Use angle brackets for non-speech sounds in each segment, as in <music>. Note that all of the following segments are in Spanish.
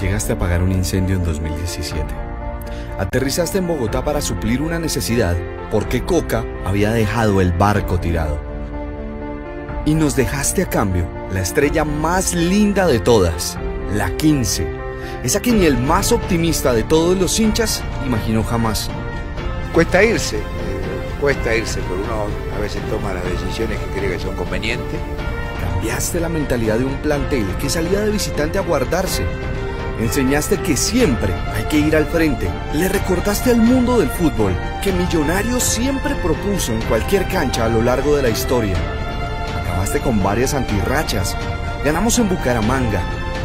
Llegaste a apagar un incendio en 2017. Aterrizaste en Bogotá para suplir una necesidad porque Coca había dejado el barco tirado. Y nos dejaste a cambio la estrella más linda de todas, la 15. Esa que ni el más optimista de todos los hinchas imaginó jamás. Cuesta irse, eh, cuesta irse, pero uno a veces toma las decisiones que cree que son convenientes. Cambiaste la mentalidad de un plantel que salía de visitante a guardarse. Enseñaste que siempre hay que ir al frente. Le recordaste al mundo del fútbol que Millonarios siempre propuso en cualquier cancha a lo largo de la historia. Acabaste con varias antirrachas. Ganamos en Bucaramanga.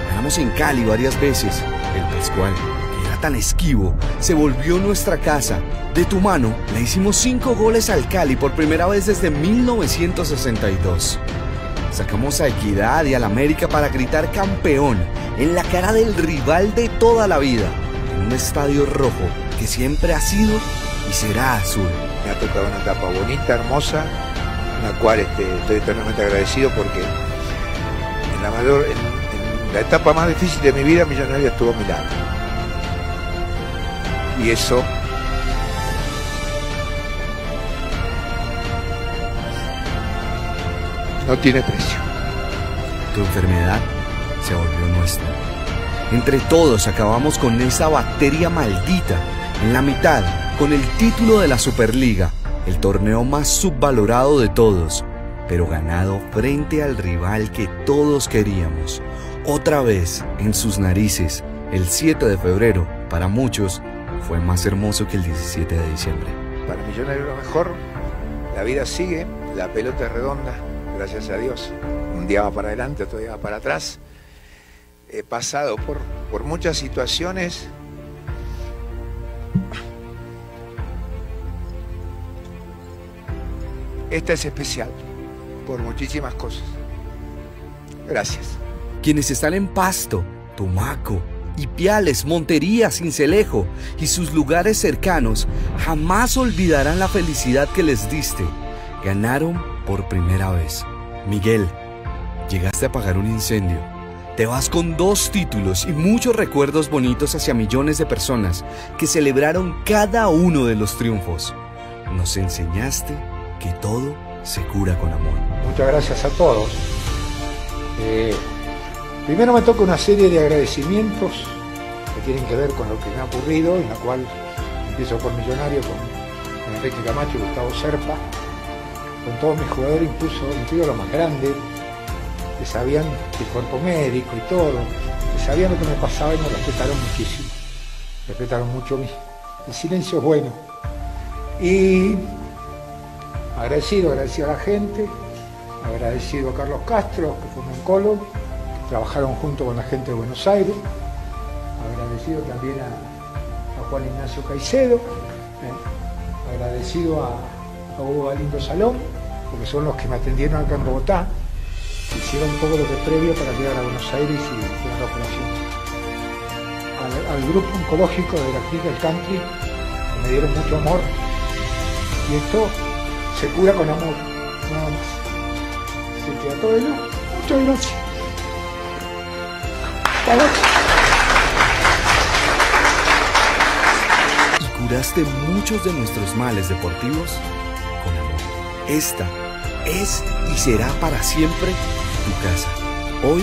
Ganamos en Cali varias veces. El Pascual, que era tan esquivo, se volvió nuestra casa. De tu mano, le hicimos cinco goles al Cali por primera vez desde 1962. Sacamos a Equidad y al América para gritar campeón en la cara del rival de toda la vida, en un estadio rojo que siempre ha sido y será azul. Me ha tocado una etapa bonita, hermosa, en la cual este, estoy eternamente agradecido porque en la etapa más difícil de mi vida, Millonario estuvo a mi lado. Y eso no tiene precio. Tu enfermedad se volvió nuestra. Entre todos acabamos con esa bacteria maldita. En la mitad, con el título de la Superliga, el torneo más subvalorado de todos, pero ganado frente al rival que todos queríamos. Otra vez en sus narices, el 7 de febrero, para muchos, fue más hermoso que el 17 de diciembre. Para Millonario lo mejor, la vida sigue, la pelota es redonda, gracias a Dios. Un día va para adelante, otro día va para atrás. He pasado por, por muchas situaciones. Esta es especial, por muchísimas cosas. Gracias. Quienes están en Pasto, Tumaco, Ipiales, Montería, Cincelejo y sus lugares cercanos jamás olvidarán la felicidad que les diste. Ganaron por primera vez. Miguel, llegaste a apagar un incendio. Te vas con dos títulos y muchos recuerdos bonitos hacia millones de personas que celebraron cada uno de los triunfos. Nos enseñaste que todo se cura con amor. Muchas gracias a todos. Eh, primero me toca una serie de agradecimientos que tienen que ver con lo que me ha ocurrido, en la cual empiezo por Millonario con Enrique Camacho y Gustavo Serpa, con todos mis jugadores, incluso incluido los más grandes, que sabían el cuerpo médico y todo, que sabían lo que me pasaba y me respetaron muchísimo. Respetaron mucho mi. El silencio es bueno. Y agradecido, agradecido a la gente, agradecido a Carlos Castro, que fue un oncólogo, que trabajaron junto con la gente de Buenos Aires, agradecido también a, a Juan Ignacio Caicedo, agradecido a, a Hugo Galindo Salón, porque son los que me atendieron acá en Bogotá, hicieron todo lo que previo para llegar a Buenos Aires y hacer la operación. Al, grupo oncológico de la clínica del country, me dieron mucho amor, y esto se cura con amor, nada más. Así que a todos ellos, muchas gracias. Y curaste muchos de nuestros males deportivos. Esta es y será para siempre tu casa, hoy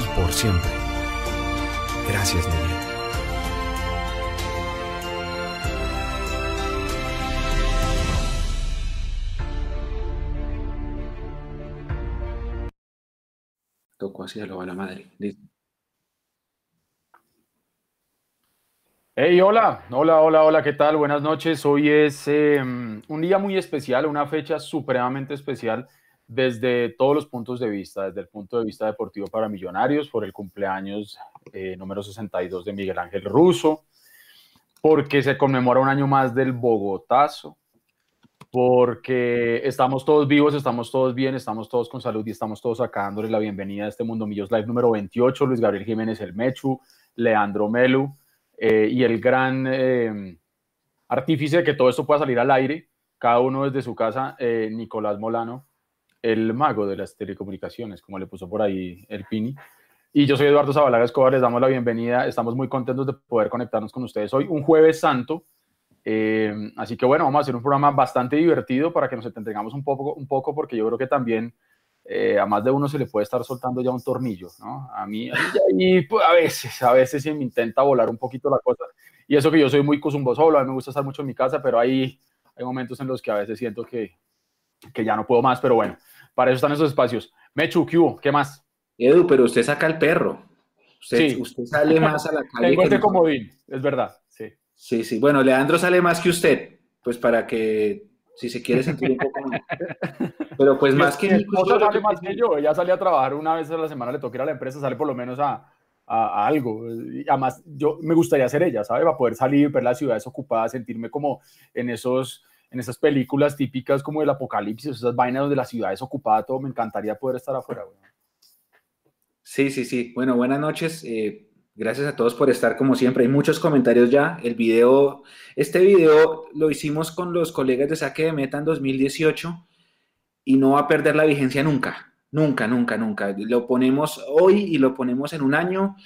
y por siempre. Gracias, Miguel. Tocó así lo a la madre. Listo. Hey, hola, hola, hola, hola, ¿qué tal? Buenas noches. Hoy es eh, un día muy especial, una fecha supremamente especial desde todos los puntos de vista, desde el punto de vista deportivo para Millonarios, por el cumpleaños eh, número 62 de Miguel Ángel Russo, porque se conmemora un año más del Bogotazo, porque estamos todos vivos, estamos todos bien, estamos todos con salud y estamos todos acá dándole la bienvenida a este Mundo Millos Live número 28, Luis Gabriel Jiménez El Mechu, Leandro Melu eh, y el gran eh, artífice de que todo esto pueda salir al aire, cada uno desde su casa, eh, Nicolás Molano, el mago de las telecomunicaciones, como le puso por ahí el Pini. Y yo soy Eduardo Zabalaga Escobar, les damos la bienvenida. Estamos muy contentos de poder conectarnos con ustedes hoy, un jueves santo. Eh, así que bueno, vamos a hacer un programa bastante divertido para que nos entretengamos un poco, un poco porque yo creo que también eh, a más de uno se le puede estar soltando ya un tornillo, ¿no? A mí, y pues, a veces, a veces se me intenta volar un poquito la cosa. Y eso que yo soy muy cosumboso, a mí me gusta estar mucho en mi casa, pero hay, hay momentos en los que a veces siento que, que ya no puedo más, pero bueno, para eso están esos espacios. Mechu, ¿qué hubo? ¿Qué más? Edu, pero usted saca el perro. Usted, Sí. usted sale más a la <laughs> calle. Tengo este comodín, es verdad, sí. Sí, sí. Bueno, Leandro sale más que usted, pues para que, si se quiere sentir un poco más. <laughs> Pero pues más que Mi esposa sale más que yo, ella sale a trabajar una vez a la semana, le toca ir a la empresa, sale por lo menos a, a- a algo. Y además, yo me gustaría ser ella, ¿sabe? Para poder salir, ver las ciudades ocupadas, sentirme como en esos en esas películas típicas como del apocalipsis, esas vainas donde la ciudad es ocupada, todo, me encantaría poder estar afuera. güey. Sí, sí, sí. Bueno, buenas noches. eh, gracias a todos por estar como siempre. Hay muchos comentarios ya. El video, este video lo hicimos con los colegas de Saque de Meta en 2018 y no va a perder la vigencia nunca. Nunca, nunca, nunca. Lo ponemos hoy y lo ponemos en un año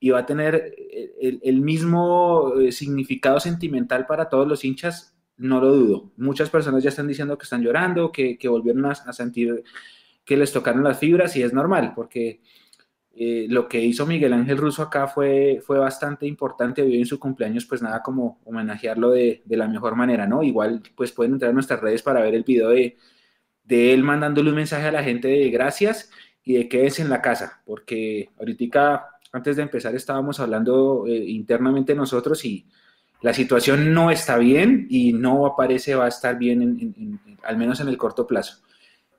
y va a tener el, mismo eh, significado sentimental para todos los hinchas, no lo dudo. Muchas personas ya están diciendo que están llorando, que, volvieron a sentir que les tocaron las fibras y es normal porque eh, lo que hizo Miguel Ángel Russo acá fue, fue bastante importante. Hoy en su cumpleaños, pues nada como homenajearlo de, de, la mejor manera, ¿no? Igual, pues pueden entrar a nuestras redes para ver el video de, de él mandándole un mensaje a la gente de gracias y de quédense en la casa, porque ahorita, antes de empezar, estábamos hablando eh, internamente nosotros y la situación no está bien y no parece va a estar bien, en, en, en, al menos en el corto plazo.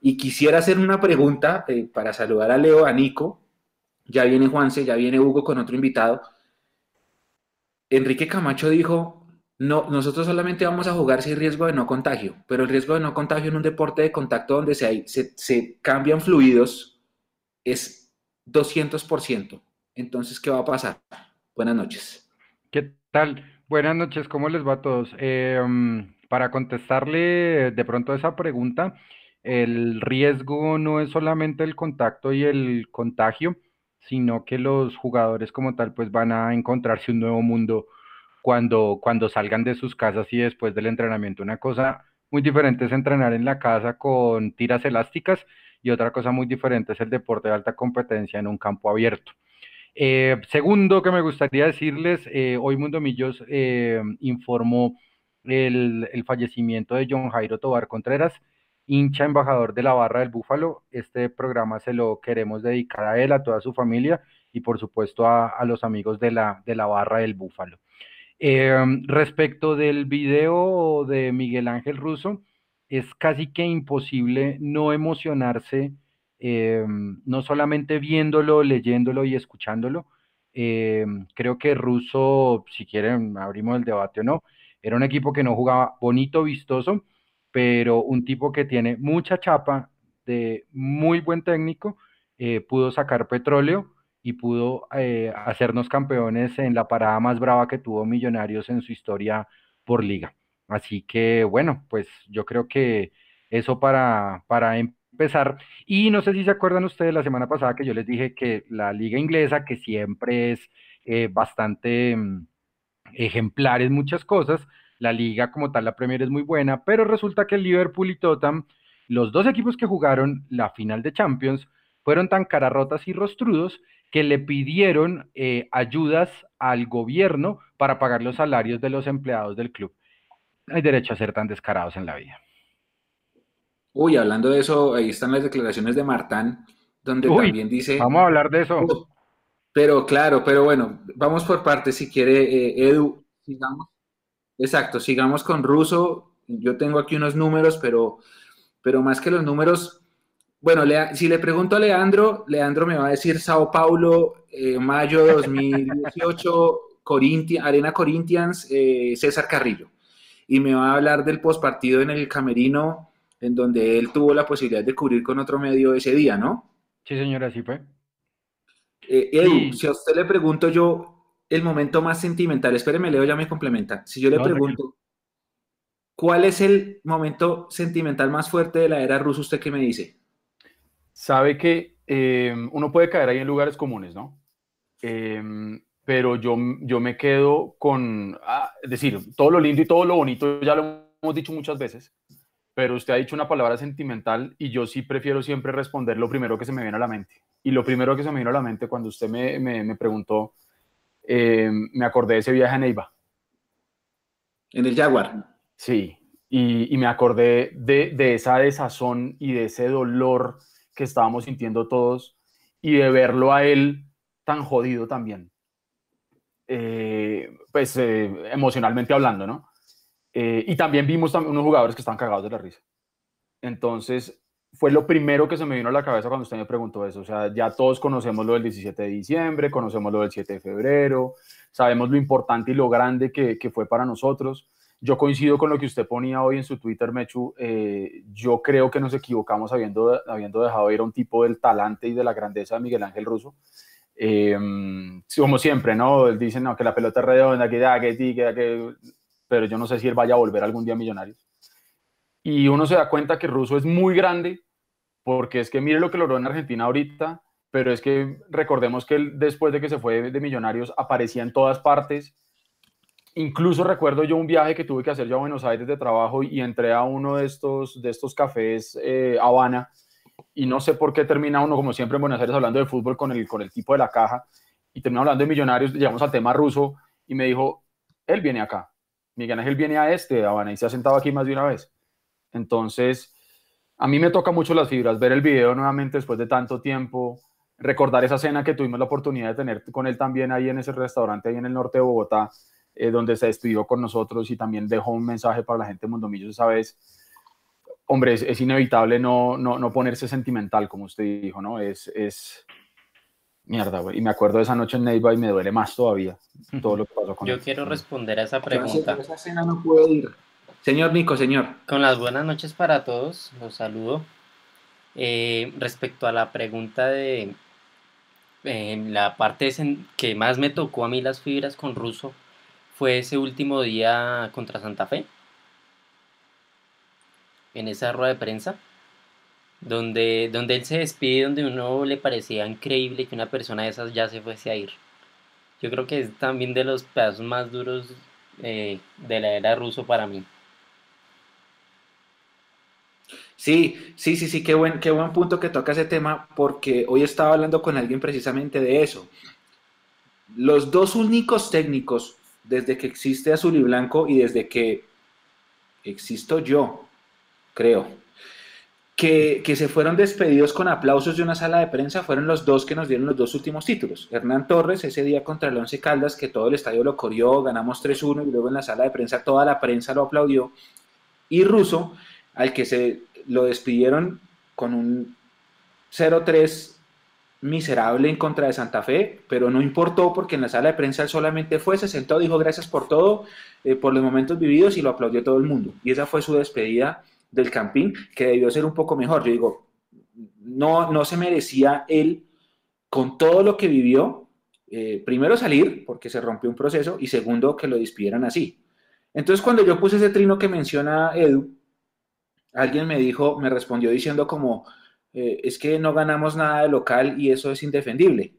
Y quisiera hacer una pregunta eh, para saludar a Leo, a Nico, ya viene Juanse, ya viene Hugo con otro invitado. Enrique Camacho dijo, no, nosotros solamente vamos a jugar si hay riesgo de no contagio, pero el riesgo de no contagio en un deporte de contacto donde se, cambian fluidos es 200%. Entonces, ¿qué va a pasar? Buenas noches. ¿Qué tal? Buenas noches, ¿cómo les va a todos? Eh, para contestarle de pronto esa pregunta, el riesgo no es solamente el contacto y el contagio, sino que los jugadores como tal pues van a encontrarse un nuevo mundo cuando, cuando salgan de sus casas y después del entrenamiento. Una cosa muy diferente es entrenar en la casa con tiras elásticas y otra cosa muy diferente es el deporte de alta competencia en un campo abierto. Eh, segundo que me gustaría decirles, eh, hoy Mundo Millos eh, informó el, el, fallecimiento de John Jairo Tobar Contreras, hincha embajador de la barra del Búfalo. Este programa se lo queremos dedicar a él, a toda su familia y por supuesto a, los amigos de la, de la barra del Búfalo. Eh, respecto del video de Miguel Ángel Russo, es casi que imposible no emocionarse, eh, no solamente viéndolo, leyéndolo y escuchándolo. Eh, creo que Russo, si quieren, abrimos el debate o no, era un equipo que no jugaba bonito, vistoso, pero un tipo que tiene mucha chapa, de muy buen técnico, eh, pudo sacar petróleo y pudo eh, hacernos campeones en la parada más brava que tuvo Millonarios en su historia por liga. Así que bueno, pues yo creo que eso para, para empezar. Y no sé si se acuerdan ustedes la semana pasada que yo les dije que la liga inglesa, que siempre es eh, bastante mm, ejemplar en muchas cosas, la liga como tal, la Premier es muy buena, pero resulta que el Liverpool y Tottenham, los dos equipos que jugaron la final de Champions, fueron tan cararrotas y rostrudos que le pidieron eh, ayudas al gobierno para pagar los salarios de los empleados del club. No hay derecho a ser tan descarados en la vida. Uy, hablando de eso, ahí están las declaraciones de Martán, donde Uy, también dice... Vamos a hablar de eso. Pero claro, pero bueno, vamos por partes si quiere, eh, Edu, sigamos. Exacto, sigamos con Russo. Yo tengo aquí unos números, pero, pero más que los números, bueno, si le pregunto a Leandro, Leandro me va a decir Sao Paulo, eh, mayo 2018, <laughs> Corinti, Arena Corinthians, eh, César Carrillo. Y me va a hablar del postpartido en el Camerino, en donde él tuvo la posibilidad de cubrir con otro medio ese día, ¿no? Sí, señora, así fue. Eh, Edu, sí. si a usted le pregunto yo el momento más sentimental, espéreme, Leo ya me complementa. Si yo le no, pregunto, ¿cuál es el momento sentimental más fuerte de la era rusa? ¿Usted qué me dice? Sabe que em, uno puede caer ahí en lugares comunes, ¿no? Em, pero yo, yo me quedo con, ah, es decir, todo lo lindo y todo lo bonito, ya lo hemos dicho muchas veces, pero usted ha dicho una palabra sentimental y yo sí prefiero siempre responder lo primero que se me viene a la mente. Y lo primero que se me vino a la mente cuando usted me, me, preguntó, em, me acordé de ese viaje a Neiva. En el Jaguar. Sí, y, y me acordé de, de, esa desazón y de ese dolor que estábamos sintiendo todos y de verlo a él tan jodido también. Eh, pues eh, emocionalmente hablando, ¿no? Eh, y también vimos también unos jugadores que estaban cagados de la risa. Entonces, fue lo primero que se me vino a la cabeza cuando usted me preguntó eso. O sea, ya todos conocemos lo del 17 de diciembre, conocemos lo del 7 de febrero, sabemos lo importante y lo grande que, que fue para nosotros. Yo coincido con lo que usted ponía hoy en su Twitter, Mechu. Eh, yo creo que nos equivocamos habiendo, habiendo dejado ir a un tipo del talante y de la grandeza de Miguel Ángel Russo. Eh, como siempre, ¿no? Dicen no, que la pelota es redonda, que da, que ti, que, que pero yo no sé si él vaya a volver algún día a Millonarios. Y uno se da cuenta que Russo es muy grande, porque es que mire lo que logró en Argentina ahorita, pero es que recordemos que él después de que se fue de Millonarios aparecía en todas partes. Incluso recuerdo yo un viaje que tuve que hacer yo a Buenos Aires de trabajo y entré a uno de estos, de estos cafés eh, Habana y no sé por qué termina uno, como siempre en Buenos Aires, hablando de fútbol con el, con el tipo de la caja y termina hablando de millonarios, llegamos al tema ruso y me dijo, él viene acá. Miguel Ángel viene a este, Habana, y se ha sentado aquí más de una vez. Entonces, a mí me toca mucho las fibras, ver el video nuevamente después de tanto tiempo, recordar esa cena que tuvimos la oportunidad de tener con él también ahí en ese restaurante, ahí en el norte de Bogotá, eh, donde se despidió con nosotros y también dejó un mensaje para la gente de Mondomillos esa vez. Hombre, es, inevitable no, no, no, ponerse sentimental, como usted dijo, ¿no? Es, es, Mierda, güey. Y me acuerdo de esa noche en Neiva y me duele más todavía todo lo que pasó con Yo quiero responder a esa pregunta. esa cena no puedo ir. Señor Nico, señor. Con las buenas noches para todos, los saludo. Eh, respecto a la pregunta de la parte que más me tocó a mí las fibras con Russo fue ese último día contra Santa Fe, en esa rueda de prensa donde, donde él se despide, donde uno le parecía increíble que una persona de esas ya se fuese a ir. Yo creo que es también de los pedazos más duros eh, de la era ruso para mí. Sí, sí, sí, sí, qué buen, qué buen punto que toca ese tema, porque hoy estaba hablando con alguien precisamente de eso. Los dos únicos técnicos, desde que existe Azul y Blanco y desde que existo yo, creo, que, se fueron despedidos con aplausos de una sala de prensa fueron los dos que nos dieron los dos últimos títulos. Hernán Torres, ese día contra el Once Caldas, que todo el estadio lo corrió, ganamos 3-1 y luego en la sala de prensa toda la prensa lo aplaudió. Y Russo, al que se lo despidieron con un 0-3 miserable en contra de Santa Fe, pero no importó porque en la sala de prensa él solamente fue, se sentó, dijo gracias por todo, eh, por los momentos vividos y lo aplaudió todo el mundo. Y esa fue su despedida del Campín, que debió ser un poco mejor. Yo digo, no, no se merecía él, con todo lo que vivió, eh, primero salir, porque se rompió un proceso, y segundo, que lo despidieran así. Entonces, cuando yo puse ese trino que menciona Edu, alguien me dijo, me respondió diciendo como, eh, es que no ganamos nada de local y eso es indefendible.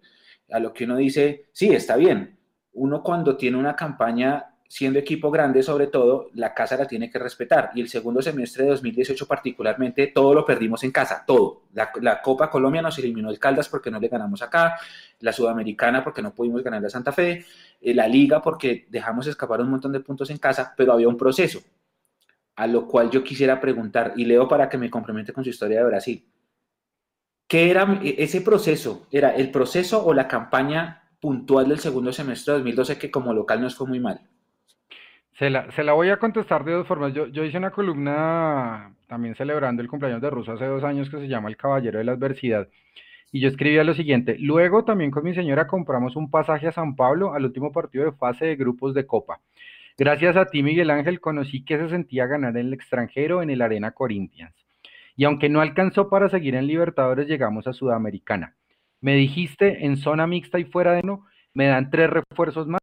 A lo que uno dice, sí, está bien. Uno cuando tiene una campaña siendo equipo grande sobre todo, la casa la tiene que respetar. Y el segundo semestre de 2018 particularmente, todo lo perdimos en casa, todo. La, Copa Colombia nos eliminó el Caldas porque no le ganamos acá, la Sudamericana porque no pudimos ganar a Santa Fe, eh, la Liga porque dejamos escapar un montón de puntos en casa, pero había un proceso. A lo cual yo quisiera preguntar, y leo para que me complemente con su historia de Brasil. ¿Qué era ese proceso? ¿Era el proceso o la campaña puntual del segundo semestre de 2012 que como local nos fue muy mal? Se la, se la voy a contestar de dos formas. Yo, yo hice una columna también celebrando el cumpleaños de Russo hace dos años que se llama El Caballero de la Adversidad. Y yo escribía lo siguiente, luego también con mi señora compramos un pasaje a San Pablo al último partido de fase de grupos de Copa. Gracias a ti, Miguel Ángel, conocí que se sentía ganar en el extranjero en el Arena Corinthians. Y aunque no alcanzó para seguir en Libertadores, llegamos a Sudamericana. Me dijiste en zona mixta y fuera de no, me dan tres refuerzos más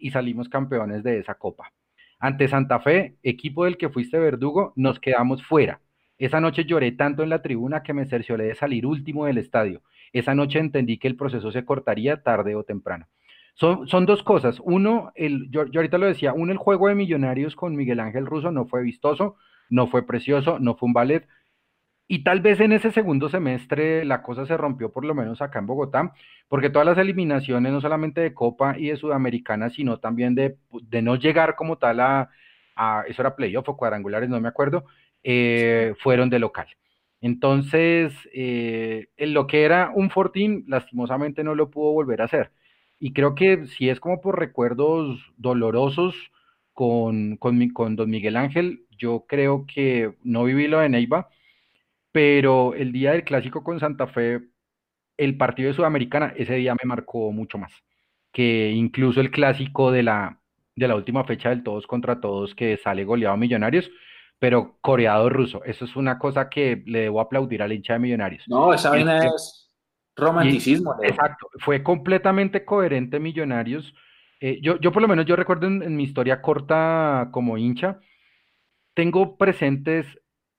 y salimos campeones de esa copa. Ante Santa Fe, equipo del que fuiste verdugo, nos quedamos fuera. Esa noche lloré tanto en la tribuna que me cercioré de salir último del estadio. Esa noche entendí que el proceso se cortaría tarde o temprano. Son, son dos cosas. Uno, el, yo, yo ahorita lo decía, uno, el juego de millonarios con Miguel Ángel Russo no fue vistoso, no fue precioso, no fue un ballet, y tal vez en ese segundo semestre la cosa se rompió, por lo menos acá en Bogotá, porque todas las eliminaciones, no solamente de Copa y de Sudamericana, sino también de, de no llegar como tal a, a, eso era playoff o cuadrangulares, no me acuerdo, eh, fueron de local. Entonces, eh, en lo que era un Fortín, lastimosamente no lo pudo volver a hacer. Y creo que si es como por recuerdos dolorosos con, con, con don Miguel Ángel, yo creo que no viví lo de Neiva, pero el día del clásico con Santa Fe, el partido de Sudamericana, ese día me marcó mucho más que incluso el clásico de la, de la última fecha del todos contra todos que sale goleado a Millonarios, pero coreado ruso. Eso es una cosa que le debo aplaudir al hincha de Millonarios. No, esa vaina es romanticismo. Y, exacto, fue completamente coherente Millonarios. Eh, yo, yo por lo menos yo recuerdo en, en mi historia corta como hincha, tengo presentes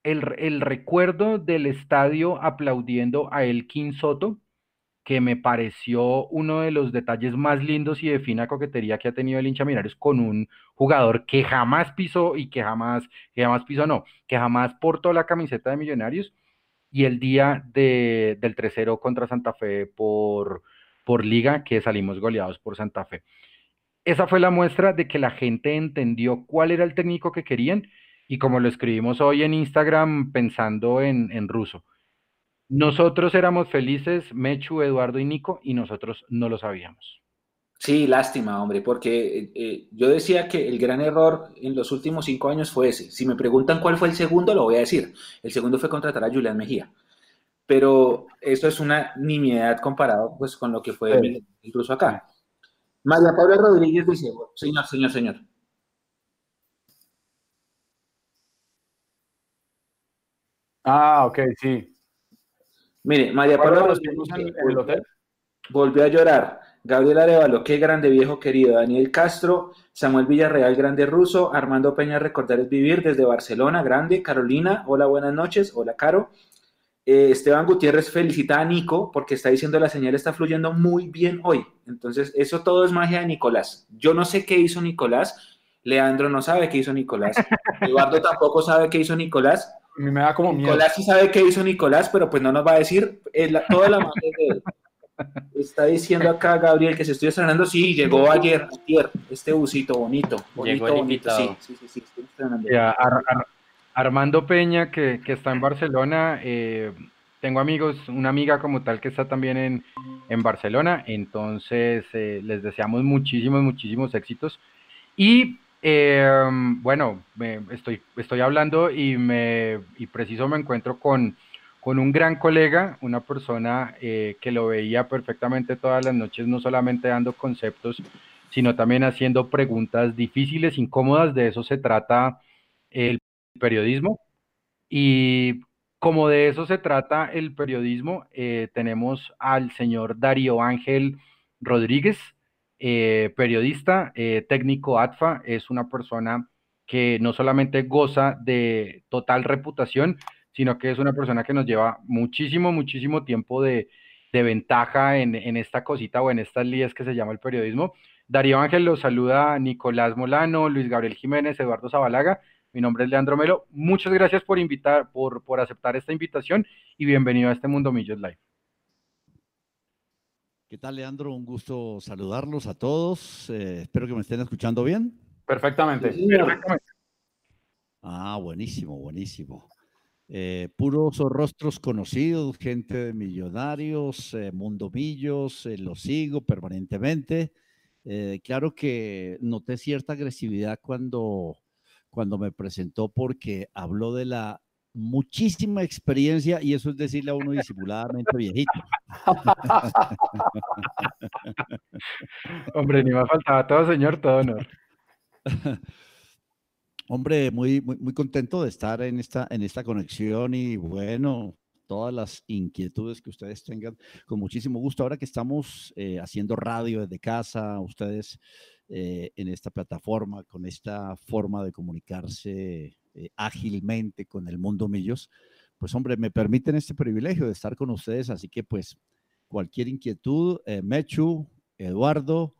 el, el, recuerdo del estadio aplaudiendo a Elkin Soto, que me pareció uno de los detalles más lindos y de fina coquetería que ha tenido el hincha Millonarios con un jugador que jamás pisó y que jamás, que jamás pisó, no, que jamás portó la camiseta de Millonarios y el día de, del 3-0 contra Santa Fe por, por liga que salimos goleados por Santa Fe. Esa fue la muestra de que la gente entendió cuál era el técnico que querían y como lo escribimos hoy en Instagram pensando en, en ruso. Nosotros éramos felices, Mechu, Eduardo y Nico, y nosotros no lo sabíamos. Sí, lástima, hombre, porque eh, yo decía que el gran error en los últimos cinco años fue ese. Si me preguntan cuál fue el segundo, lo voy a decir. El segundo fue contratar a Julián Mejía. Pero eso es una nimiedad comparado pues, con lo que fue sí. ruso acá. María Paula Rodríguez dice, señor, señor, señor. Ah, ok, sí. Mire, María Paula Rodríguez volvió a llorar. Gabriel Arevalo, qué grande viejo querido. Daniel Castro, Samuel Villarreal, grande ruso. Armando Peña, recordar es vivir desde Barcelona, grande. Carolina, hola, buenas noches. Hola, Caro. Eh, Esteban Gutiérrez felicita a Nico porque está diciendo la señal está fluyendo muy bien hoy. Entonces, eso todo es magia de Nicolás. Yo no sé qué hizo Nicolás. Leandro no sabe qué hizo Nicolás. <laughs> Eduardo tampoco sabe qué hizo Nicolás. Me da como miedo. Nicolás sí sabe qué hizo Nicolás, pero pues no nos va a decir eh, la, toda la mano de Está diciendo acá Gabriel que se estoy estrenando. Sí, llegó ayer, ayer, este busito bonito. bonito llegó el bonito. invitado. Sí, sí, sí, sí, estoy Ya, Ar Ar Armando Peña, que, que, está en Barcelona. Eh, tengo amigos, una amiga como tal que está también en, en Barcelona. Entonces, eh, les deseamos muchísimos, muchísimos éxitos. Y eh, bueno, me, estoy, estoy hablando y, me, y preciso me encuentro con con un gran colega, una persona eh, que lo veía perfectamente todas las noches, no solamente dando conceptos, sino también haciendo preguntas difíciles, incómodas, de eso se trata el periodismo. Y como de eso se trata el periodismo, eh, tenemos al señor Darío Ángel Rodríguez, eh, periodista, técnico ATFA, es una persona que no solamente goza de total reputación, sino que es una persona que nos lleva muchísimo, muchísimo tiempo de, de ventaja en, en, esta cosita o en estas líneas que se llama el periodismo. Darío Ángel los saluda Nicolás Molano, Luis Gabriel Jiménez, Eduardo Zabalaga. Mi nombre es Leandro Melo. Muchas gracias por invitar, por, por aceptar esta invitación y bienvenido a este Mundo Millos Live. ¿Qué tal, Leandro? Un gusto saludarlos a todos. Eh, espero que me estén escuchando bien. Perfectamente. Sí, Perfectamente. Ah, buenísimo, buenísimo. Eh, puros rostros conocidos, gente de millonarios, eh, mundomillos, eh, los sigo permanentemente. Eh, claro que noté cierta agresividad cuando, cuando me presentó porque habló de la muchísima experiencia y eso es decirle a uno disimuladamente viejito. <laughs> Hombre, ni me faltaba todo, señor, todo honor. <laughs> Hombre, muy, muy, muy, contento de estar en esta, en esta conexión y bueno, todas las inquietudes que ustedes tengan, con muchísimo gusto. Ahora que estamos eh, haciendo radio desde casa, ustedes eh, en esta plataforma, con esta forma de comunicarse eh, ágilmente con el mundo millos, pues hombre, me permiten este privilegio de estar con ustedes, así que pues cualquier inquietud, eh, Mechu, Eduardo,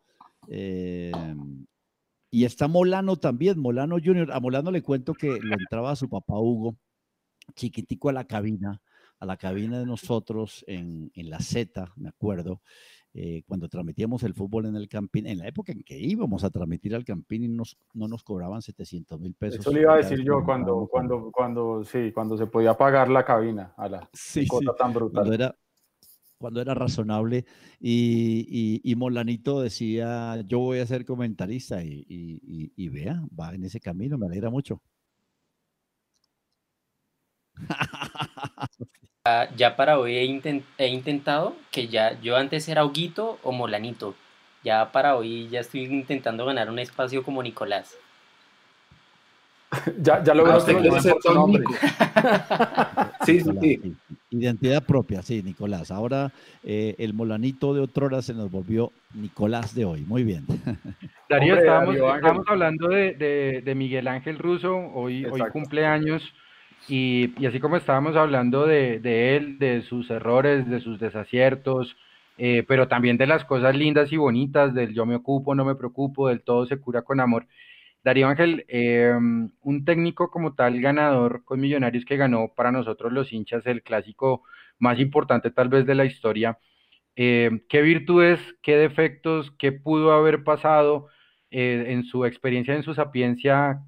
eh, y está Molano también, Molano Junior. A Molano le cuento que lo entraba a su papá Hugo, chiquitico a la cabina, a la cabina de nosotros en, en la Z, me acuerdo, eh, cuando transmitíamos el fútbol en el Campín, en la época en que íbamos a transmitir al Campín y nos, no nos cobraban 700 mil pesos. Eso le iba a decir yo cuando, cuando, cuando, sí, cuando se podía pagar la cabina a la sí, cosa tan brutal. Cuando era, cuando era razonable y, y, Molanito decía, yo voy a ser comentarista y, y vea, va en ese camino, me alegra mucho. <laughs> ya para hoy he, intentado que ya yo antes era Huguito o Molanito. Ya para hoy ya estoy intentando ganar un espacio como Nicolás. <laughs> ya, ya lo veo. <laughs> sí, sí, sí. Identidad propia, sí, Nicolás. Ahora eh, el Molanito de otrora se nos volvió Nicolás de hoy. Muy bien. <laughs> Darío, estábamos, hablando de, Miguel Ángel Russo. Hoy, hoy cumpleaños. Y, así como estábamos hablando de, él, de sus errores, de sus desaciertos, eh, pero también de las cosas lindas y bonitas, del yo me ocupo, no me preocupo, del todo se cura con amor. Darío Ángel, eh, un técnico como tal ganador con Millonarios que ganó para nosotros los hinchas el clásico más importante tal vez de la historia. Eh, ¿Qué virtudes, qué defectos, qué pudo haber pasado en su experiencia, en su sapiencia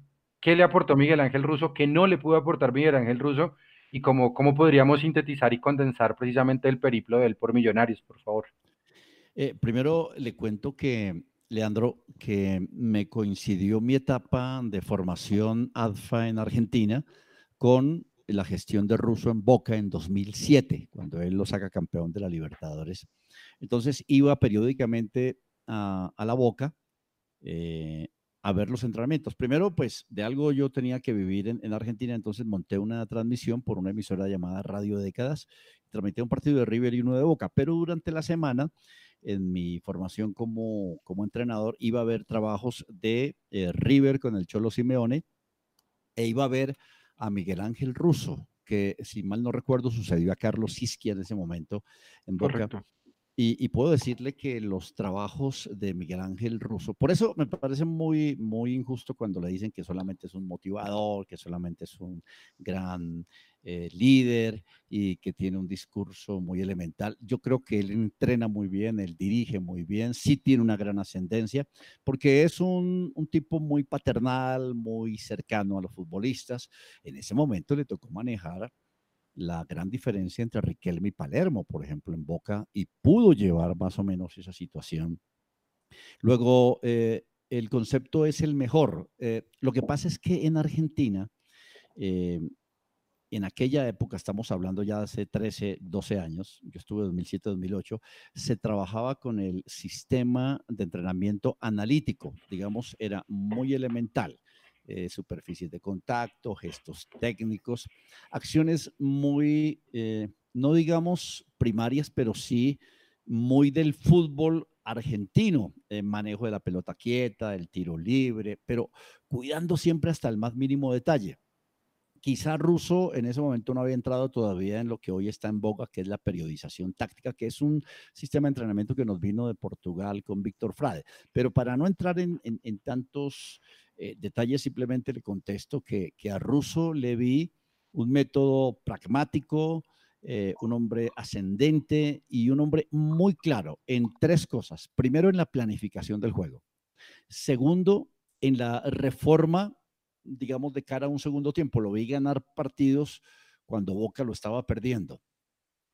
¿Qué le aportó Miguel Ángel Russo? ¿Qué no le pudo aportar Miguel Ángel Russo? Y cómo, cómo podríamos sintetizar y condensar precisamente el periplo de él por Millonarios, por favor. Eh, primero le cuento que, Leandro, que me coincidió mi etapa de formación ADFA en Argentina con la gestión de Russo en Boca en 2007, cuando él lo saca campeón de la Libertadores. Entonces iba periódicamente a, la Boca eh, a ver los entrenamientos. Primero, pues de algo yo tenía que vivir en, Argentina, entonces monté una transmisión por una emisora llamada Radio Décadas, transmití un partido de River y uno de Boca, pero durante la semana, en mi formación como, como entrenador, iba a ver trabajos de eh, River con el Cholo Simeone e iba a ver a Miguel Ángel Russo, que si mal no recuerdo sucedió a Carlos Isquia en ese momento en Boca. Y, puedo decirle que los trabajos de Miguel Ángel Russo, por eso me parece muy, muy injusto cuando le dicen que solamente es un motivador, que solamente es un gran eh, líder y que tiene un discurso muy elemental. Yo creo que él entrena muy bien, él dirige muy bien, sí tiene una gran ascendencia, porque es un, un tipo muy paternal, muy cercano a los futbolistas. En ese momento le tocó manejar la gran diferencia entre Riquelme y Palermo, por ejemplo, en Boca, y pudo llevar más o menos esa situación. Luego, eh, el concepto es el mejor. Eh, lo que pasa es que en Argentina, eh, en aquella época, estamos hablando ya hace 13, 12 años, yo estuve 2007-2008, se trabajaba con el sistema de entrenamiento analítico, digamos, era muy elemental. Eh, superficies de contacto, gestos técnicos, acciones muy, eh, no digamos primarias, pero sí muy del fútbol argentino, el manejo de la pelota quieta, el tiro libre, pero cuidando siempre hasta el más mínimo detalle. Quizá Russo en ese momento no había entrado todavía en lo que hoy está en boga, que es la periodización táctica, que es un sistema de entrenamiento que nos vino de Portugal con Víctor Frade. Pero para no entrar en, en tantos eh, detalles, simplemente le contesto que, a Russo le vi un método pragmático, eh, un hombre ascendente y un hombre muy claro en tres cosas. Primero, en la planificación del juego. Segundo, en la reforma, digamos, de cara a un segundo tiempo. Lo vi ganar partidos cuando Boca lo estaba perdiendo.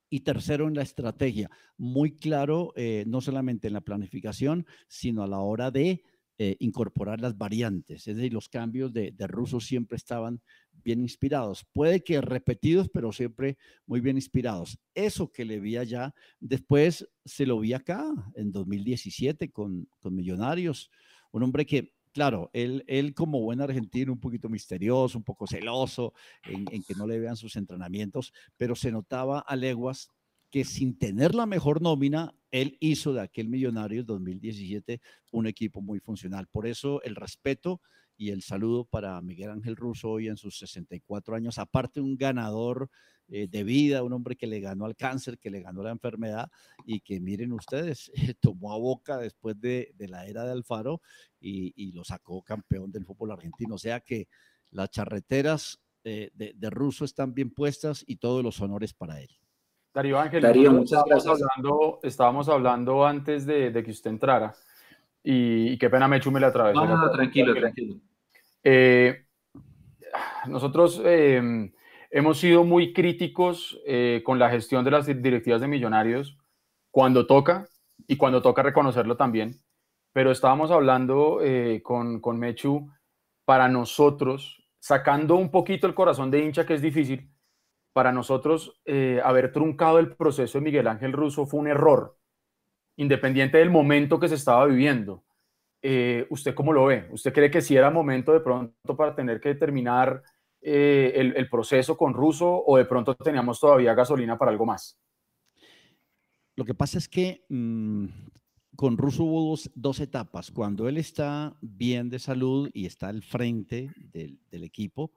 Y tercero, en la estrategia. Muy claro, eh, no solamente en la planificación, sino a la hora de eh, incorporar las variantes, es decir, los cambios de, de ruso siempre estaban bien inspirados, puede que repetidos, pero siempre muy bien inspirados. Eso que le vi allá, después se lo vi acá en 2017 con, con Millonarios, un hombre que claro, él, él como buen argentino, un poquito misterioso, un poco celoso, en, que no le vean sus entrenamientos, pero se notaba a leguas que sin tener la mejor nómina, él hizo de aquel Millonarios 2017 un equipo muy funcional. Por eso el respeto y el saludo para Miguel Ángel Russo hoy en sus 64 años, aparte un ganador eh, de vida, un hombre que le ganó al cáncer, que le ganó la enfermedad y que miren ustedes, <laughs> tomó a boca después de, la era de Alfaro y, lo sacó campeón del fútbol argentino. O sea que las charreteras de, de Russo están bien puestas y todos los honores para él. Darío Ángel, Darío, muchas estábamos, Hablando, estábamos hablando antes de, que usted entrara y, qué pena me la atravesó. No, no, tranquilo, tranquilo. Eh, nosotros em, hemos sido muy críticos eh, con la gestión de las directivas de millonarios cuando toca y cuando toca reconocerlo también, pero estábamos hablando eh, con, con Mechu para nosotros, sacando un poquito el corazón de hincha que es difícil, para nosotros eh, haber truncado el proceso de Miguel Ángel Russo fue un error, independiente del momento que se estaba viviendo. Eh, ¿Usted cómo lo ve? ¿Usted cree que sí era momento de pronto para tener que terminar eh, el, proceso con Russo o de pronto teníamos todavía gasolina para algo más? Lo que pasa es que mm, con Russo hubo dos, etapas. Cuando él está bien de salud y está al frente del, equipo,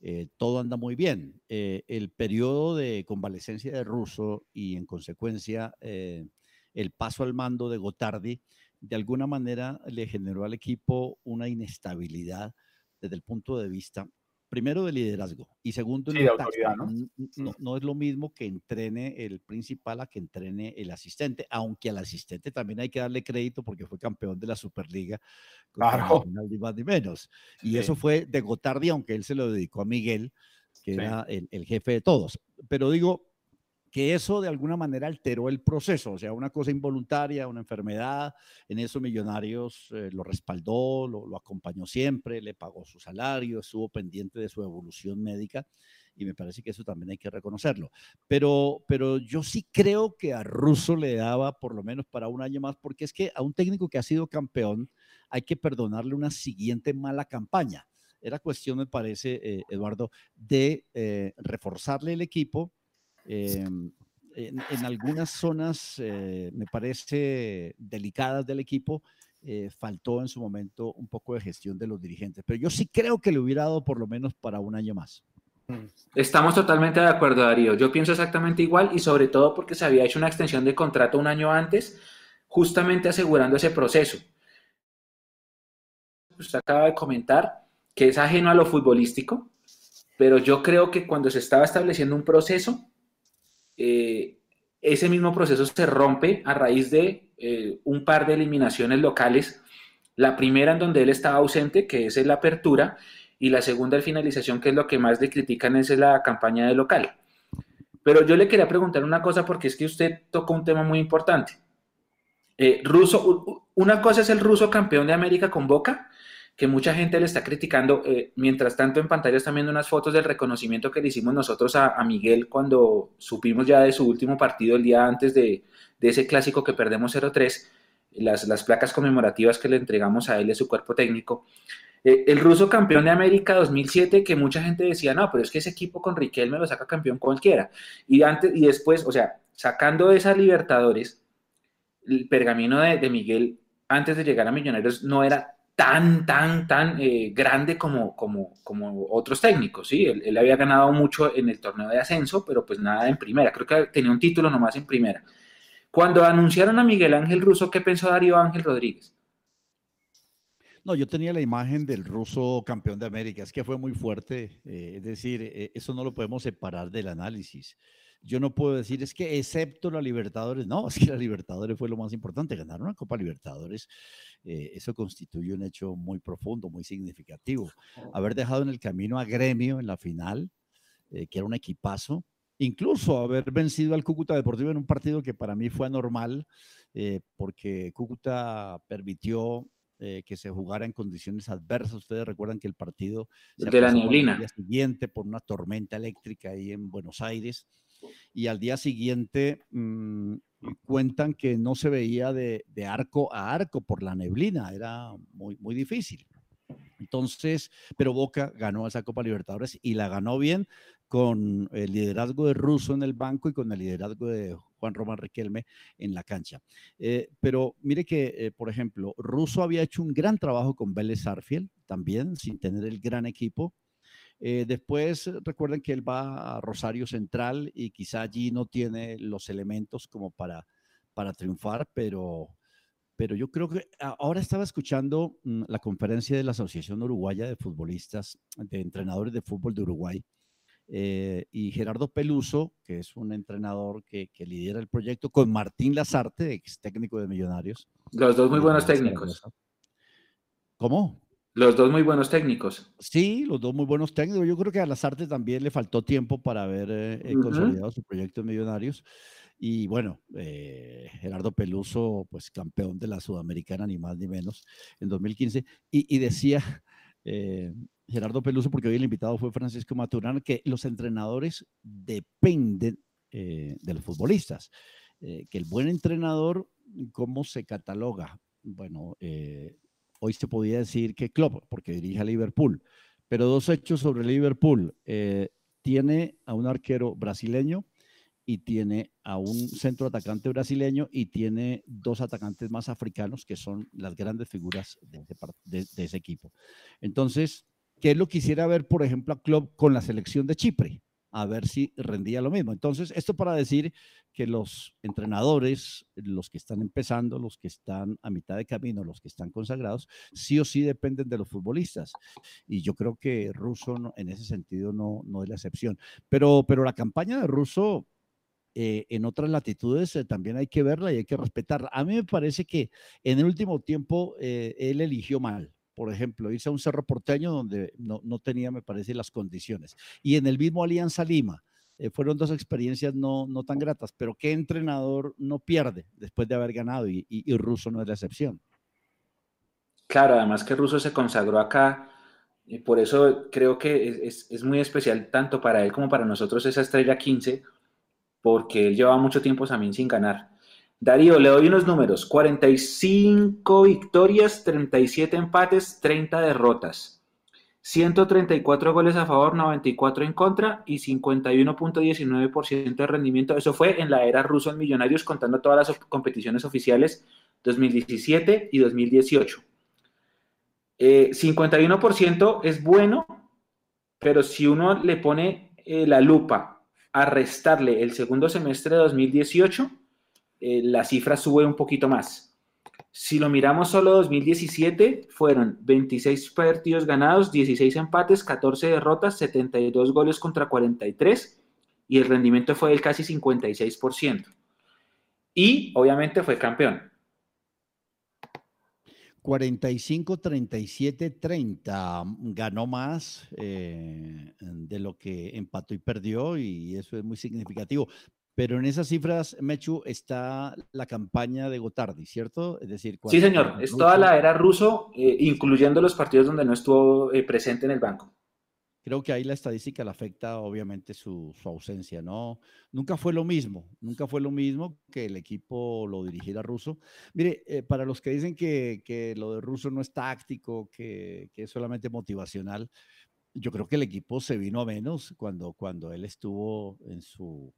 eh, todo anda muy bien. Eh, el periodo de convalecencia de Russo y en consecuencia el paso al mando de Gotardi, de alguna manera le generó al equipo una inestabilidad desde el punto de vista primero de liderazgo y segundo de autoridad, ¿no? ¿no? es lo mismo que entrene el principal a que entrene el asistente, aunque al asistente también hay que darle crédito porque fue campeón de la Superliga, claro. ni más ni menos. Y eso fue de Gotardi, aunque él se lo dedicó a Miguel, que era el, el jefe de todos. Pero digo, que eso de alguna manera alteró el proceso, o sea, una cosa involuntaria, una enfermedad, en eso Millonarios eh, lo respaldó, lo, acompañó siempre, le pagó su salario, estuvo pendiente de su evolución médica y me parece que eso también hay que reconocerlo. Pero, pero yo sí creo que a Russo le daba por lo menos para un año más, porque es que a un técnico que ha sido campeón hay que perdonarle una siguiente mala campaña. Era cuestión, me parece, eh, Eduardo, de eh, reforzarle el equipo Em, en, algunas zonas, eh, me parece, delicadas del equipo, eh, faltó en su momento un poco de gestión de los dirigentes. Pero yo sí creo que le hubiera dado por lo menos para un año más. Estamos totalmente de acuerdo, Darío. Yo pienso exactamente igual y sobre todo porque se había hecho una extensión de contrato un año antes, justamente asegurando ese proceso. Usted acaba de comentar que es ajeno a lo futbolístico, pero yo creo que cuando se estaba estableciendo un proceso, eh, ese mismo proceso se rompe a raíz de eh, un par de eliminaciones locales. La primera en donde él estaba ausente, que es la apertura, y la segunda, el finalización, que es lo que más le critican, es la campaña de local. Pero yo le quería preguntar una cosa porque es que usted tocó un tema muy importante. Eh, ruso, una cosa es el ruso campeón de América con Boca que mucha gente le está criticando. Eh, mientras tanto, en pantalla están viendo unas fotos del reconocimiento que le hicimos nosotros a, Miguel cuando supimos ya de su último partido el día antes de, ese clásico que perdemos 0-3, las, las, placas conmemorativas que le entregamos a él y su cuerpo técnico. Eh, el ruso campeón de América 2007, que mucha gente decía, no, pero es que ese equipo con Riquelme lo saca campeón cualquiera. Y, antes, y después, o sea, sacando esa Libertadores, el pergamino de, de Miguel antes de llegar a Millonarios no era tan, tan, tan eh, grande como, como, como otros técnicos, ¿sí? Él, había ganado mucho en el torneo de ascenso, pero pues nada en primera. Creo que tenía un título nomás en primera. Cuando anunciaron a Miguel Ángel Russo, ¿qué pensó Darío Ángel Rodríguez? No, yo tenía la imagen del ruso campeón de América, es que fue muy fuerte, eh, es decir, eh, eso no lo podemos separar del análisis yo no puedo decir, es que excepto la Libertadores, no, <laughs> es que la Libertadores fue lo más importante, ganar una Copa Libertadores, eh, eso constituye un hecho muy profundo, muy significativo. Haber dejado en el camino a Gremio en la final, eh, que era un equipazo, incluso haber vencido al Cúcuta Deportivo en un partido que para mí fue anormal, eh, porque Cúcuta permitió que se jugara en condiciones adversas. Ustedes recuerdan que el partido se de la neblina. El día siguiente por una tormenta eléctrica ahí en Buenos Aires y al día siguiente mm, cuentan que no se veía de, arco a arco por la neblina, era muy, muy difícil. Entonces, pero Boca ganó esa Copa Libertadores y la ganó bien con el liderazgo de Russo en el banco y con el liderazgo de Juan Román Riquelme en la cancha. Eh, pero mire que, eh, por ejemplo, Russo había hecho un gran trabajo con Vélez Arfiel también, sin tener el gran equipo. Eh, después recuerden que él va a Rosario Central y quizá allí no tiene los elementos como para, para triunfar, pero, pero yo creo que ahora estaba escuchando mm, la conferencia de la Asociación Uruguaya de Futbolistas, de Entrenadores de Fútbol de Uruguay, eh, y Gerardo Peluso, que es un entrenador que, que, lidera el proyecto, con Martín Lazarte, ex técnico de Millonarios. Los dos muy buenos técnicos. ¿Cómo? Los dos muy buenos técnicos. Sí, los dos muy buenos técnicos. Yo creo que a Lazarte también le faltó tiempo para haber eh, uh -huh. consolidado su proyecto de Millonarios. Y bueno, eh, Gerardo Peluso, pues campeón de la Sudamericana, ni más ni menos, en 2015. Y, y decía eh, Gerardo Peluso, porque hoy el invitado fue Francisco Maturana, que los entrenadores dependen eh, de los futbolistas. Eh, que el buen entrenador, ¿cómo se cataloga? Bueno, hoy se podía decir que Klopp, porque dirige a Liverpool. Pero dos hechos sobre Liverpool. tiene a un arquero brasileño y tiene a un centro atacante brasileño y tiene dos atacantes más africanos que son las grandes figuras de, de, de ese equipo. Entonces, ¿qué es lo quisiera ver, por ejemplo, a Klopp con la selección de Chipre? A ver si rendía lo mismo. Entonces, esto para decir que los entrenadores, los que están empezando, los que están a mitad de camino, los que están consagrados, sí o sí dependen de los futbolistas. Y yo creo que Russo en ese sentido no, no es la excepción. Pero, pero la campaña de Russo eh, en otras latitudes eh, también hay que verla y hay que respetarla. A mí me parece que en el último tiempo eh, él eligió mal. Por ejemplo, irse a un cerro porteño donde no, no tenía, me parece, las condiciones. Y en el mismo Alianza Lima, eh, fueron dos experiencias no, no tan gratas, pero ¿qué entrenador no pierde después de haber ganado? Y, y, y Russo no es la excepción. Claro, además que Russo se consagró acá, y por eso creo que es, es, es muy especial tanto para él como para nosotros esa estrella 15, porque él llevaba mucho tiempo también sin ganar. Darío, le doy unos números. 45 victorias, 37 empates, 30 derrotas. 134 goles a favor, 94 en contra y 51.19% de rendimiento. Eso fue en la era ruso en Millonarios, contando todas las competiciones oficiales 2017 y 2018. Eh, 51% es bueno, pero si uno le pone eh, la lupa a restarle el segundo semestre de 2018, eh, la cifra sube un poquito más. Si lo miramos solo 2017, fueron 26 partidos ganados, 16 empates, 14 derrotas, 72 goles contra 43 y el rendimiento fue del casi 56%. Y obviamente fue campeón. 45, 37, 30. Ganó más eh, de lo que empató y perdió y eso es muy significativo. Pero en esas cifras, Mechu, está la campaña de Gotardi, ¿cierto? Es decir, sí, señor, es toda la era ruso, eh, incluyendo los partidos donde no estuvo eh, presente en el banco. Creo que ahí la estadística le afecta obviamente su, su, ausencia, ¿no? Nunca fue lo mismo, nunca fue lo mismo que el equipo lo dirigiera ruso. Mire, eh, para los que dicen que, que, lo de ruso no es táctico, que, que, es solamente motivacional, yo creo que el equipo se vino a menos cuando, cuando él estuvo en su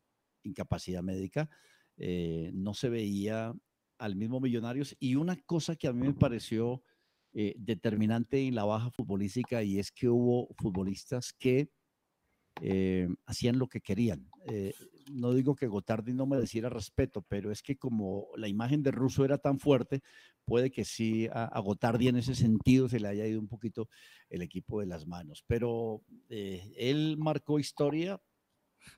incapacidad médica, eh, no se veía al mismo Millonarios. Y una cosa que a mí me pareció eh, determinante en la baja futbolística y es que hubo futbolistas que eh, hacían lo que querían. Eh, no digo que Gotardi no mereciera respeto, pero es que como la imagen de Russo era tan fuerte, puede que sí a, a, Gotardi en ese sentido se le haya ido un poquito el equipo de las manos. Pero él marcó historia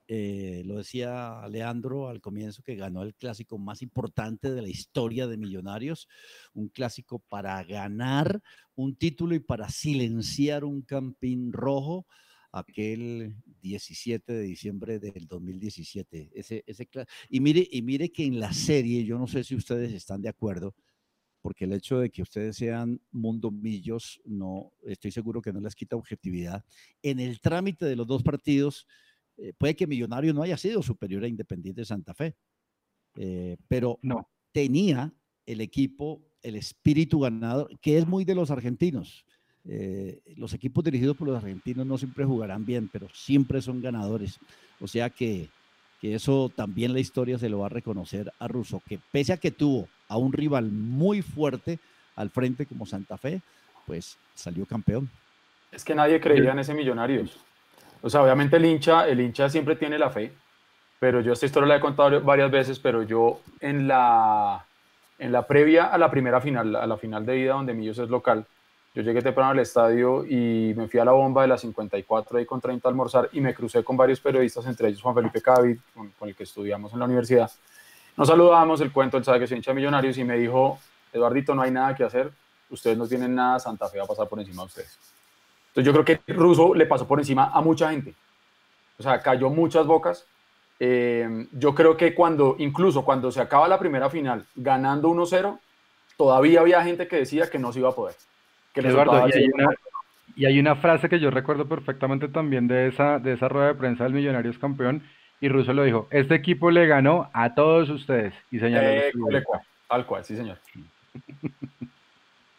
eh, lo decía Leandro al comienzo que ganó el clásico más importante de la historia de Millonarios, un clásico para ganar un título y para silenciar un campín rojo aquel 17 de diciembre del 2017. Ese, ese, y, mire, y mire que en la serie, yo no sé si ustedes están de acuerdo, porque el hecho de que ustedes sean mundomillos, no, estoy seguro que no les quita objetividad. En el trámite de los dos partidos, eh, puede que Millonario no haya sido superior a Independiente de Santa Fe, eh, pero no. tenía el equipo, el espíritu ganador, que es muy de los argentinos. Eh, los equipos dirigidos por los argentinos no siempre jugarán bien, pero siempre son ganadores. O sea que, que eso también la historia se lo va a reconocer a Russo, que pese a que tuvo a un rival muy fuerte al frente como Santa Fe, pues salió campeón. Es que nadie creía en ese Millonarios. O sea, obviamente el hincha, el hincha siempre tiene la fe, pero yo esta historia la he contado varias veces, pero yo en la, en la previa a la primera final, a la final de ida donde Millos es local, yo llegué temprano al estadio y me fui a la bomba de la 54 ahí con 30 a almorzar y me crucé con varios periodistas, entre ellos Juan Felipe Cavid, con, el que estudiamos en la universidad. Nos saludamos, el cuento, él sabe que soy hincha Millonarios y me dijo, Eduardito, no hay nada que hacer, ustedes no tienen nada, Santa Fe va a pasar por encima de ustedes. Entonces yo creo que Russo le pasó por encima a mucha gente. O sea, cayó muchas bocas. Eh, yo creo que cuando, incluso cuando se acaba la primera final ganando 1-0, todavía había gente que decía que no se iba a poder. Eduardo, y hay, una, frase que yo recuerdo perfectamente también de esa, de esa rueda de prensa del Millonarios campeón, y Russo lo dijo, este equipo le ganó a todos ustedes, y señaló. Eh, tal cual, sí señor. <laughs>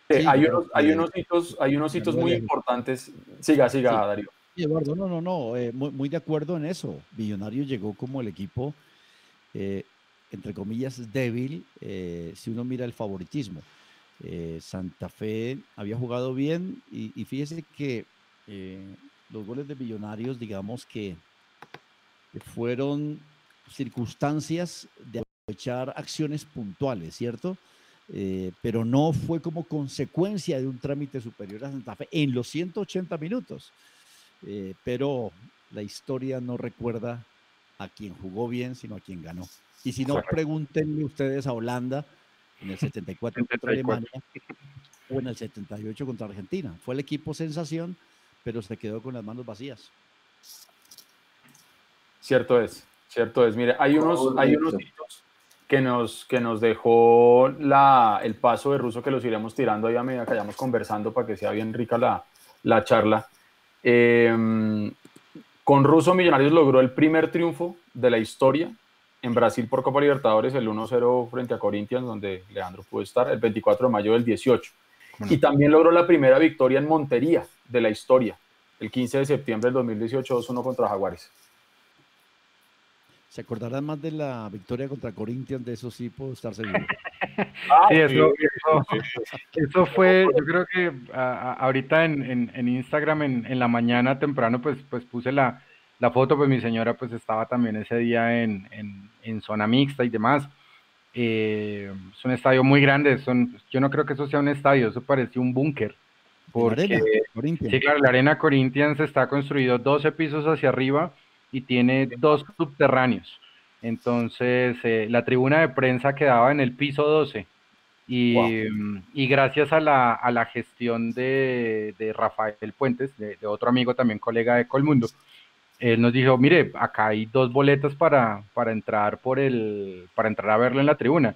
hay, unos, hay, unos, hitos, hay unos hitos muy importantes. Siga, siga, Darío. Eduardo, no, no, no, eh, muy, de acuerdo en eso. Millonarios llegó como el equipo, eh, entre comillas, débil, si uno mira el favoritismo. Eh, Santa Fe había jugado bien y, fíjese que eh, los goles de Millonarios, digamos que fueron circunstancias de aprovechar acciones puntuales, ¿cierto? Eh, pero no fue como consecuencia de un trámite superior a Santa Fe en los 180 minutos. pero la historia no recuerda a quien jugó bien, sino a quien ganó. Y si no, pregúntenle ustedes a Holanda, en el 74 contra Alemania o en el 78 contra Argentina. Fue el equipo sensación, pero se quedó con las manos vacías. Cierto es, cierto es. Mire, hay unos, hay unos hitos que nos, que nos dejó la, el paso de ruso que los iremos tirando ahí a medida que vayamos conversando para que sea bien rica la, la charla. Em, con Russo Millonarios logró el primer triunfo de la historia en Brasil por Copa Libertadores el 1-0 frente a Corinthians, donde Leandro pudo estar, el 24 de mayo del 18. Y también logró la primera victoria en Montería de la historia, el 15 de septiembre del 2018, 2-1 contra Jaguares. ¿Se acordarán más de la victoria contra Corinthians? De eso sí puedo estar seguro. <laughs> Ah, sí, eso, eso, fue, yo creo que ahorita en, en, Instagram en, en, la mañana temprano, pues, pues puse la, la foto, pues mi señora pues estaba también ese día en, zona mixta y demás. Eh, es un estadio muy grande, son, yo no creo que eso sea un estadio, eso parece un búnker. Porque, sí, claro, la Arena Corinthians está construido 12 pisos hacia arriba y tiene dos subterráneos. Entonces, eh, la tribuna de prensa quedaba en el piso 12. Y, gracias a la, a la gestión de, Rafael Puentes, de, de, otro amigo también colega de Colmundo, él nos dijo, mire, acá hay dos boletas para, para entrar por el, para entrar a verlo en la tribuna.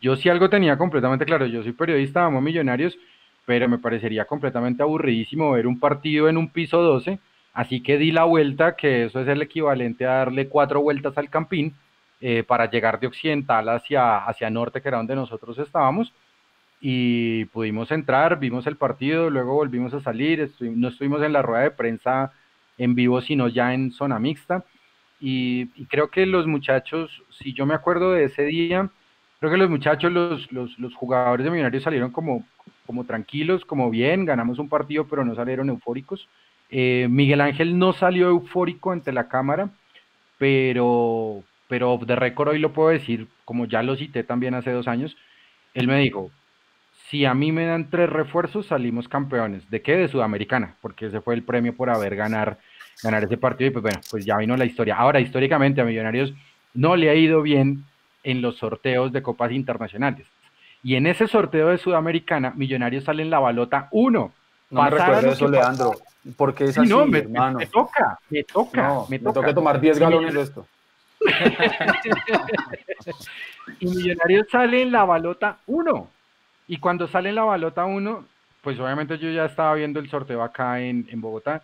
Yo sí algo tenía completamente claro, yo soy periodista, amo millonarios, pero me parecería completamente aburridísimo ver un partido en un piso 12, así que di la vuelta, que eso es el equivalente a darle cuatro vueltas al campín eh, para llegar de occidental hacia, hacia norte, que era donde nosotros estábamos, y pudimos entrar, vimos el partido, luego volvimos a salir, no estuvimos en la rueda de prensa en vivo, sino ya en zona mixta. Y, creo que los muchachos, si yo me acuerdo de ese día, creo que los muchachos, los, los, jugadores de Millonarios salieron como, como tranquilos, como bien, ganamos un partido, pero no salieron eufóricos. Eh, Miguel Ángel no salió eufórico ante la cámara, pero, pero de récord hoy lo puedo decir, como ya lo cité también hace dos años, él me dijo, si a mí me dan tres refuerzos, salimos campeones. ¿De qué? De Sudamericana, porque ese fue el premio por haber ganar, ganar ese partido. Y pues bueno, pues ya vino la historia. Ahora, históricamente a Millonarios no le ha ido bien en los sorteos de copas internacionales. Y en ese sorteo de Sudamericana, Millonarios sale en la balota 1. No me recuerdo eso, Leandro. Porque es así, no, me, me, toca, me toca, me toca. Me toca tomar 10 galones de esto. <laughs> y Millonarios sale en la balota 1. Y cuando sale la balota 1, pues obviamente yo ya estaba viendo el sorteo acá en, Bogotá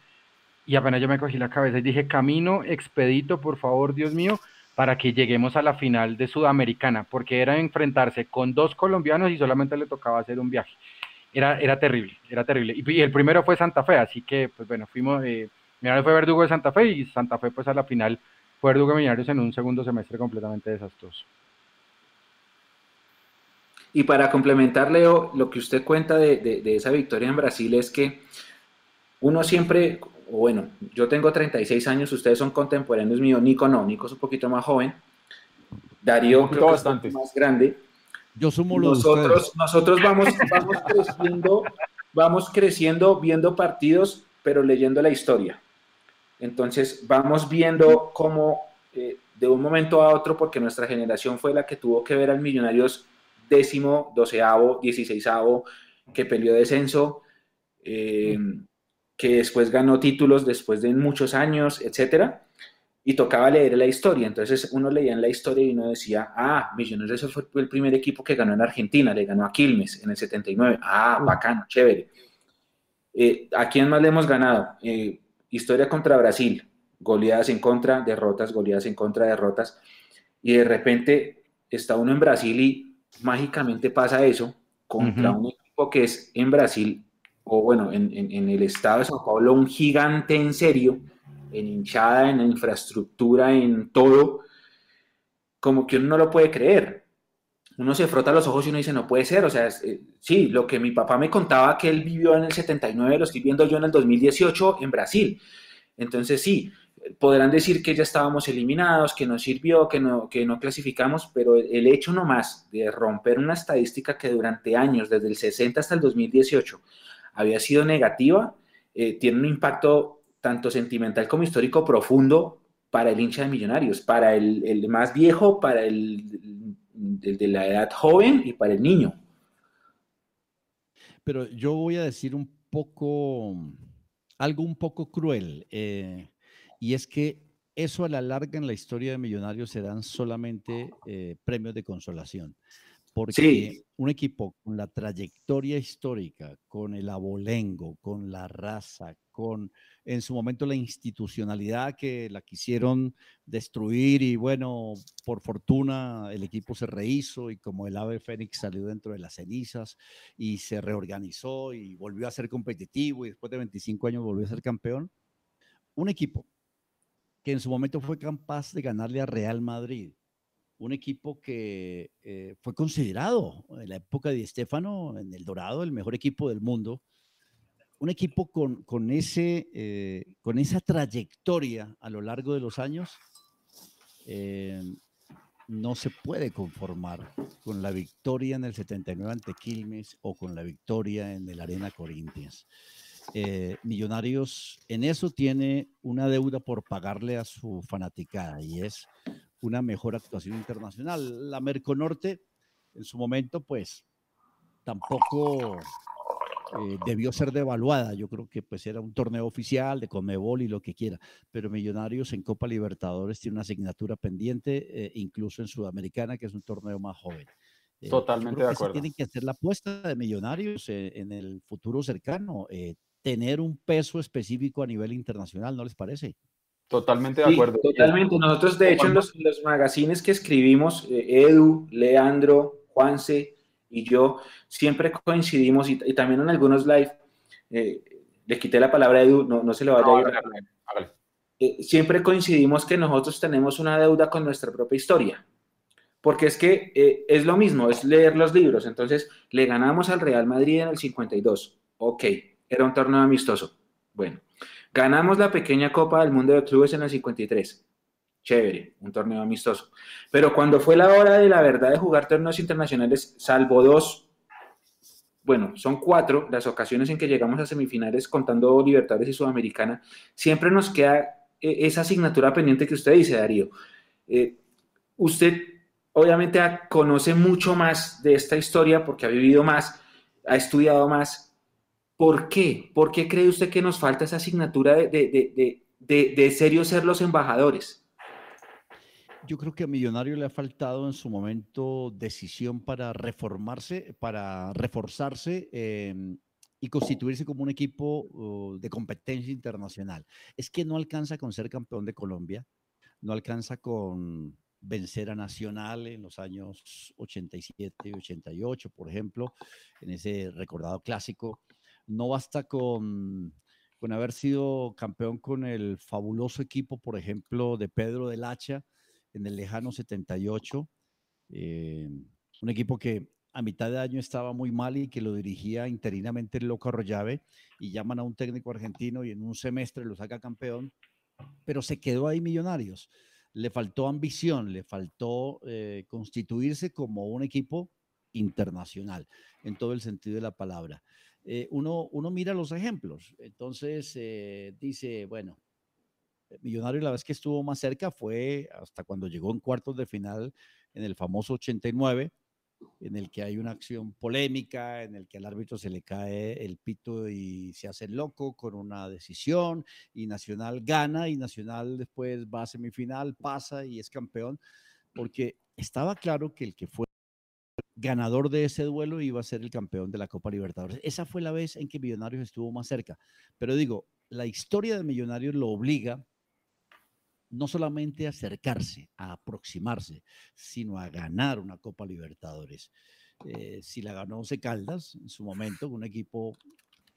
y apenas yo me cogí la cabeza y dije, camino expedito, por favor, Dios mío, para que lleguemos a la final de Sudamericana, porque era enfrentarse con dos colombianos y solamente le tocaba hacer un viaje. Era, era terrible, era terrible. Y, el primero fue Santa Fe, así que, pues bueno, fuimos, eh, fue Verdugo de Santa Fe y Santa Fe, pues a la final fue Verdugo Millonarios en un segundo semestre completamente desastroso. Y para complementar, Leo, lo que usted cuenta de, esa victoria en Brasil es que uno siempre, bueno, yo tengo 36 años, ustedes son contemporáneos míos, Nico no, Nico es un poquito más joven, Darío creo que bastante. es más grande. Yo sumo los nosotros, nosotros vamos, <laughs> vamos creciendo, vamos creciendo viendo partidos, pero leyendo la historia. Entonces vamos viendo cómo eh, de un momento a otro, porque nuestra generación fue la que tuvo que ver al Millonarios décimo, doceavo, dieciséisavo, que peleó descenso, eh, que después ganó títulos después de muchos años, etcétera, y tocaba leer la historia. Entonces uno leía en la historia y uno decía, ah, Millonarios fue el primer equipo que ganó en Argentina, le ganó a Quilmes en el 79. Ah, bacano, chévere. Eh, ¿A quién más le hemos ganado? Eh, historia contra Brasil, goleadas en contra, derrotas, goleadas en contra, derrotas. Y de repente está uno en Brasil y mágicamente pasa eso contra un equipo que es en Brasil o bueno, en, el estado de Sao Paulo, un gigante en serio, en hinchada, en infraestructura, en todo, como que uno no lo puede creer. Uno se frota los ojos y uno dice, no puede ser. O sea, eh, sí, lo que mi papá me contaba que él vivió en el 79, lo estoy viendo yo en el 2018 en Brasil. Entonces, sí, podrán decir que ya estábamos eliminados, que no sirvió, que no, que no clasificamos, pero el hecho nomás de romper una estadística que durante años, desde el 60 hasta el 2018, había sido negativa, eh, tiene un impacto tanto sentimental como histórico profundo para el hincha de Millonarios, para el, más viejo, para el, de la edad joven y para el niño. Pero yo voy a decir un poco, algo un poco cruel, eh, y es que eso a la larga en la historia de Millonarios serán solamente eh, premios de consolación. Porque un equipo con la trayectoria histórica, con el abolengo, con la raza, con en su momento la institucionalidad que la quisieron destruir y bueno, por fortuna el equipo se rehizo y como el ave fénix salió dentro de las cenizas y se reorganizó y volvió a ser competitivo y después de 25 años volvió a ser campeón, un equipo que en su momento fue capaz de ganarle a Real Madrid, un equipo que eh, fue considerado en la época de Estefano, en el Dorado, el mejor equipo del mundo. Un equipo con, con, ese, eh, con esa trayectoria a lo largo de los años, eh, no se puede conformar con la victoria en el 79 ante Quilmes o con la victoria en el Arena Corinthians. Millonarios en eso tiene una deuda por pagarle a su fanaticada y es una mejor actuación internacional. La Merconorte, en su momento, pues tampoco eh, debió ser devaluada. Yo creo que pues era un torneo oficial de Comebol y lo que quiera, pero Millonarios en Copa Libertadores tiene una asignatura pendiente, eh, incluso en Sudamericana, que es un torneo más joven. Eh, Totalmente de acuerdo. tienen que hacer la apuesta de Millonarios en el futuro cercano, tener un peso específico a nivel internacional, ¿no les parece? Totalmente de acuerdo. totalmente. Nosotros, de hecho, en los, los magazines que escribimos, eh, Edu, Leandro, Juanse y yo, siempre coincidimos y, también en algunos live, eh, le quité la palabra a Edu, no, no se le vaya a ir. Eh, siempre coincidimos que nosotros tenemos una deuda con nuestra propia historia. Porque es que eh, es lo mismo, es leer los libros. Entonces, le ganamos al Real Madrid en el 52. Ok, era un torneo amistoso. Bueno, Ganamos la pequeña Copa del Mundo de Clubes en el 53. Chévere, un torneo amistoso. Pero cuando fue la hora de la verdad de jugar torneos internacionales, salvo dos, bueno, son cuatro las ocasiones en que llegamos a semifinales contando Libertadores y Sudamericana, siempre nos queda eh, esa asignatura pendiente que usted dice, Darío. Eh, usted obviamente conoce mucho más de esta historia porque ha vivido más, ha estudiado más, ¿Por qué? ¿Por qué cree usted que nos falta esa asignatura de, de, de, de, serio ser los embajadores? Yo creo que a Millonario le ha faltado en su momento decisión para reformarse, para reforzarse em, y constituirse como un equipo uh, de competencia internacional. Es que no alcanza con ser campeón de Colombia, no alcanza con vencer a Nacional en los años 87 y 88, por ejemplo, en ese recordado clásico no basta con, haber sido campeón con el fabuloso equipo, por ejemplo, de Pedro del Hacha en el lejano 78. Eh, un equipo que a mitad de año estaba muy mal y que lo dirigía interinamente el Loco Arroyave y llaman a un técnico argentino y en un semestre lo saca campeón, pero se quedó ahí Millonarios. Le faltó ambición, le faltó eh, constituirse como un equipo internacional en todo el sentido de la palabra. Eh, uno, uno mira los ejemplos, entonces eh, dice, bueno, Millonario la vez que estuvo más cerca fue hasta cuando llegó en cuartos de final en el famoso 89, en el que hay una acción polémica, en el que al árbitro se le cae el pito y se hace loco con una decisión, y Nacional gana, y Nacional después va a semifinal, pasa y es campeón, porque estaba claro que el que fue ganador de ese duelo iba a ser el campeón de la Copa Libertadores. Esa fue la vez en que Millonarios estuvo más cerca. Pero digo, la historia de Millonarios lo obliga no solamente a acercarse, a aproximarse, sino a ganar una Copa Libertadores. Eh, si la ganó Once Caldas en su momento, un equipo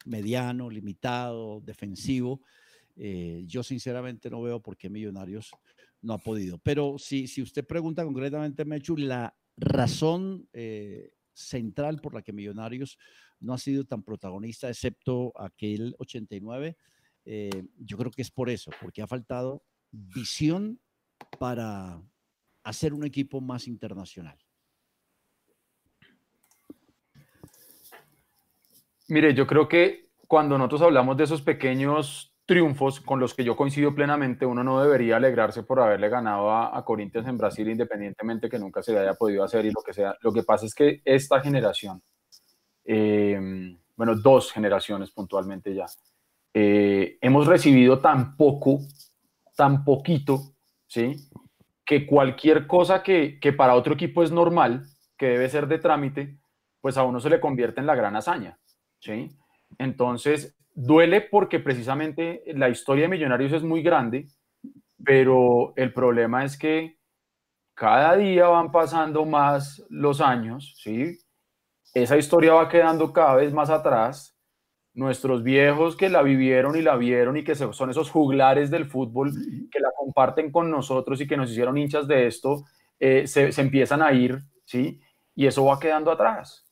mediano, limitado, defensivo, eh, yo sinceramente no veo por qué Millonarios no ha podido. Pero si, si usted pregunta concretamente, Mechu, la razón eh, central por la que Millonarios no ha sido tan protagonista, excepto aquel 89, yo creo que es por eso, porque ha faltado visión para hacer un equipo más internacional? Mire, yo creo que cuando nosotros hablamos de esos pequeños triunfos con los que yo coincido plenamente, uno no debería alegrarse por haberle ganado a, Corinthians en Brasil, independientemente que nunca se le haya podido hacer y lo que sea. Lo que pasa es que esta generación, eh, bueno, dos generaciones puntualmente ya, eh, hemos recibido tan poco tan poquito, ¿sí? Que cualquier cosa que, para otro equipo es normal, que debe ser de trámite, pues a uno se le convierte en la gran hazaña, ¿sí? Entonces, duele porque precisamente la historia de Millonarios es muy grande, pero el problema es que cada día van pasando más los años, ¿sí? Esa historia va quedando cada vez más atrás nuestros viejos que la vivieron y la vieron y que son esos juglares del fútbol que la comparten con nosotros y que nos hicieron hinchas de esto, eh, se, empiezan a ir, ¿sí? Y eso va quedando atrás.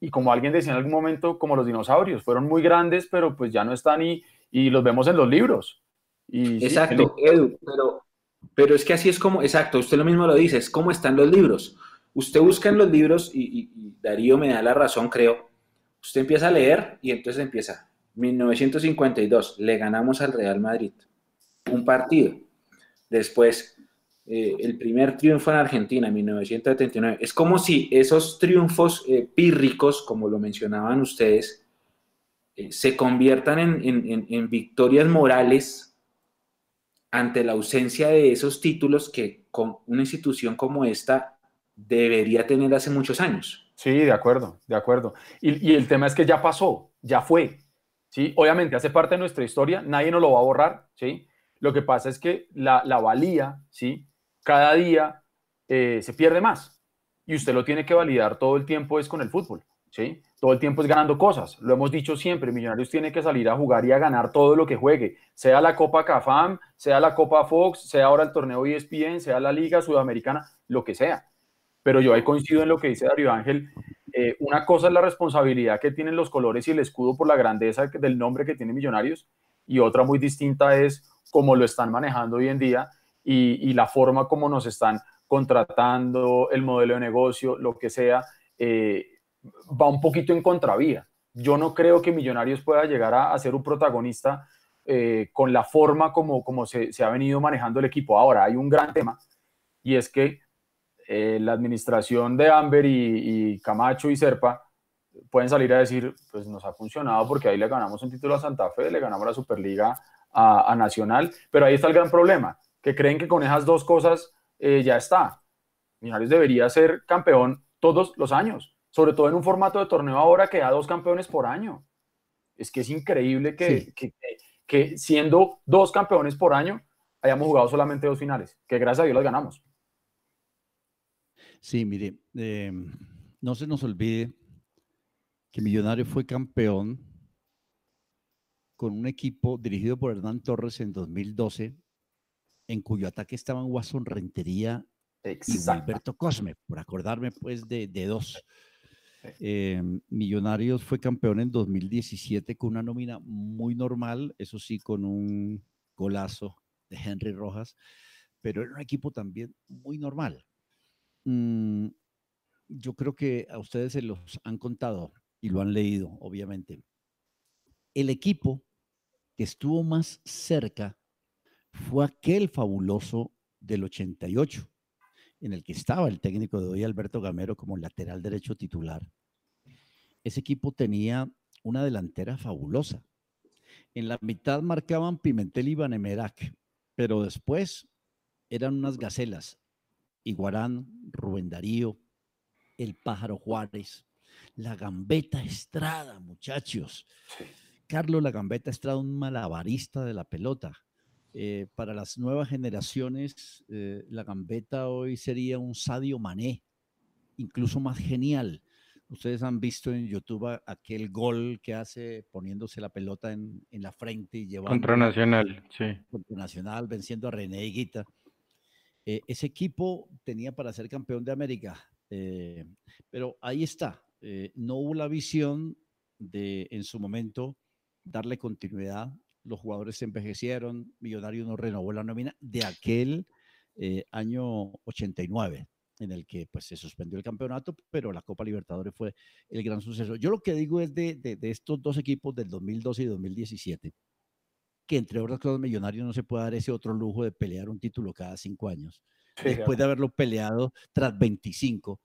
Y como alguien decía en algún momento, como los dinosaurios, fueron muy grandes, pero pues ya no están y, y los vemos en los libros. Y, exacto, Edu, pero, pero es que así es como, exacto, usted lo mismo lo dice, es como están los libros. Usted busca en los libros, y Darío me da la razón, creo, Usted empieza a leer y entonces empieza. 1952, le ganamos al Real Madrid. Un partido. Después, eh, el primer triunfo en Argentina, 1979. Es como si esos triunfos eh, pírricos, como lo mencionaban ustedes, eh, se conviertan en, victorias morales ante la ausencia de esos títulos que con una institución como esta debería tener hace muchos años. Sí, de acuerdo, de acuerdo. Y, el tema es que ya pasó, ya fue. ¿sí? Obviamente hace parte de nuestra historia, nadie nos lo va a borrar. ¿sí? Lo que pasa es que la, valía, ¿sí? Cada día eh, se pierde más. Y usted lo tiene que validar todo el tiempo es con el fútbol. ¿sí? Todo el tiempo es ganando cosas. Lo hemos dicho siempre, Millonarios tiene que salir a jugar y a ganar todo lo que juegue, sea la Copa CAFAM, sea la Copa Fox, sea ahora el torneo ESPN, sea la Liga Sudamericana, lo que sea pero yo ahí coincido en lo que dice Darío Ángel. Eh, una cosa es la responsabilidad que tienen los colores y el escudo por la grandeza del nombre que tiene Millonarios, y otra muy distinta es cómo lo están manejando hoy en día y, la forma como nos están contratando, el modelo de negocio, lo que sea, eh, va un poquito en contravía. Yo no creo que Millonarios pueda llegar a, ser un protagonista eh, con la forma como, como se, se ha venido manejando el equipo. Ahora, hay un gran tema y es que eh, la administración de Amber y, Camacho y Serpa pueden salir a decir, pues nos ha funcionado porque ahí le ganamos un título a Santa Fe, le ganamos la Superliga a, Nacional, pero ahí está el gran problema, que creen que con esas dos cosas eh, ya está. Millonarios debería ser campeón todos los años, sobre todo en un formato de torneo ahora que da dos campeones por año. Es que es increíble que, que siendo dos campeones por año hayamos jugado solamente dos finales, que gracias a Dios las ganamos. Sí, mire, em, no se nos olvide que Millonario fue campeón con un equipo dirigido por Hernán Torres en 2012, en cuyo ataque estaban Watson Rentería y Alberto Cosme, por acordarme pues de, dos. Eh, Millonarios fue campeón en 2017 con una nómina muy normal, eso sí, con un golazo de Henry Rojas, pero era un equipo también muy normal. Mm, yo creo que a ustedes se los han contado y lo han leído, obviamente. El equipo que estuvo más cerca fue aquel fabuloso del 88, en el que estaba el técnico de hoy, Alberto Gamero, como lateral derecho titular. Ese equipo tenía una delantera fabulosa. En la mitad marcaban Pimentel y Banemerac, pero después eran unas gacelas. Iguarán, Rubén Darío, el pájaro Juárez, la gambeta Estrada, muchachos. Carlos La Gambeta Estrada, un malabarista de la pelota. Eh, para las nuevas generaciones, eh, la gambeta hoy sería un Sadio Mané, incluso más genial. Ustedes han visto en YouTube aquel gol que hace poniéndose la pelota en, la frente y llevando. Contra Nacional, sí. Contra Nacional, venciendo a René Guita. Eh, ese equipo tenía para ser campeón de América, pero ahí está. no hubo la visión de en su momento darle continuidad los jugadores se envejecieron, Millonarios no renovó la nómina de aquel eh, año 89 en el que pues se suspendió el campeonato, pero la Copa Libertadores fue el gran suceso. Yo lo que digo es de, de, estos dos equipos del 2012 y 2017, que entre otras cosas Millonarios no se puede dar ese otro lujo de pelear un título cada cinco años, después de haberlo peleado tras 25.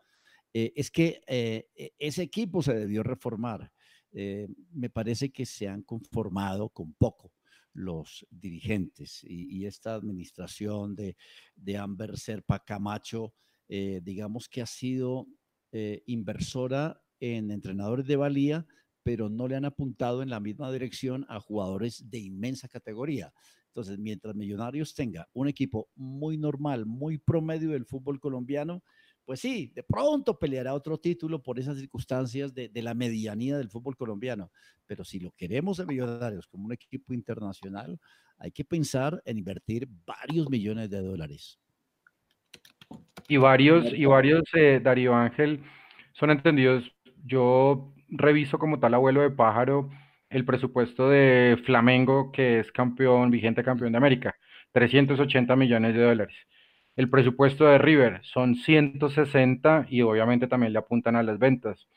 Eh, es que eh, e, ese equipo se debió reformar. Eh, me parece que se han conformado con poco los dirigentes y, esta administración de, de Amber Serpa Camacho, eh, digamos que ha sido eh, inversora en entrenadores de valía, pero no le han apuntado en la misma dirección a jugadores de inmensa categoría. Entonces, mientras Millonarios tenga un equipo muy normal, muy promedio del fútbol colombiano, pues sí, de pronto peleará otro título por esas circunstancias de, la medianía del fútbol colombiano. Pero si lo queremos de Millonarios como un equipo internacional, hay que pensar en invertir varios millones de dólares. Y varios, y varios, eh, Darío Ángel, son entendidos. Yo reviso como tal abuelo de pájaro el presupuesto de Flamengo, que es campeón, vigente campeón de América, 380 millones de dólares. El presupuesto de River son 160 y obviamente también le apuntan a las ventas.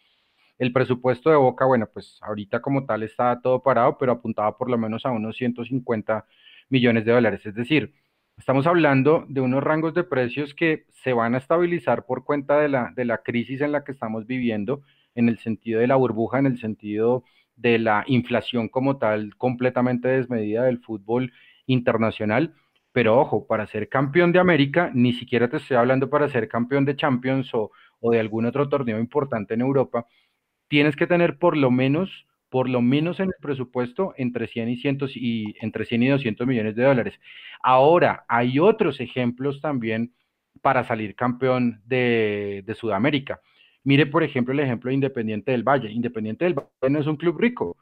El presupuesto de Boca, bueno, pues ahorita como tal está todo parado, pero apuntaba por lo menos a unos 150 millones de dólares. Es decir, estamos hablando de unos rangos de precios que se van a estabilizar por cuenta de la, de la crisis en la que estamos viviendo, en el sentido de la burbuja, en el sentido de la inflación como tal, completamente desmedida del fútbol internacional pero ojo, para ser campeón de América, ni siquiera te estoy hablando para ser campeón de Champions o, de algún otro torneo importante en Europa, tienes que tener por lo menos, por lo menos en el presupuesto entre 100 y, 100 y, entre 100 y 200 millones de dólares. Ahora, hay otros ejemplos también para salir campeón de, de Sudamérica. Mire, por ejemplo, el ejemplo de Independiente del Valle. Independiente del Valle no es un club rico.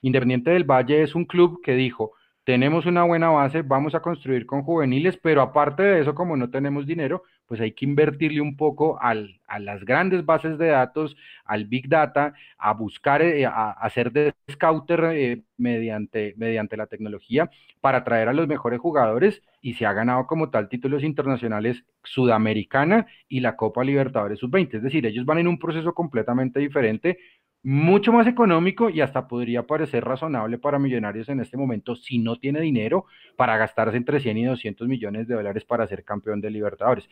Independiente del Valle es un club que dijo, tenemos una buena base, vamos a construir con juveniles, pero aparte de eso, como no tenemos dinero, pues hay que invertirle un poco al, a las grandes bases de datos, al Big Data, a buscar, eh, a, hacer de scouter eh, mediante, mediante la tecnología para atraer a los mejores jugadores y se ha ganado como tal títulos internacionales Sudamericana y la Copa Libertadores Sub-20. Es decir, ellos van en un proceso completamente diferente mucho más económico y hasta podría parecer razonable para millonarios en este momento si no tiene dinero para gastarse entre 100 y 200 millones de dólares para ser campeón de Libertadores.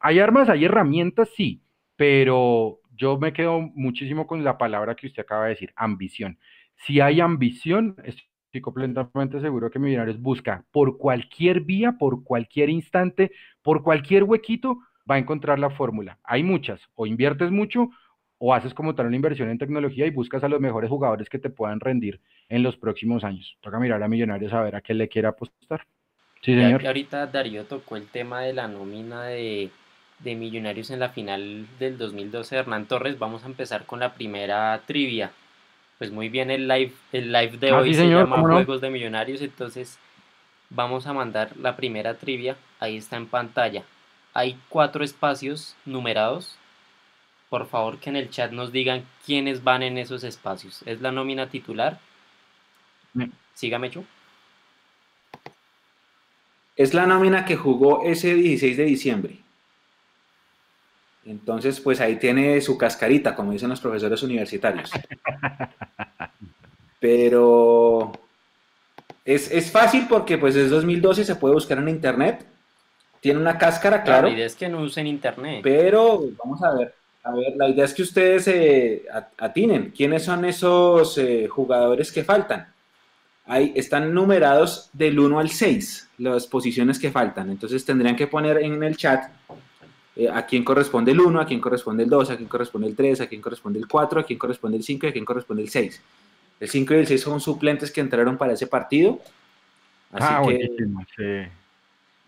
Hay armas, hay herramientas, sí, pero yo me quedo muchísimo con la palabra que usted acaba de decir, ambición. Si hay ambición, estoy completamente seguro que Millonarios busca por cualquier vía, por cualquier instante, por cualquier huequito, va a encontrar la fórmula. Hay muchas, o inviertes mucho o haces como tal una inversión en tecnología y buscas a los mejores jugadores que te puedan rendir en los próximos años. Toca mirar a Millonarios a ver a qué le quiera apostar. Sí, señor. ahorita Darío tocó el tema de la nómina de, Millonarios en la final del 2012 Hernán Torres. Vamos a empezar con la primera trivia. Pues muy bien, el live, el live de ah, hoy se llama Juegos de Millonarios, entonces vamos a mandar la primera trivia. Ahí está en pantalla. Hay cuatro espacios numerados por favor que en el chat nos digan quiénes van en esos espacios. ¿Es la nómina titular? Sígame, Chu. Es la nómina que jugó ese 16 de diciembre. Entonces, pues ahí tiene su cascarita, como dicen los profesores universitarios. <laughs> Pero es, fácil porque pues es 2012 se puede buscar en internet. Tiene una cáscara, claro. La idea es que no usen internet. Pero vamos a ver. A ver, la idea es que ustedes eh, atinen. ¿Quiénes son esos eh, jugadores que faltan? Ahí están numerados del 1 al 6, las posiciones que faltan. Entonces tendrían que poner en el chat eh, a quién corresponde el 1, a quién corresponde el 2, a quién corresponde el 3, a quién corresponde el 4, a quién corresponde el 5 y a quién corresponde el 6. El 5 y el 6 son suplentes que entraron para ese partido. ah, buenísimo, sí.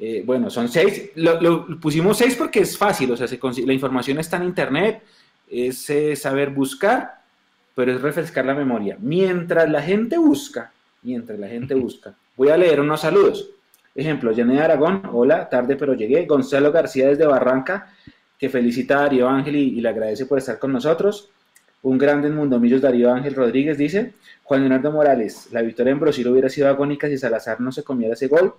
Eh, bueno, son 6. Lo, pusimos 6 porque es fácil, o sea, la información está en internet, es eh, saber buscar, pero es refrescar la memoria. Mientras la gente busca, mientras la gente busca, voy a leer unos saludos. Ejemplo, Janet Aragón, hola, tarde pero llegué. Gonzalo García desde Barranca, que felicita a Darío Ángel y, le agradece por estar con nosotros. Un grande en Mundomillos, Darío Ángel Rodríguez, dice. Juan Leonardo Morales, la victoria en Brasil hubiera sido agónica si Salazar no se comiera ese gol.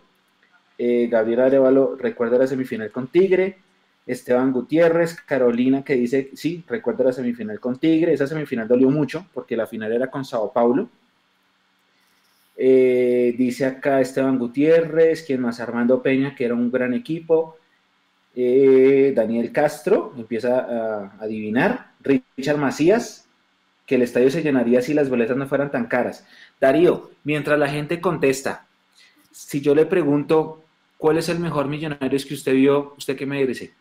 Eh, Gabriel Arevalo recuerda la semifinal con Tigre. Esteban Gutiérrez, Carolina, que dice, sí, recuerda la semifinal con Tigre. Esa semifinal dolió mucho porque la final era con Sao Paulo. Eh, dice acá Esteban Gutiérrez, quien más Armando Peña, que era un gran equipo. Eh, Daniel Castro empieza a, adivinar. Richard Macías, que el estadio se llenaría si las boletas no fueran tan caras. Darío, mientras la gente contesta, si yo le pregunto cuál es el mejor millonario que usted vio, ¿usted qué me dice?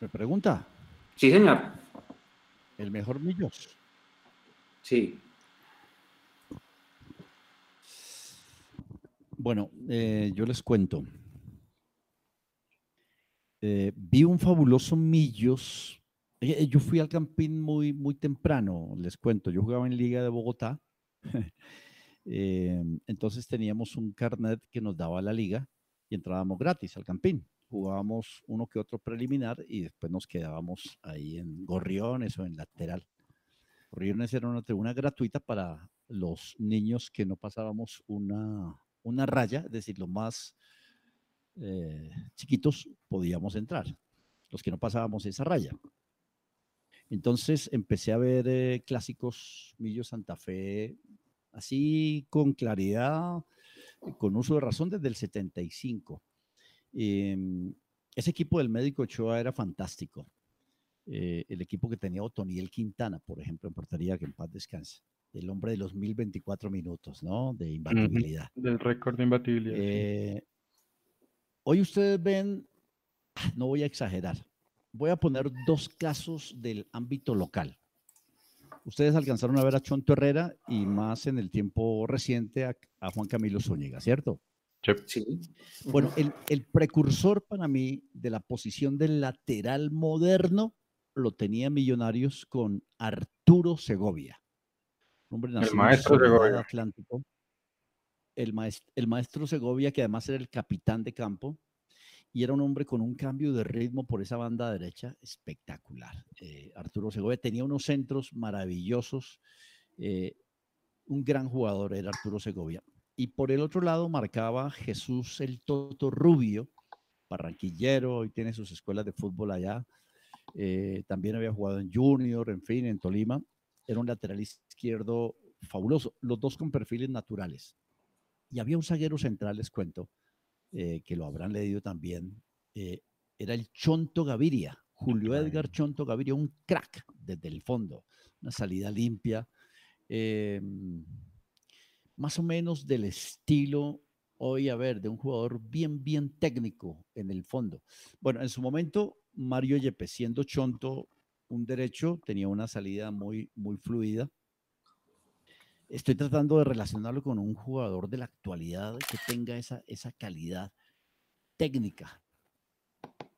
¿Me pregunta? Sí, señor. ¿El mejor Millos? Sí. Bueno, eh, yo les cuento. Eh, vi un fabuloso Millos. Eh, yo fui al Campín muy, muy temprano, les cuento. Yo jugaba en Liga de Bogotá. <laughs> entonces teníamos un carnet que nos daba la liga y entrábamos gratis al Campín jugábamos uno que otro preliminar y después nos quedábamos ahí en Gorriones o en lateral. Gorriones era una tribuna gratuita para los niños que no pasábamos una, una raya, es decir, los más eh, chiquitos podíamos entrar, los que no pasábamos esa raya. Entonces empecé a ver eh, clásicos Millo Santa Fe así con claridad, con uso de razón desde el 75 Em, ese equipo del médico Ochoa era fantástico. Eh, el equipo que tenía Otoniel Quintana, por ejemplo, en portería, que en paz descanse. El hombre de los 1024 minutos, ¿no? De imbatibilidad. Del récord de imbatibilidad. Eh, hoy ustedes ven, ah, no voy a exagerar, voy a poner dos casos del ámbito local. Ustedes alcanzaron a ver a Chonto Herrera y más en el tiempo reciente a, a Juan Camilo Zúñiga, ¿cierto? Sí. Bueno, el, precursor para mí de la posición del lateral moderno lo tenía Millonarios con Arturo Segovia. Hombre el maestro Segovia. Atlántico. El, el maestro Segovia, que además era el capitán de campo, y era un hombre con un cambio de ritmo por esa banda derecha espectacular. Eh, Arturo Segovia tenía unos centros maravillosos. Eh, un gran jugador era Arturo Segovia. Y por el otro lado marcaba Jesús el Toto Rubio, barranquillero, hoy tiene sus escuelas de fútbol allá. Eh, también había jugado en Junior, en fin, en Tolima. Era un lateral izquierdo fabuloso, los dos con perfiles naturales. Y había un zaguero central, les cuento, eh, que lo habrán leído también. Eh, era el Chonto Gaviria, Julio Edgar Chonto Gaviria, un crack desde el fondo, una salida limpia. Eh, más o menos del estilo hoy, a ver, de un jugador bien, bien técnico en el fondo. Bueno, en su momento, Mario Yepes, siendo chonto, un derecho, tenía una salida muy, muy fluida. Estoy tratando de relacionarlo con un jugador de la actualidad que tenga esa, esa calidad técnica.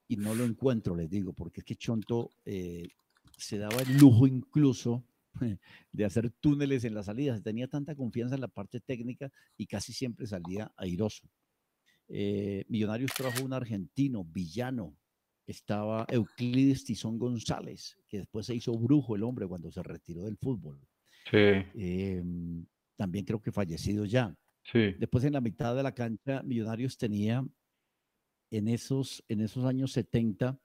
Y no lo encuentro, les digo, porque es que Chonto eh, se daba el lujo incluso <laughs> de hacer túneles en las salidas. Tenía tanta confianza en la parte técnica y casi siempre salía airoso. Eh, Millonarios trajo un argentino, villano, estaba Euclides Tizón González, que después se hizo brujo el hombre cuando se retiró del fútbol. Sí. Em, también creo que fallecido ya. Sí. Después en la mitad de la cancha, Millonarios tenía en esos, en esos años 70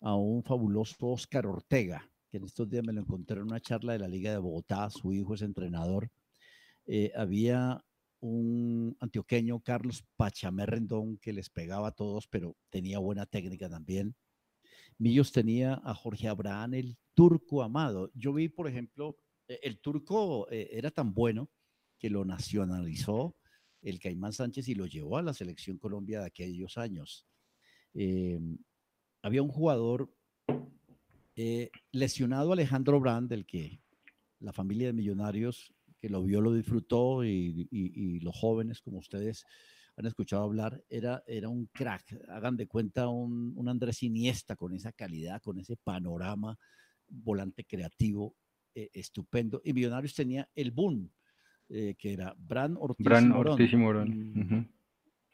a un fabuloso Oscar Ortega, que en estos días me lo encontré en una charla de la Liga de Bogotá, su hijo es entrenador. Eh, había un antioqueño, Carlos Pachamé Rendón, que les pegaba a todos, pero tenía buena técnica también. Millos tenía a Jorge Abraham, el turco amado. Yo vi, por ejemplo, el turco eh, era tan bueno que lo nacionalizó el Caimán Sánchez y lo llevó a la selección Colombia de aquellos años. Eh, había un jugador eh, lesionado, Alejandro Brand, del que la familia de millonarios que lo vio lo disfrutó y, los jóvenes como ustedes han escuchado hablar, era, era un crack. Hagan de cuenta un, un Andrés Iniesta con esa calidad, con ese panorama, volante creativo, eh, estupendo. Y Millonarios tenía el boom, eh, que era Bran Ortiz, y Morón.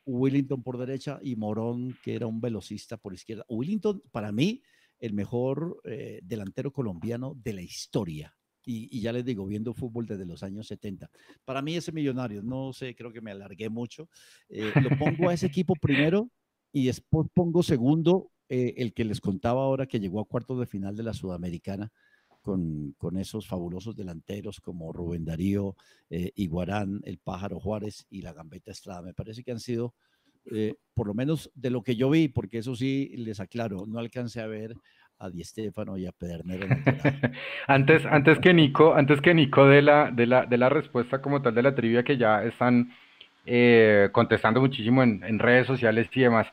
Willington por derecha y Morón, que era un velocista por izquierda. Willington, para mí, el mejor eh, delantero colombiano de la historia. Y, ya les digo, viendo fútbol desde los años 70. Para mí ese millonario, no sé, creo que me alargué mucho. Eh, lo pongo a ese <laughs> equipo primero y después pongo segundo el que les contaba ahora que llegó a cuartos de final de la Sudamericana, con, con, esos fabulosos delanteros como Rubén Darío, eh, Iguarán, el Pájaro Juárez y la Gambeta Estrada. Me parece que han sido, eh, por lo menos de lo que yo vi, porque eso sí les aclaro, no alcancé a ver a Di Stefano y a Pedernero. <laughs> antes, antes que Nico, antes que Nico de la, de la, de la respuesta como tal de la trivia que ya están eh, contestando muchísimo en, en, redes sociales y demás.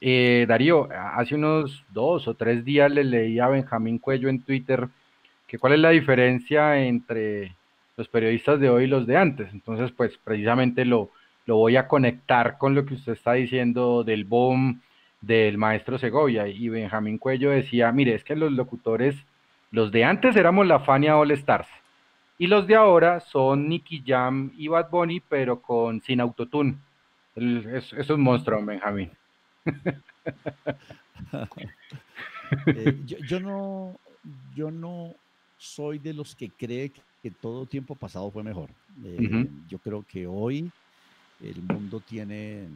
Eh, Darío, hace unos dos o tres días le leí a Benjamín Cuello en Twitter que cuál es la diferencia entre los periodistas de hoy y los de antes. Entonces, pues precisamente lo, lo voy a conectar con lo que usted está diciendo del boom del maestro Segovia. Y Benjamín Cuello decía, mire, es que los locutores, los de antes éramos la Fania All Stars. Y los de ahora son Nicky Jam y Bad Bunny, pero con sin autotune. Es, es, un monstruo, Benjamín. <laughs> Eh, yo, no, yo no soy de los que cree que todo tiempo pasado fue mejor. Eh, yo creo que hoy el mundo tiene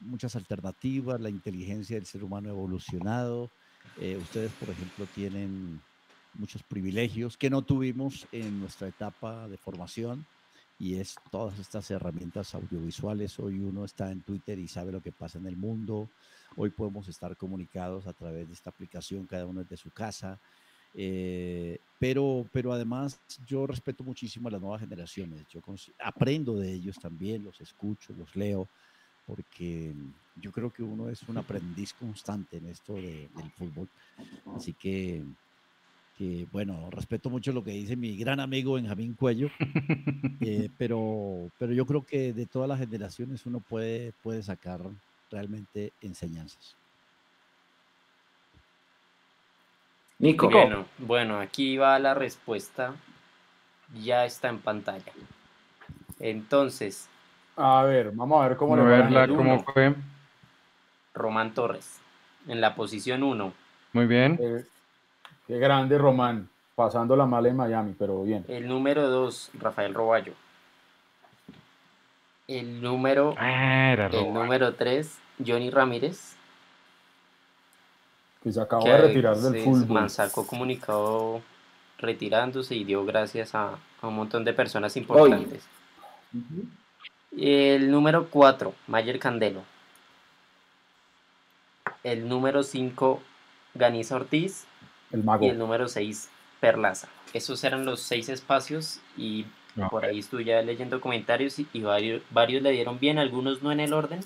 muchas alternativas, la inteligencia del ser humano ha evolucionado. Eh, ustedes, por ejemplo, tienen muchos privilegios que no tuvimos en nuestra etapa de formación y es todas estas herramientas audiovisuales. Hoy uno está en Twitter y sabe lo que pasa en el mundo. Hoy podemos estar comunicados a través de esta aplicación, cada uno desde su casa. Eh, pero, pero además yo respeto muchísimo a las nuevas generaciones. Yo aprendo de ellos también, los escucho, los leo, porque yo creo que uno es un aprendiz constante en esto del fútbol. Así que, que, bueno, respeto mucho lo que dice mi gran amigo Benjamín Cuello, eh, <laughs> pero, pero yo creo que de todas las generaciones uno puede, puede sacar realmente enseñanzas. Nico. Bueno, bueno, aquí va la respuesta. Ya está en pantalla. Entonces. A ver, vamos a ver cómo le verla, cómo fue. Román Torres, en la posición 1. Muy bien. qué grande Román, pasando la mala en Miami, pero bien. El número 2, Rafael Roballo. El número, ah, el número 3, Johnny Ramírez que se acaba de retirar del fútbol. Man sacó comunicado retirándose y dio gracias a, un montón de personas importantes. El número 4, Mayer Candelo. El número 5, Ganiza Ortiz. El mago. Y el número 6, Perlaza. Esos eran los seis espacios y por ahí estuve ya leyendo comentarios y, varios, varios, le dieron bien, algunos no en el orden,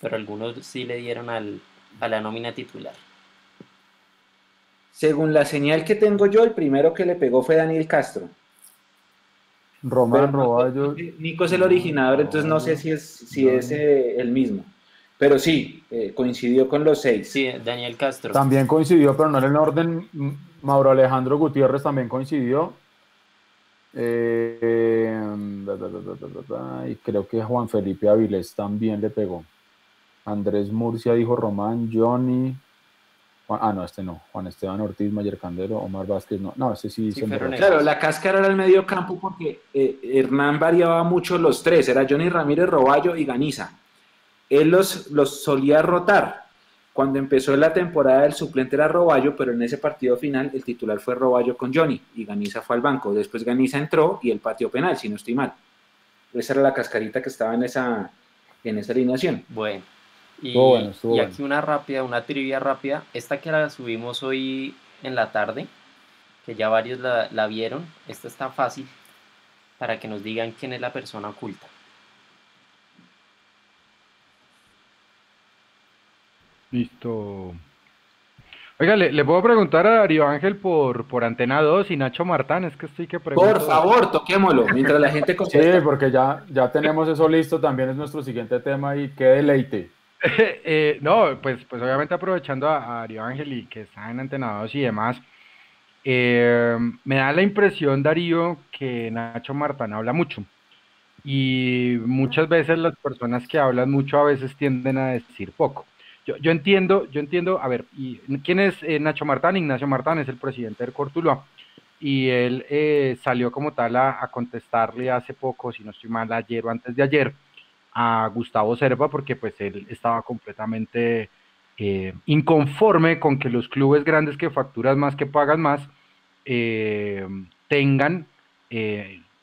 pero algunos sí le dieron al, a la nómina titular. Según la señal que tengo yo, el primero que le pegó fue Daniel Castro. Román Roballo. Nico es el originador, entonces no sé si es, si es eh, el mismo. Pero sí, eh, coincidió con los seis. Sí, Daniel Castro. También coincidió, pero no en el orden. Mauro Alejandro Gutiérrez también coincidió. Eh, y creo que Juan Felipe Avilés también le pegó. Andrés Murcia dijo Román, Johnny. Ah, no, este no. Juan Esteban Ortiz, Mayer Candelo, Omar Vázquez, no. No, este sí. claro, la cáscara era el medio campo porque eh, Hernán variaba mucho los tres. Era Johnny Ramírez, Roballo y Ganiza. Él los, los solía rotar. Cuando empezó la temporada, el suplente era Roballo, pero en ese partido final el titular fue Roballo con Johnny y Ganiza fue al banco. Después Ganiza entró y el patio penal, si no estoy mal. Esa era la cascarita que estaba en esa, en esa alineación. Bueno, y, aquí una rápida, una trivia rápida. Esta que la subimos hoy en la tarde, que ya varios la, la vieron. Esta está fácil para que nos digan quién es la persona oculta. Listo. Oiga, le, puedo preguntar a Darío Ángel por, por Antena 2 y Nacho Martán, es que estoy que preguntar. Por favor, toquémoslo, mientras la gente <laughs> contesta. Sí, porque ya, ya tenemos eso listo, también es nuestro siguiente tema y qué deleite. <laughs> Eh, no, pues, pues obviamente aprovechando a, Darío Ángel y que está en Antena 2 y demás, eh, me da la impresión, Darío, que Nacho Martán habla mucho. Y muchas veces las personas que hablan mucho a veces tienden a decir poco. Yo, entiendo, yo entiendo, a ver, ¿quién es eh, Nacho Martán? Ignacio Martán es el presidente del Cortuluá y él eh, salió como tal a, contestarle hace poco, si no estoy mal, ayer o antes de ayer, a Gustavo Serpa, porque pues él estaba completamente eh, inconforme con que los clubes grandes que facturan más, que pagan más, tengan,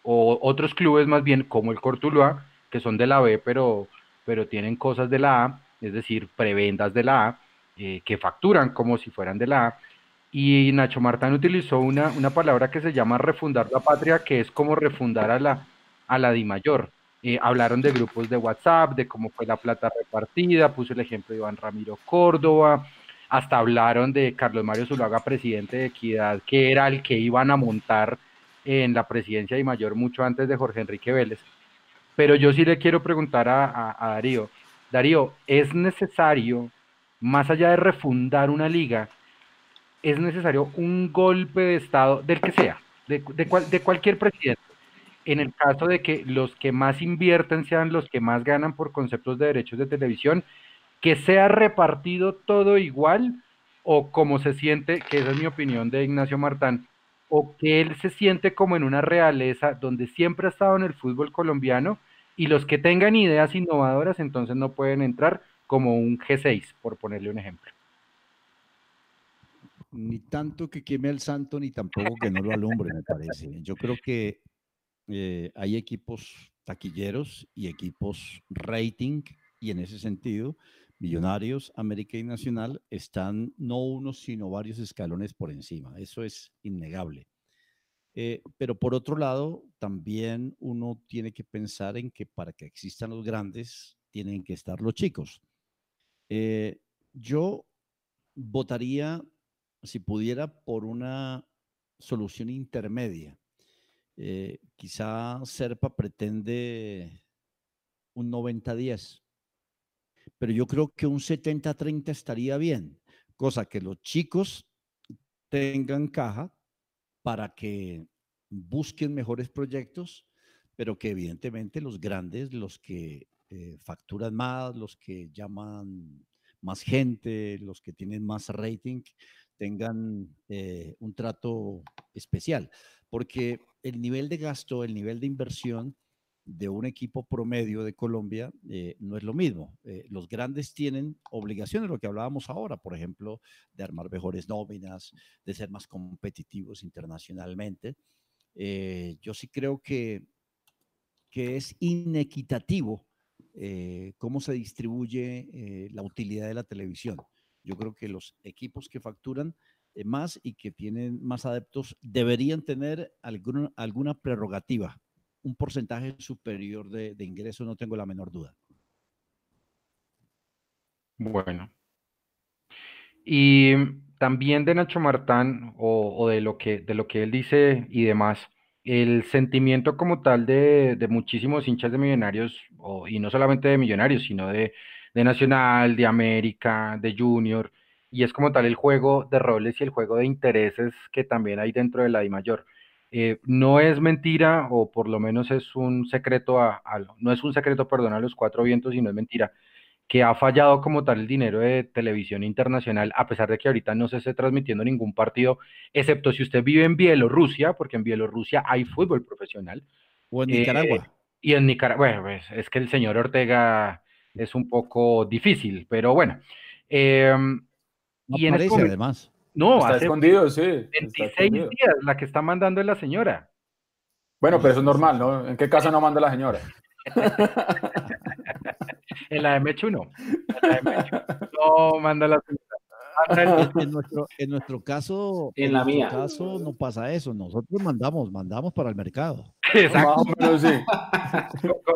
o otros clubes más bien, como el Cortuluá, que son de la B, pero, pero tienen cosas de la A, es decir, prebendas de la A, eh, que facturan como si fueran de la A. Y Nacho Martán utilizó una, una, palabra que se llama refundar la patria, que es como refundar a la, a la DIMAYOR. Eh, hablaron de grupos de WhatsApp, de cómo fue la plata repartida, puso el ejemplo de Iván Ramiro Córdoba, hasta hablaron de Carlos Mario Zuluaga, presidente de Equidad, que era el que iban a montar en la presidencia de Mayor mucho antes de Jorge Enrique Vélez. Pero yo sí le quiero preguntar a, Darío, Darío, es necesario, más allá de refundar una liga, es necesario un golpe de Estado, del que sea, de, de, cualquier presidente. En el caso de que los que más invierten sean los que más ganan por conceptos de derechos de televisión, que sea repartido todo igual o como se siente, que esa es mi opinión de Ignacio Martán, o que él se siente como en una realeza donde siempre ha estado en el fútbol colombiano y los que tengan ideas innovadoras entonces no pueden entrar como un G6, por ponerle un ejemplo. Ni tanto que queme al santo, ni tampoco que no lo alumbre, me parece. Yo creo que eh, hay equipos taquilleros y equipos rating, y en ese sentido, Millonarios, América y Nacional están no unos, sino varios escalones por encima. Eso es innegable. Eh, pero por otro lado, también uno tiene que pensar en que para que existan los grandes, tienen que estar los chicos. Eh, yo votaría, si pudiera, por una solución intermedia. Eh, quizá Serpa pretende un 90-10, pero yo creo que un 70-30 estaría bien, cosa que los chicos tengan caja para que busquen mejores proyectos, pero que evidentemente los grandes, los que eh, facturan más, los que llaman más gente, los que tienen más rating, tengan eh, un trato especial, porque el nivel de gasto, el nivel de inversión de un equipo promedio de Colombia eh, no es lo mismo. los grandes tienen obligaciones, lo que hablábamos ahora, por ejemplo, de armar mejores nóminas, de ser más competitivos internacionalmente. Eh, yo sí creo que, que es inequitativo eh, cómo se distribuye eh, la utilidad de la televisión. Yo creo que los equipos que facturan más y que tienen más adeptos deberían tener alguna, alguna prerrogativa, un porcentaje superior de, de ingreso, no tengo la menor duda. Bueno. Y también de Nacho Martán o, de, lo que, de lo que él dice y demás, el sentimiento como tal de, muchísimos hinchas de Millonarios, y no solamente de Millonarios, sino de, de Nacional, de América, de Junior, y es como tal el juego de roles y el juego de intereses que también hay dentro de la I mayor. Eh, no es mentira, o por lo menos es un secreto, a, no es un secreto, perdón, a los cuatro vientos, sino es mentira, que ha fallado como tal el dinero de televisión internacional, a pesar de que ahorita no se esté transmitiendo ningún partido, excepto si usted vive en Bielorrusia, porque en Bielorrusia hay fútbol profesional. O en Nicaragua. Eh, y en Nicaragua, bueno, pues, es que el señor Ortega es un poco difícil, pero bueno. Y en este además. No, está escondido, sí. 26 días, la que está mandando es la señora. Bueno, pero eso es normal, ¿no? ¿En qué casa no manda la señora? <laughs> en la de Mechu no. No manda la señora. En nuestro, en nuestro caso, en, la mía. caso no pasa eso. Nosotros mandamos, mandamos para el mercado. Exacto.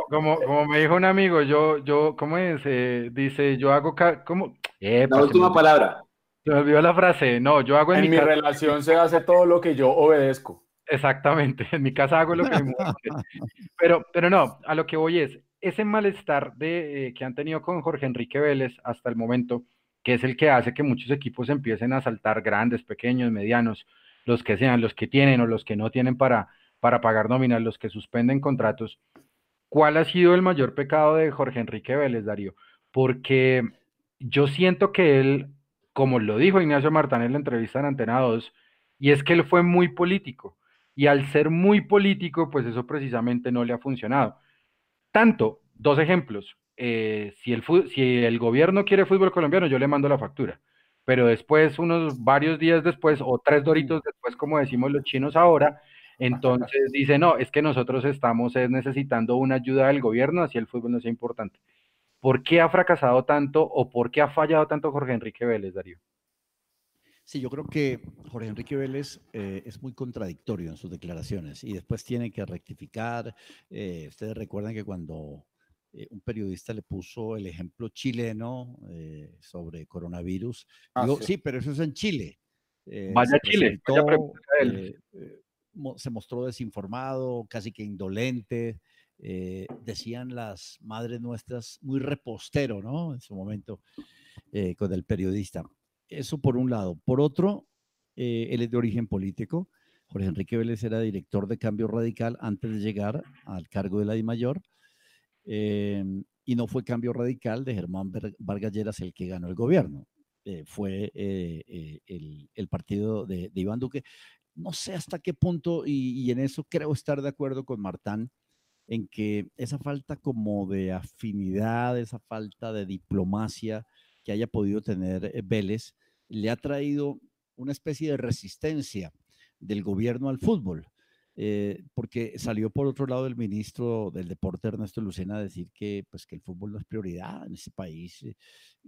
Como, como, me dijo un amigo, yo, yo, ¿cómo es? Eh, dice, yo hago, ¿cómo? la última palabra. Se me olvidó la frase. No, yo hago en, mi, relación se hace todo lo que yo obedezco. Exactamente, en mi casa hago lo que me <laughs> Pero, pero no, a lo que voy es, ese malestar de, eh, que han tenido con Jorge Enrique Vélez hasta el momento, que es el que hace que muchos equipos empiecen a saltar grandes, pequeños, medianos, los que sean, los que tienen o los que no tienen para, para pagar nóminas, los que suspenden contratos. ¿Cuál ha sido el mayor pecado de Jorge Enrique Vélez, Darío? Porque yo siento que él, como lo dijo Ignacio Martán en la entrevista en Antena 2, y es que él fue muy político. Y al ser muy político, pues eso precisamente no le ha funcionado. Tanto, dos ejemplos. Eh, si, el, si el gobierno quiere fútbol colombiano, yo le mando la factura. Pero después, unos varios días después, o tres doritos después, como decimos los chinos ahora, entonces dice, no, es que nosotros estamos necesitando una ayuda del gobierno, así el fútbol no sea importante. ¿Por qué ha fracasado tanto o por qué ha fallado tanto Jorge Enrique Vélez, Darío? Sí, yo creo que Jorge Enrique Vélez eh, es muy contradictorio en sus declaraciones y después tiene que rectificar. Eh, ustedes recuerdan que cuando eh, un periodista le puso el ejemplo chileno sobre coronavirus, ah, digo, sí. pero eso es en Chile. vaya Chile, se mostró desinformado, casi que indolente. Eh, decían las madres nuestras, muy repostero, ¿no? En su momento eh, con el periodista. Eso por un lado. Por otro, eh, él es de origen político. Jorge Enrique Vélez era director de Cambio Radical antes de llegar al cargo de la DIMAYOR. y no fue Cambio Radical de Germán Vargas Lleras el que ganó el gobierno. fue el, partido de, Iván Duque. No sé hasta qué punto, y en eso creo estar de acuerdo con Martán, en que esa falta como de afinidad, esa falta de diplomacia que haya podido tener eh, Vélez, le ha traído una especie de resistencia del gobierno al fútbol. Eh, porque salió por otro lado el ministro del deporte Ernesto Lucena a decir que, pues, que el fútbol no es prioridad en este país. Eh,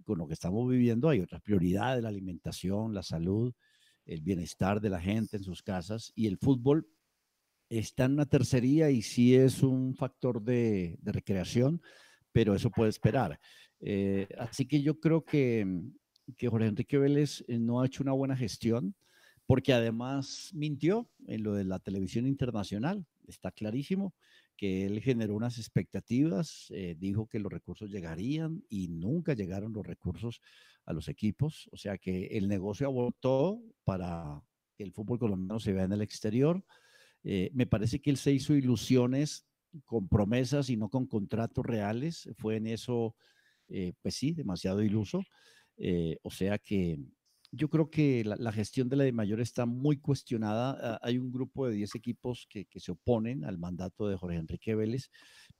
con lo que estamos viviendo hay otras prioridades, la alimentación, la salud, el bienestar de la gente en sus casas y el fútbol está en una tercería y sí es un factor de, recreación, pero eso puede esperar. Eh, así que yo creo que, que Jorge Enrique Vélez eh, no ha hecho una buena gestión, porque además mintió en lo de la televisión internacional. Está clarísimo que él generó unas expectativas, eh, dijo que los recursos llegarían y nunca llegaron los recursos a los equipos. O sea que el negocio abortó para que el fútbol colombiano se vea en el exterior eh, me parece que él se hizo ilusiones con promesas y no con contratos reales. Fue en eso, eh, pues sí, demasiado iluso. Eh, o sea que yo creo que la, gestión de la de mayor está muy cuestionada. Hay un grupo de 10 equipos que, que, se oponen al mandato de Jorge Enrique Vélez,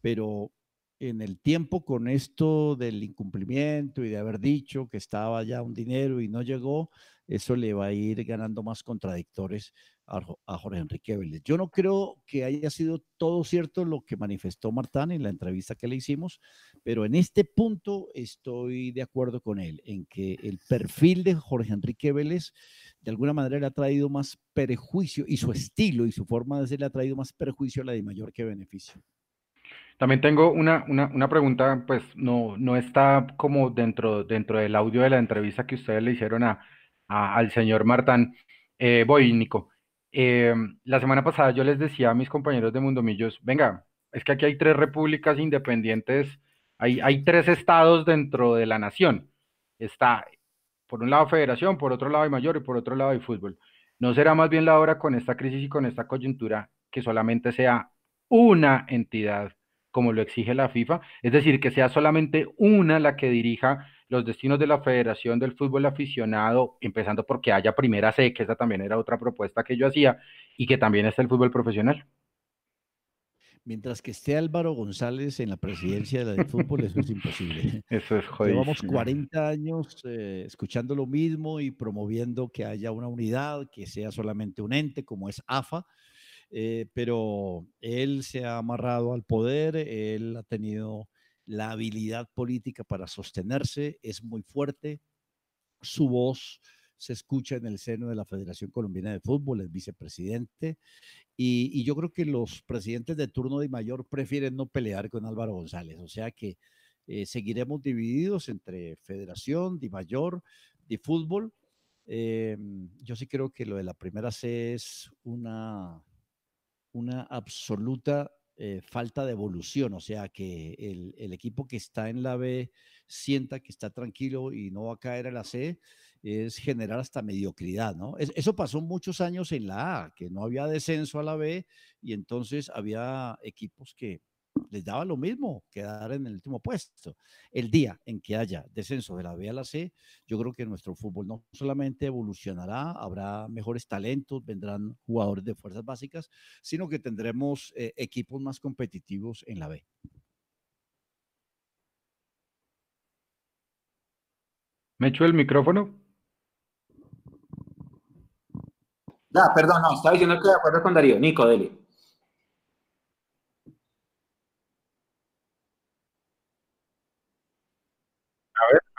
pero en el tiempo con esto del incumplimiento y de haber dicho que estaba ya un dinero y no llegó, eso le va a ir ganando más contradictores a, Jorge Enrique Vélez. Yo no creo que haya sido todo cierto lo que manifestó Martán en la entrevista que le hicimos, pero en este punto estoy de acuerdo con él, en que el perfil de Jorge Enrique Vélez de alguna manera le ha traído más perjuicio y su estilo y su forma de ser le ha traído más perjuicio a la de mayor que beneficio. También tengo una, una, pregunta, pues no, no está como dentro, dentro del audio de la entrevista que ustedes le hicieron a, al señor Martán. Eh, voy, Nico. Em, la semana pasada yo les decía a mis compañeros de Mundomillos, venga, es que aquí hay tres repúblicas independientes, hay, hay tres estados dentro de la nación. Está, por un lado, federación, por otro lado, hay mayor y por otro lado, hay fútbol. ¿No será más bien la hora con esta crisis y con esta coyuntura que solamente sea una entidad como lo exige la FIFA? Es decir, que sea solamente una la que dirija los destinos de la Federación del Fútbol Aficionado, empezando porque haya primera C, que esa también era otra propuesta que yo hacía, y que también esté el fútbol profesional. Mientras que esté Álvaro González en la presidencia de la fútbol, eso es imposible. <laughs> Eso es jodido. Llevamos 40 años eh, escuchando lo mismo y promoviendo que haya una unidad, que sea solamente un ente como es AFA, eh, pero él se ha amarrado al poder, él ha tenido la habilidad política para sostenerse, es muy fuerte, su voz se escucha en el seno de la Federación Colombiana de Fútbol, es vicepresidente, y, yo creo que los presidentes de turno de mayor prefieren no pelear con Álvaro González, o sea que eh, seguiremos divididos entre Federación, Di Mayor, Di Fútbol. Eh, yo sí creo que lo de la primera C es una, una absoluta eh, falta de evolución, o sea, que el, el, equipo que está en la B sienta que está tranquilo y no va a caer a la C, es generar hasta mediocridad, ¿no? eso pasó muchos años en la A, que no había descenso a la B y entonces había equipos que les daba lo mismo quedar en el último puesto. El día en que haya descenso de la B a la C, yo creo que nuestro fútbol no solamente evolucionará, habrá mejores talentos, vendrán jugadores de fuerzas básicas, sino que tendremos eh, equipos más competitivos en la B. ¿Me echo el micrófono? Ya, perdón, no, estaba diciendo que de acuerdo con Darío. Nico, Deli.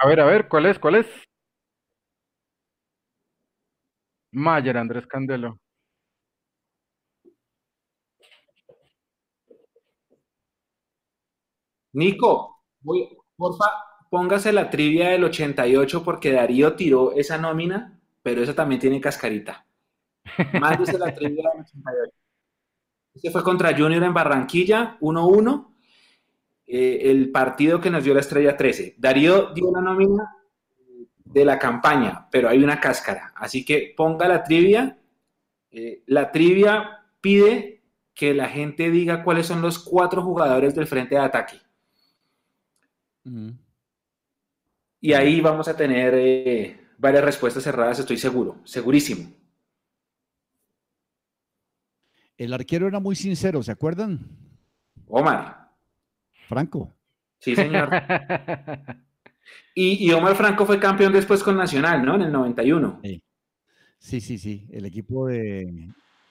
A ver, a ver, ¿cuál es? ¿Cuál es? Mayer, Andrés Candelo. Nico, voy, porfa, póngase la trivia del 88 porque Darío tiró esa nómina, pero esa también tiene cascarita. <laughs> Mándese la trivia del 88. Este fue contra Junior en Barranquilla, 1-1. Eh, el partido que nos dio la estrella 13. Darío dio la nómina de la campaña, pero hay una cáscara. Así que ponga la trivia. Eh, la trivia pide que la gente diga cuáles son los cuatro jugadores del frente de ataque. Y ahí vamos a tener eh, varias respuestas cerradas, estoy seguro, segurísimo. El arquero era muy sincero, ¿se acuerdan? Omar. Franco. Sí, señor. y, Omar Franco fue campeón después con Nacional, ¿no? En el 91. Sí, sí, sí, el equipo de,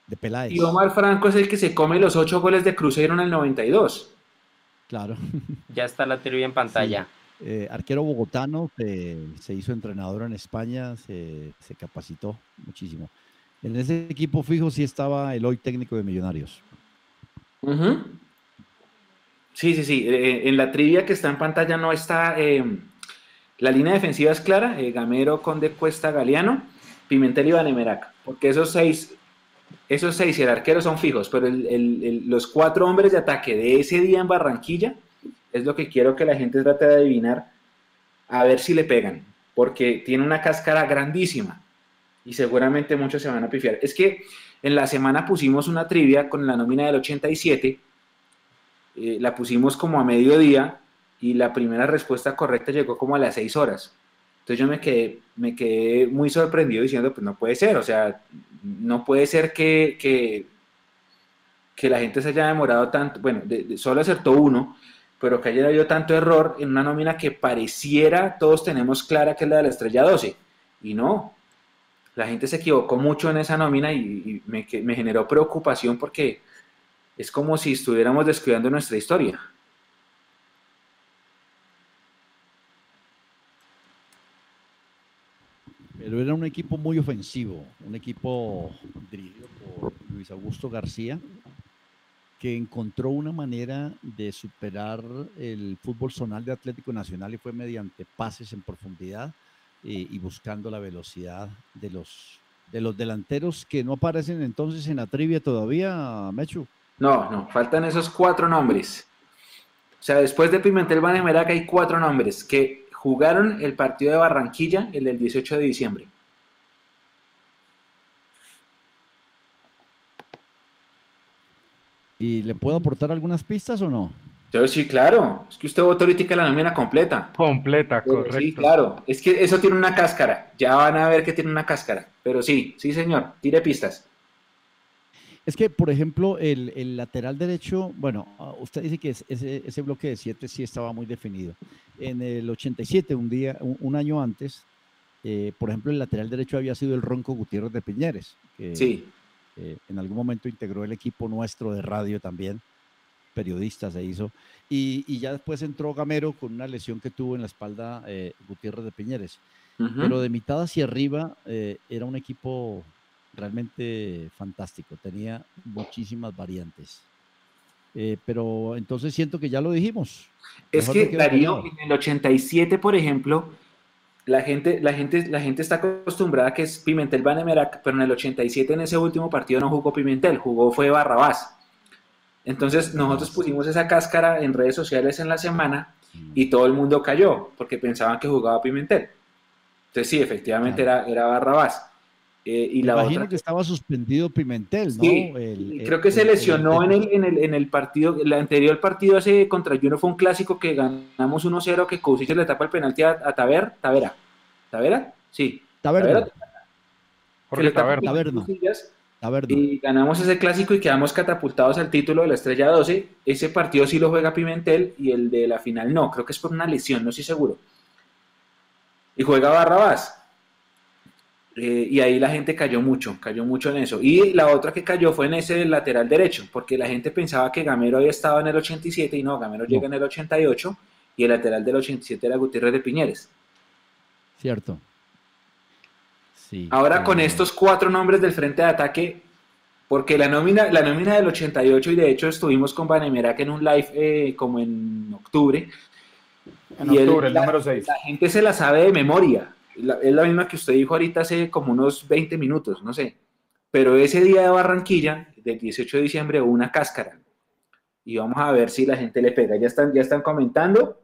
de Peláez. Y Omar Franco es el que se come los ocho goles de Cruzeiro en el 92. Claro. <laughs> Ya está la teoría en pantalla. Eh, arquero bogotano, se hizo entrenador en España, se, se capacitó muchísimo. En ese equipo fijo sí estaba el hoy técnico de Millonarios. Sí, sí, sí. Eh, en la trivia que está en pantalla no está. Em, la línea defensiva es clara: eh, Gamero, Conde, Cuesta, Galeano, Pimentel y Vanemerac. Porque esos seis, esos seis y el arquero son fijos, pero los cuatro hombres de ataque de ese día en Barranquilla es lo que quiero que la gente trate de adivinar, a ver si le pegan. Porque tiene una cáscara grandísima y seguramente muchos se van a pifiar. Es que en la semana pusimos una trivia con la nómina del 87, eh, la pusimos como a mediodía y la primera respuesta correcta llegó como a las 6 horas. Entonces yo me quedé, me quedé muy sorprendido diciendo, pues no puede ser, o sea, no puede ser que, que, la gente se haya demorado tanto, bueno, solo acertó uno, pero que haya habido tanto error en una nómina que pareciera, todos tenemos clara que es la de la estrella 12, y no, la gente se equivocó mucho en esa nómina y, me, generó preocupación porque es como si estuviéramos descuidando nuestra historia. Pero era un equipo muy ofensivo, un equipo dirigido por Luis Augusto García, que encontró una manera de superar el fútbol zonal de Atlético Nacional y fue mediante pases en profundidad y buscando la velocidad de los, de los delanteros que no aparecen entonces en la trivia todavía, Mechu. No, no, faltan esos cuatro nombres. O sea, después de Pimentel Vanemeraca hay cuatro nombres que jugaron el partido de Barranquilla, el del 18 de diciembre. ¿Y le puedo aportar algunas pistas o no? Yo sí, claro. Es que usted votó ahorita la nómina completa. Completa, correcto. Sí, claro. Es que eso tiene una cáscara. Ya van a ver que tiene una cáscara. Pero sí, sí, señor. Tire pistas. Es que, por ejemplo, el, lateral derecho, bueno, ah, usted dice que ese, ese, bloque de siete sí estaba muy definido. En el 87, un día, un, año antes, eh, por ejemplo, el lateral derecho había sido el Ronco Gutiérrez de Piñeres, que sí. Eh, en algún momento integró el equipo nuestro de radio también periodista se hizo, y, ya después entró Gamero con una lesión que tuvo en la espalda eh, Gutiérrez de Piñeres. Pero de mitad hacia arriba eh, era un equipo realmente fantástico, tenía muchísimas variantes. Eh, pero entonces siento que ya lo dijimos. Es que Darío, en el 87, por ejemplo, la gente, la, gente, la gente está acostumbrada que es Pimentel Vanemerac, pero en el 87 en ese último partido no jugó Pimentel, jugó fue Barrabás. Entonces nosotros pusimos esa cáscara en redes sociales en la semana y todo el mundo cayó porque pensaban que jugaba Pimentel. Entonces sí, efectivamente era, era Barrabás. Eh, y la imagino que estaba suspendido Pimentel, ¿no? Sí, creo que se lesionó en, el, en, el, en el partido, el anterior partido hace contra Juno fue un clásico que ganamos 1-0 que Cousiches le tapa el penalti a, a Taver, Tavera. ¿Tavera? Sí. Taverna. Tavera. Taverna. Y ganamos ese clásico y quedamos catapultados al título de la estrella 12. Ese partido sí lo juega Pimentel y el de la final no. Creo que es por una lesión, no estoy seguro. Y juega Barrabás. Eh, y ahí la gente cayó mucho, cayó mucho en eso. Y la otra que cayó fue en ese lateral derecho, porque la gente pensaba que Gamero había estado en el 87 y no, Gamero llega en el 88 y el lateral del 87 era Gutiérrez de Piñeres. Cierto. Ahora con estos cuatro nombres del frente de ataque, porque la nómina, la nómina del 88, y de hecho estuvimos con Vanemerac en un live eh, como en octubre. En octubre, el, número 6. La gente se la sabe de memoria. Es la misma que usted dijo ahorita hace como unos 20 minutos, no sé. Pero ese día de Barranquilla, del 18 de diciembre, hubo una cáscara. Y vamos a ver si la gente le pega. Ya están, ya están comentando.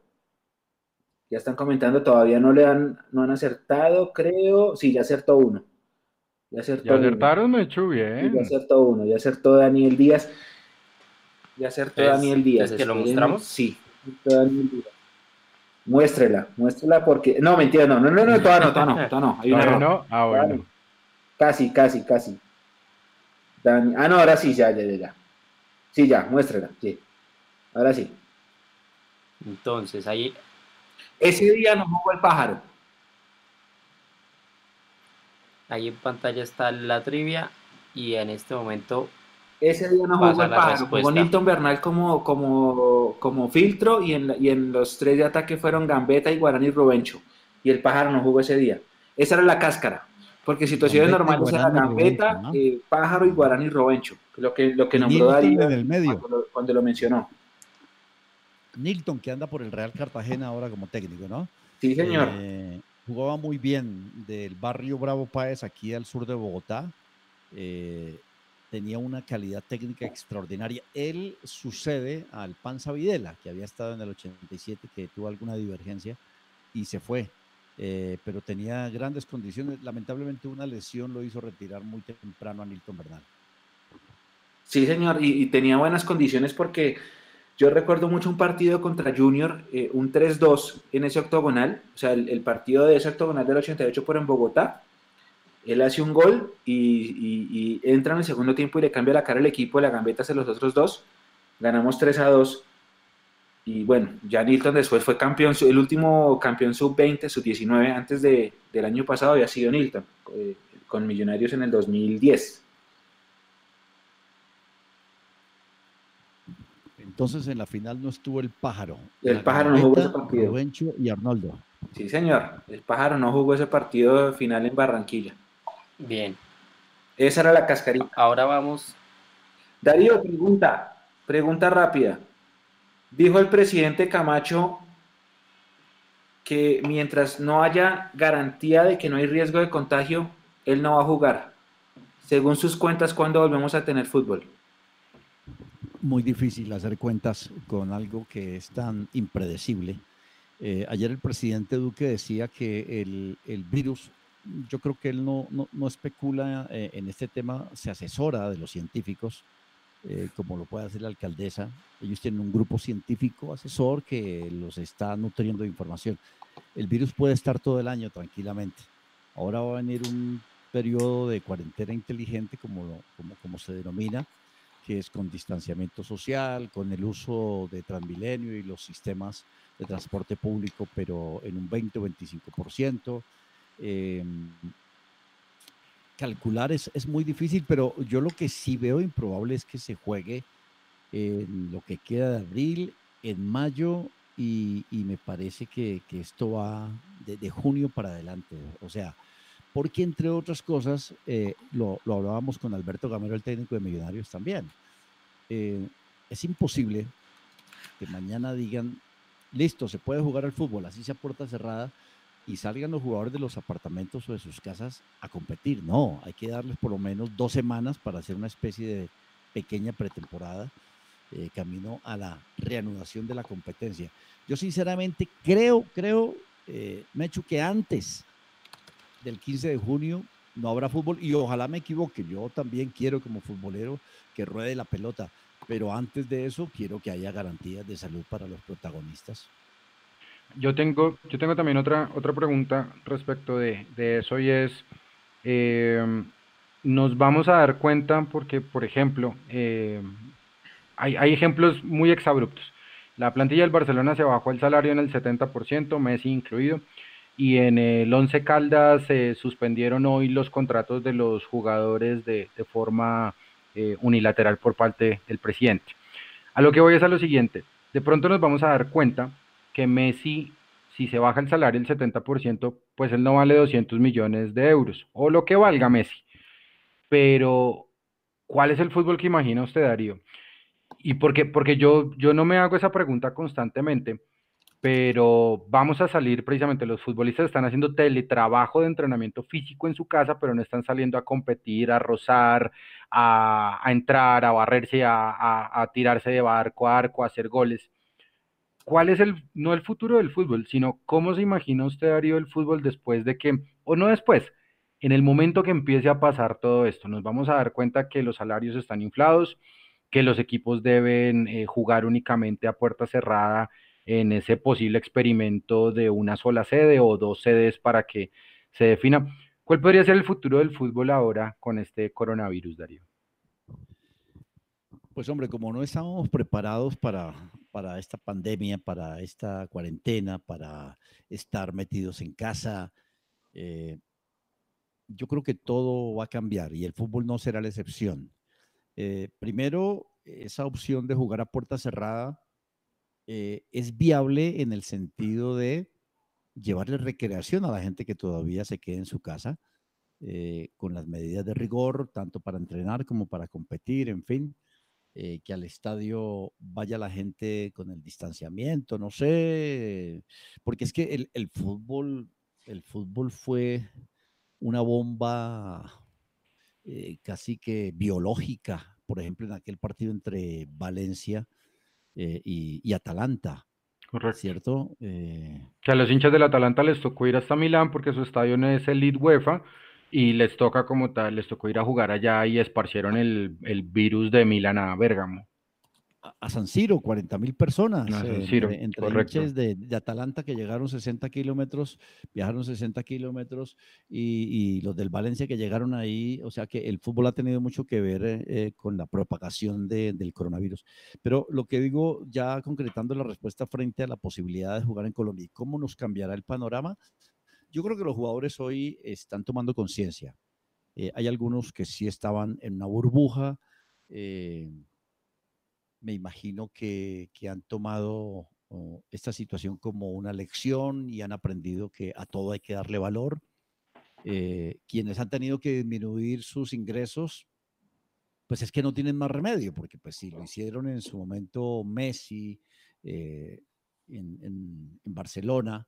Ya están comentando, todavía no le han, no han acertado, creo. Sí, ya acertó uno. Ya, acertó ya acertaron, me echó bien. ya acertó uno, ya acertó Daniel Díaz. Ya acertó Daniel Díaz. ¿Es que lo mostramos? Sí, Daniel Díaz. Muéstrela, muéstrela porque. No, mentira, no, no, no, no, todavía no, todavía no, todavía no. Hay una no? Ah, bueno. Casi, casi, casi. Ah, no, ahora sí, ya, ya, ya, ya. Sí, ya, muéstrela, sí. Ahora sí. Entonces, ahí ese día no jugó el pájaro. Ahí en pantalla está la trivia y en este momento. Ese día no jugó el pájaro. Jugó Nilton Bernal como, como, como filtro y en, y en los tres de ataque fueron Gambetta y Guarani Rubencho. Y el pájaro no jugó ese día. Esa era la cáscara. Porque situaciones normales eran Gambetta, eh, pájaro y Guarani Rubencho. Lo que, lo que nombró Darío cuando lo mencionó. Nilton, que anda por el Real Cartagena ahora como técnico, ¿no? Sí, señor. Eh, jugaba muy bien del barrio Bravo Páez, aquí al sur de Bogotá. Eh, tenía una calidad técnica extraordinaria. Él sucede al Panza Videla, que había estado en el 87, que tuvo alguna divergencia y se fue. Eh, pero tenía grandes condiciones. Lamentablemente una lesión lo hizo retirar muy temprano a Nilton Bernal. Sí, señor, y tenía buenas condiciones porque yo recuerdo mucho un partido contra Junior, eh, un 3-2 en ese octogonal, o sea, el, partido de ese octogonal del 88 por en Bogotá. Él hace un gol y, entra en el segundo tiempo y le cambia la cara al equipo, la gambeta hace los otros dos. Ganamos 3 2. Y bueno, ya Nilton después fue campeón, el último campeón sub-20, sub-19, antes de, del año pasado había sido Nilton, eh, con Millonarios en el 2010. Entonces en la final no estuvo el pájaro. El pájaro no jugó ese partido. y Arnoldo. Sí, señor. El pájaro no jugó ese partido final en Barranquilla. Bien. Esa era la cascarita. Ahora vamos. Darío, pregunta. Pregunta rápida. Dijo el presidente Camacho que mientras no haya garantía de que no hay riesgo de contagio, él no va a jugar. Según sus cuentas, ¿cuándo volvemos a tener fútbol? muy difícil hacer cuentas con algo que es tan impredecible. Eh, ayer el presidente Duque decía que el, el virus, yo creo que él no, no, no especula eh, en este tema, se asesora de los científicos eh, como lo puede hacer la alcaldesa. Ellos tienen un grupo científico asesor que los está nutriendo de información. El virus puede estar todo el año tranquilamente. Ahora va a venir un periodo de cuarentena inteligente, como, como, como se denomina, que es con distanciamiento social, con el uso de Transmilenio y los sistemas de transporte público, pero en un 20 o 25%. Eh, calcular es, es, muy difícil, pero yo lo que sí veo improbable es que se juegue en lo que queda de abril, en mayo, y, y me parece que, que esto va de, de, junio para adelante. O sea, porque entre otras cosas, eh, lo, lo, hablábamos con Alberto Gamero, el técnico de Millonarios también, eh, es imposible que mañana digan, listo, se puede jugar al fútbol, así sea puerta cerrada, y salgan los jugadores de los apartamentos o de sus casas a competir. No, hay que darles por lo menos dos semanas para hacer una especie de pequeña pretemporada, eh, camino a la reanudación de la competencia. Yo sinceramente creo, creo, eh, Mechu, que antes del 15 de junio no habrá fútbol y ojalá me equivoque. Yo también quiero como futbolero que ruede la pelota, pero antes de eso quiero que haya garantías de salud para los protagonistas. Yo tengo, yo tengo también otra, otra pregunta respecto de, de eso y es, eh, nos vamos a dar cuenta porque, por ejemplo, eh, hay, hay ejemplos muy exabruptos. La plantilla del Barcelona se bajó el salario en el 70%, Messi incluido y en el Once Caldas se suspendieron hoy los contratos de los jugadores de, de forma eh, unilateral por parte del presidente. A lo que voy es a lo siguiente, de pronto nos vamos a dar cuenta que Messi, si se baja el salario el 70%, pues él no vale 200 millones de euros, o lo que valga Messi. Pero, ¿cuál es el fútbol que imagina usted, Darío? Y porque, porque yo, yo no me hago esa pregunta constantemente, pero vamos a salir precisamente, los futbolistas están haciendo teletrabajo de entrenamiento físico en su casa, pero no están saliendo a competir, a rozar, a, entrar, a barrerse, a, a, a, tirarse de barco a arco, a hacer goles. ¿Cuál es el, no el futuro del fútbol, sino cómo se imagina usted, Darío, el fútbol después de que, o no después, en el momento que empiece a pasar todo esto? Nos vamos a dar cuenta que los salarios están inflados, que los equipos deben eh, jugar únicamente a puerta cerrada en ese posible experimento de una sola sede o dos sedes para que se defina. ¿Cuál podría ser el futuro del fútbol ahora con este coronavirus, Darío? Pues hombre, como no estábamos preparados para, para esta pandemia, para esta cuarentena, para estar metidos en casa, eh, yo creo que todo va a cambiar y el fútbol no será la excepción. Eh, primero, esa opción de jugar a puerta cerrada eh, es viable en el sentido de llevarle recreación a la gente que todavía se quede en su casa, eh, con las medidas de rigor, tanto para entrenar como para competir, en fin, eh, que al estadio vaya la gente con el distanciamiento, no sé, porque es que el, el fútbol, el fútbol fue una bomba eh, casi que biológica, por ejemplo, en aquel partido entre Valencia eh, y, y, Atalanta. Correcto. ¿Cierto? Que a los hinchas del Atalanta les tocó ir hasta Milán porque su estadio no es el Lead UEFA y les toca como tal, les tocó ir a jugar allá y esparcieron el, el virus de Milán a Bérgamo. A San Siro, 40 mil personas. A San Siro, entre, entre hinchas de, de, Atalanta que llegaron 60 kilómetros, viajaron 60 kilómetros y, y, los del Valencia que llegaron ahí. O sea que el fútbol ha tenido mucho que ver eh, con la propagación de, del coronavirus. Pero lo que digo, ya concretando la respuesta frente a la posibilidad de jugar en Colombia cómo nos cambiará el panorama, yo creo que los jugadores hoy están tomando conciencia. Eh, hay algunos que sí estaban en una burbuja. Eh, me imagino que, que han tomado oh, esta situación como una lección y han aprendido que a todo hay que darle valor. Eh, quienes han tenido que disminuir sus ingresos, pues es que no tienen más remedio, porque pues si lo hicieron en su momento Messi eh, en, en, en, Barcelona,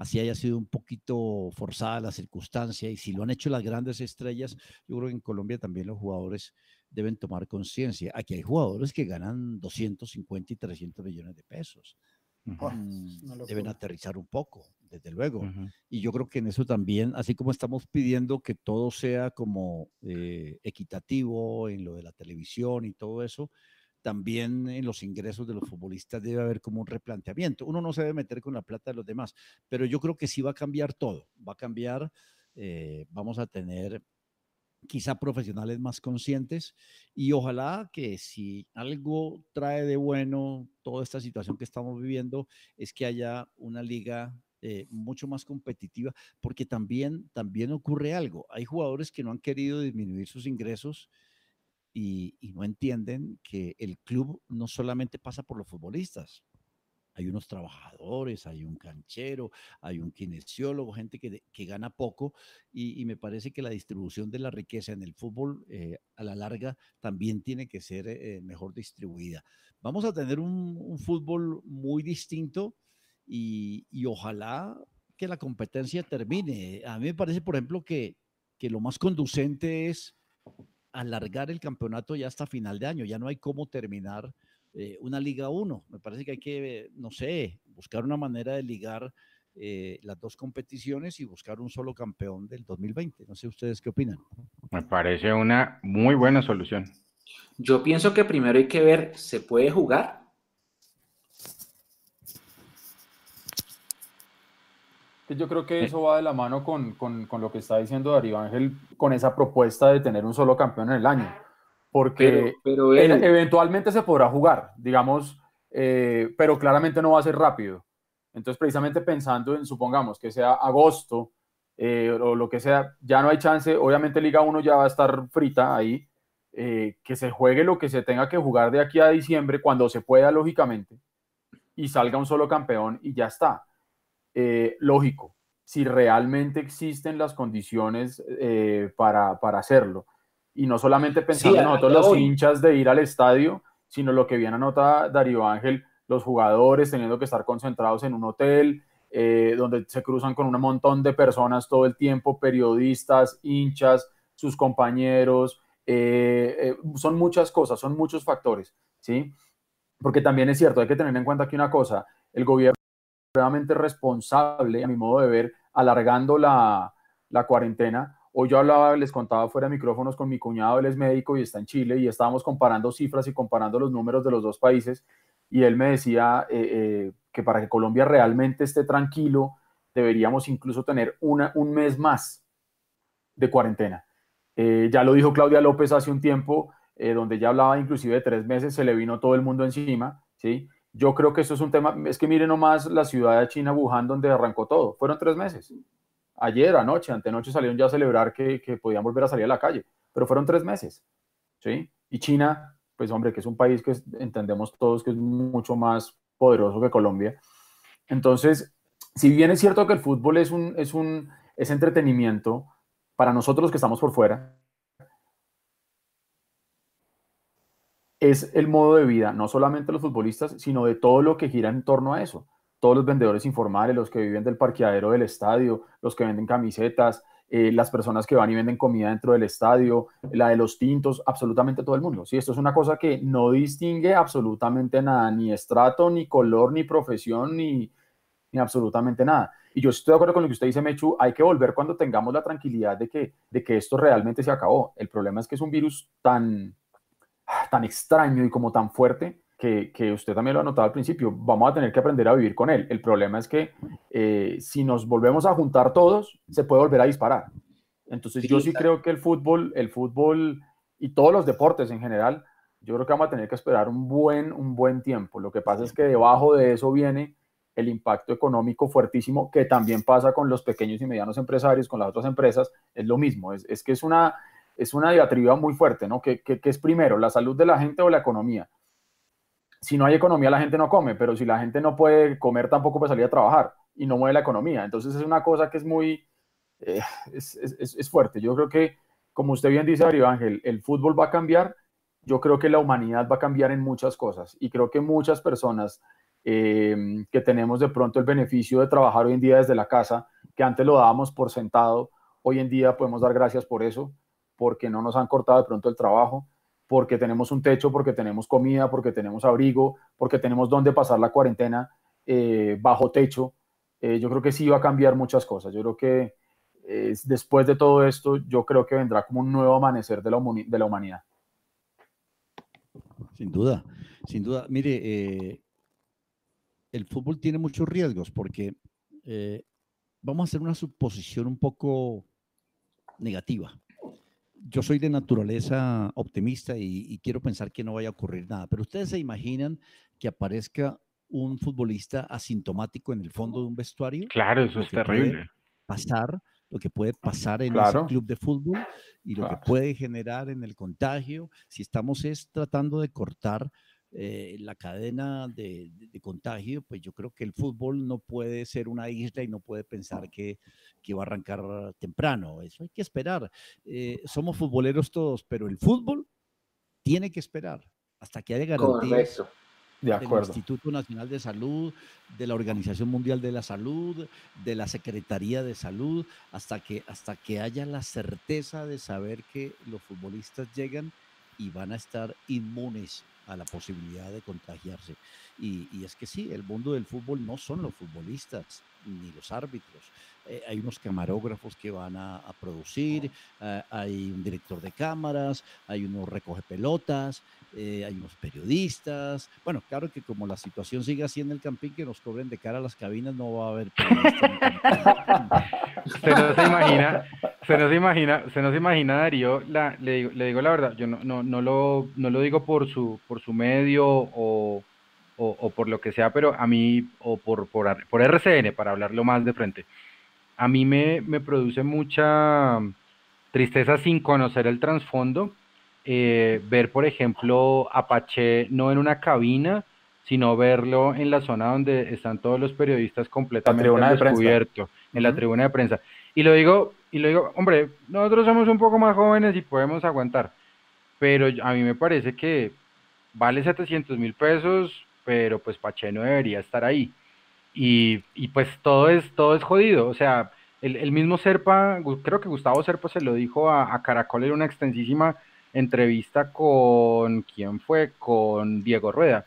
así haya sido un poquito forzada la circunstancia, y si lo han hecho las grandes estrellas, yo creo que en Colombia también los jugadores deben tomar conciencia. Aquí hay jugadores que ganan 250 y 300 millones de pesos. mm, deben aterrizar un poco, desde luego. Y yo creo que en eso también, así como estamos pidiendo que todo sea como eh, equitativo en lo de la televisión y todo eso, también en los ingresos de los futbolistas debe haber como un replanteamiento. Uno no se debe meter con la plata de los demás, pero yo creo que sí va a cambiar todo. Va a cambiar, eh, vamos a tener quizá profesionales más conscientes y ojalá que si algo trae de bueno toda esta situación que estamos viviendo es que haya una liga eh, mucho más competitiva, porque también, también ocurre algo. Hay jugadores que no han querido disminuir sus ingresos y, no entienden que el club no solamente pasa por los futbolistas. Hay unos trabajadores, hay un canchero, hay un kinesiólogo, gente que, que gana poco y, me parece que la distribución de la riqueza en el fútbol eh, a la larga también tiene que ser eh, mejor distribuida. Vamos a tener un, fútbol muy distinto y, y, ojalá que la competencia termine. A mí me parece, por ejemplo, que, que lo más conducente es alargar el campeonato ya hasta final de año. Ya no hay cómo terminar eh, una Liga 1. Me parece que hay que, no sé, buscar una manera de ligar eh, las dos competiciones y buscar un solo campeón del 2020. No sé ustedes qué opinan. Me parece una muy buena solución. Yo pienso que primero hay que ver, ¿se puede jugar? Yo creo que eso va de la mano con, lo que está diciendo Darío Ángel, con esa propuesta de tener un solo campeón en el año. Porque pero, eventualmente se podrá jugar, digamos, eh, pero claramente no va a ser rápido. Entonces, precisamente pensando en, supongamos que sea agosto eh, o lo que sea, ya no hay chance, obviamente Liga 1 ya va a estar frita ahí, eh, que se juegue lo que se tenga que jugar de aquí a diciembre, cuando se pueda, lógicamente, y salga un solo campeón y ya está eh, lógico, si realmente existen las condiciones eh, para, hacerlo. Y no solamente pensando en nosotros los hinchas de ir al estadio, sino lo que bien anota Darío Ángel, los jugadores teniendo que estar concentrados en un hotel, eh, donde se cruzan con un montón de personas todo el tiempo, periodistas, hinchas, sus compañeros, son muchas cosas, son muchos factores, ¿sí? Porque también es cierto, hay que tener en cuenta que una cosa, el gobierno extremadamente responsable, a mi modo de ver, alargando la, la cuarentena. Hoy yo hablaba, les contaba fuera de micrófonos con mi cuñado, él es médico y está en Chile, y estábamos comparando cifras y comparando los números de los dos países, y él me decía eh, eh, que para que Colombia realmente esté tranquilo, deberíamos incluso tener una, un mes más de cuarentena. Eh, ya lo dijo Claudia López hace un tiempo, donde ya hablaba inclusive de tres meses, se le vino todo el mundo encima, ¿sí? Yo creo que eso es un tema, es que miren nomás la ciudad de China, Wuhan, donde arrancó todo. Fueron tres meses. Ayer, anoche, antenoche salieron ya a celebrar que, que podían volver a salir a la calle, pero fueron tres meses. ¿sí? Y China, pues hombre, que es un país que entendemos todos que es mucho más poderoso que Colombia. Entonces, si bien es cierto que el fútbol es un, es un es entretenimiento para nosotros que estamos por fuera, es el modo de vida, no solamente de los futbolistas, sino de todo lo que gira en torno a eso. Todos los vendedores informales, los que viven del parqueadero del estadio, los que venden camisetas, eh, las personas que van y venden comida dentro del estadio, la de los tintos, absolutamente todo el mundo. Sí, esto es una cosa que no distingue absolutamente nada, ni estrato, ni color, ni profesión, ni, ni absolutamente nada. Y yo estoy de acuerdo con lo que usted dice, Mechu, hay que volver cuando tengamos la tranquilidad de que, de que esto realmente se acabó. El problema es que es un virus tan, tan extraño y como tan fuerte que, que, usted también lo ha notado al principio, vamos a tener que aprender a vivir con él. El problema es que eh, si nos volvemos a juntar todos, se puede volver a disparar. Entonces yo sí creo que el fútbol, el fútbol y todos los deportes en general, yo creo que vamos a tener que esperar un buen, un buen tiempo. Lo que pasa es que debajo de eso viene el impacto económico fuertísimo que también pasa con los pequeños y medianos empresarios, con las otras empresas, es lo mismo. Es, es que es una, es una diatriba muy fuerte, ¿no? ¿Qué, es primero, la salud de la gente o la economía? Si no hay economía, la gente no come, pero si la gente no puede comer, tampoco puede salir a trabajar y no mueve la economía. Entonces es una cosa que es muy, eh, es, fuerte. Yo creo que, como usted bien dice, Mario Ángel, el fútbol va a cambiar. Yo creo que la humanidad va a cambiar en muchas cosas y creo que muchas personas eh, que tenemos de pronto el beneficio de trabajar hoy en día desde la casa, que antes lo dábamos por sentado, hoy en día podemos dar gracias por eso porque no nos han cortado de pronto el trabajo, porque tenemos un techo, porque tenemos comida, porque tenemos abrigo, porque tenemos dónde pasar la cuarentena. eh, bajo techo, yo creo que sí va a cambiar muchas cosas. Yo creo que después de todo esto, yo creo que vendrá como un nuevo amanecer de la humanidad. Sin duda, sin duda. Mire, el fútbol tiene muchos riesgos porque vamos a hacer una suposición un poco negativa. Yo soy de naturaleza optimista y, quiero pensar que no vaya a ocurrir nada, pero ustedes se imaginan que aparezca un futbolista asintomático en el fondo de un vestuario. Claro, eso es terrible. Pasar, lo que puede pasar en ese club de fútbol y lo que puede generar en el contagio, si estamos es tratando de cortar eh, la cadena de, contagio, pues yo creo que el fútbol no puede ser una isla y no puede pensar que, va a arrancar temprano. Eso hay que esperar. Eh, somos futboleros todos, pero el fútbol tiene que esperar hasta que haya garantías. De del Instituto Nacional de Salud, de la Organización Mundial de la Salud, de la Secretaría de Salud, hasta que, hasta que haya la certeza de saber que los futbolistas llegan y van a estar inmunes a la posibilidad de contagiarse. Y, es que sí, el mundo del fútbol no son los futbolistas ni los árbitros. Eh, hay unos camarógrafos que van a, producir, eh, hay un director de cámaras, hay unos recoge pelotas, eh, hay unos periodistas. Bueno, claro que como la situación sigue así en el campín, que nos cobren de cara a las cabinas, no va a haber se no se imagina, se nos imagina, se nos imagina Darío, la, le, digo, le digo la verdad, yo no, no, no, lo, no lo digo por su, por su medio o, o, por lo que sea, pero a mí, o por, por, por RCN, para hablarlo más de frente, a mí me, me produce mucha tristeza sin conocer el trasfondo eh, ver, por ejemplo, Apache no en una cabina, sino verlo en la zona donde están todos los periodistas completamente descubiertos, en la tribuna de prensa. Y lo digo, y lo digo, hombre, nosotros somos un poco más jóvenes y podemos aguantar, pero a mí me parece que vale 700 mil pesos, pero pues Pache no debería estar ahí. Y, y, pues todo es, todo es jodido, o sea, el, el, mismo Serpa, creo que Gustavo Serpa se lo dijo a, Caracol en una extensísima entrevista con, ¿quién fue? Con Diego Rueda.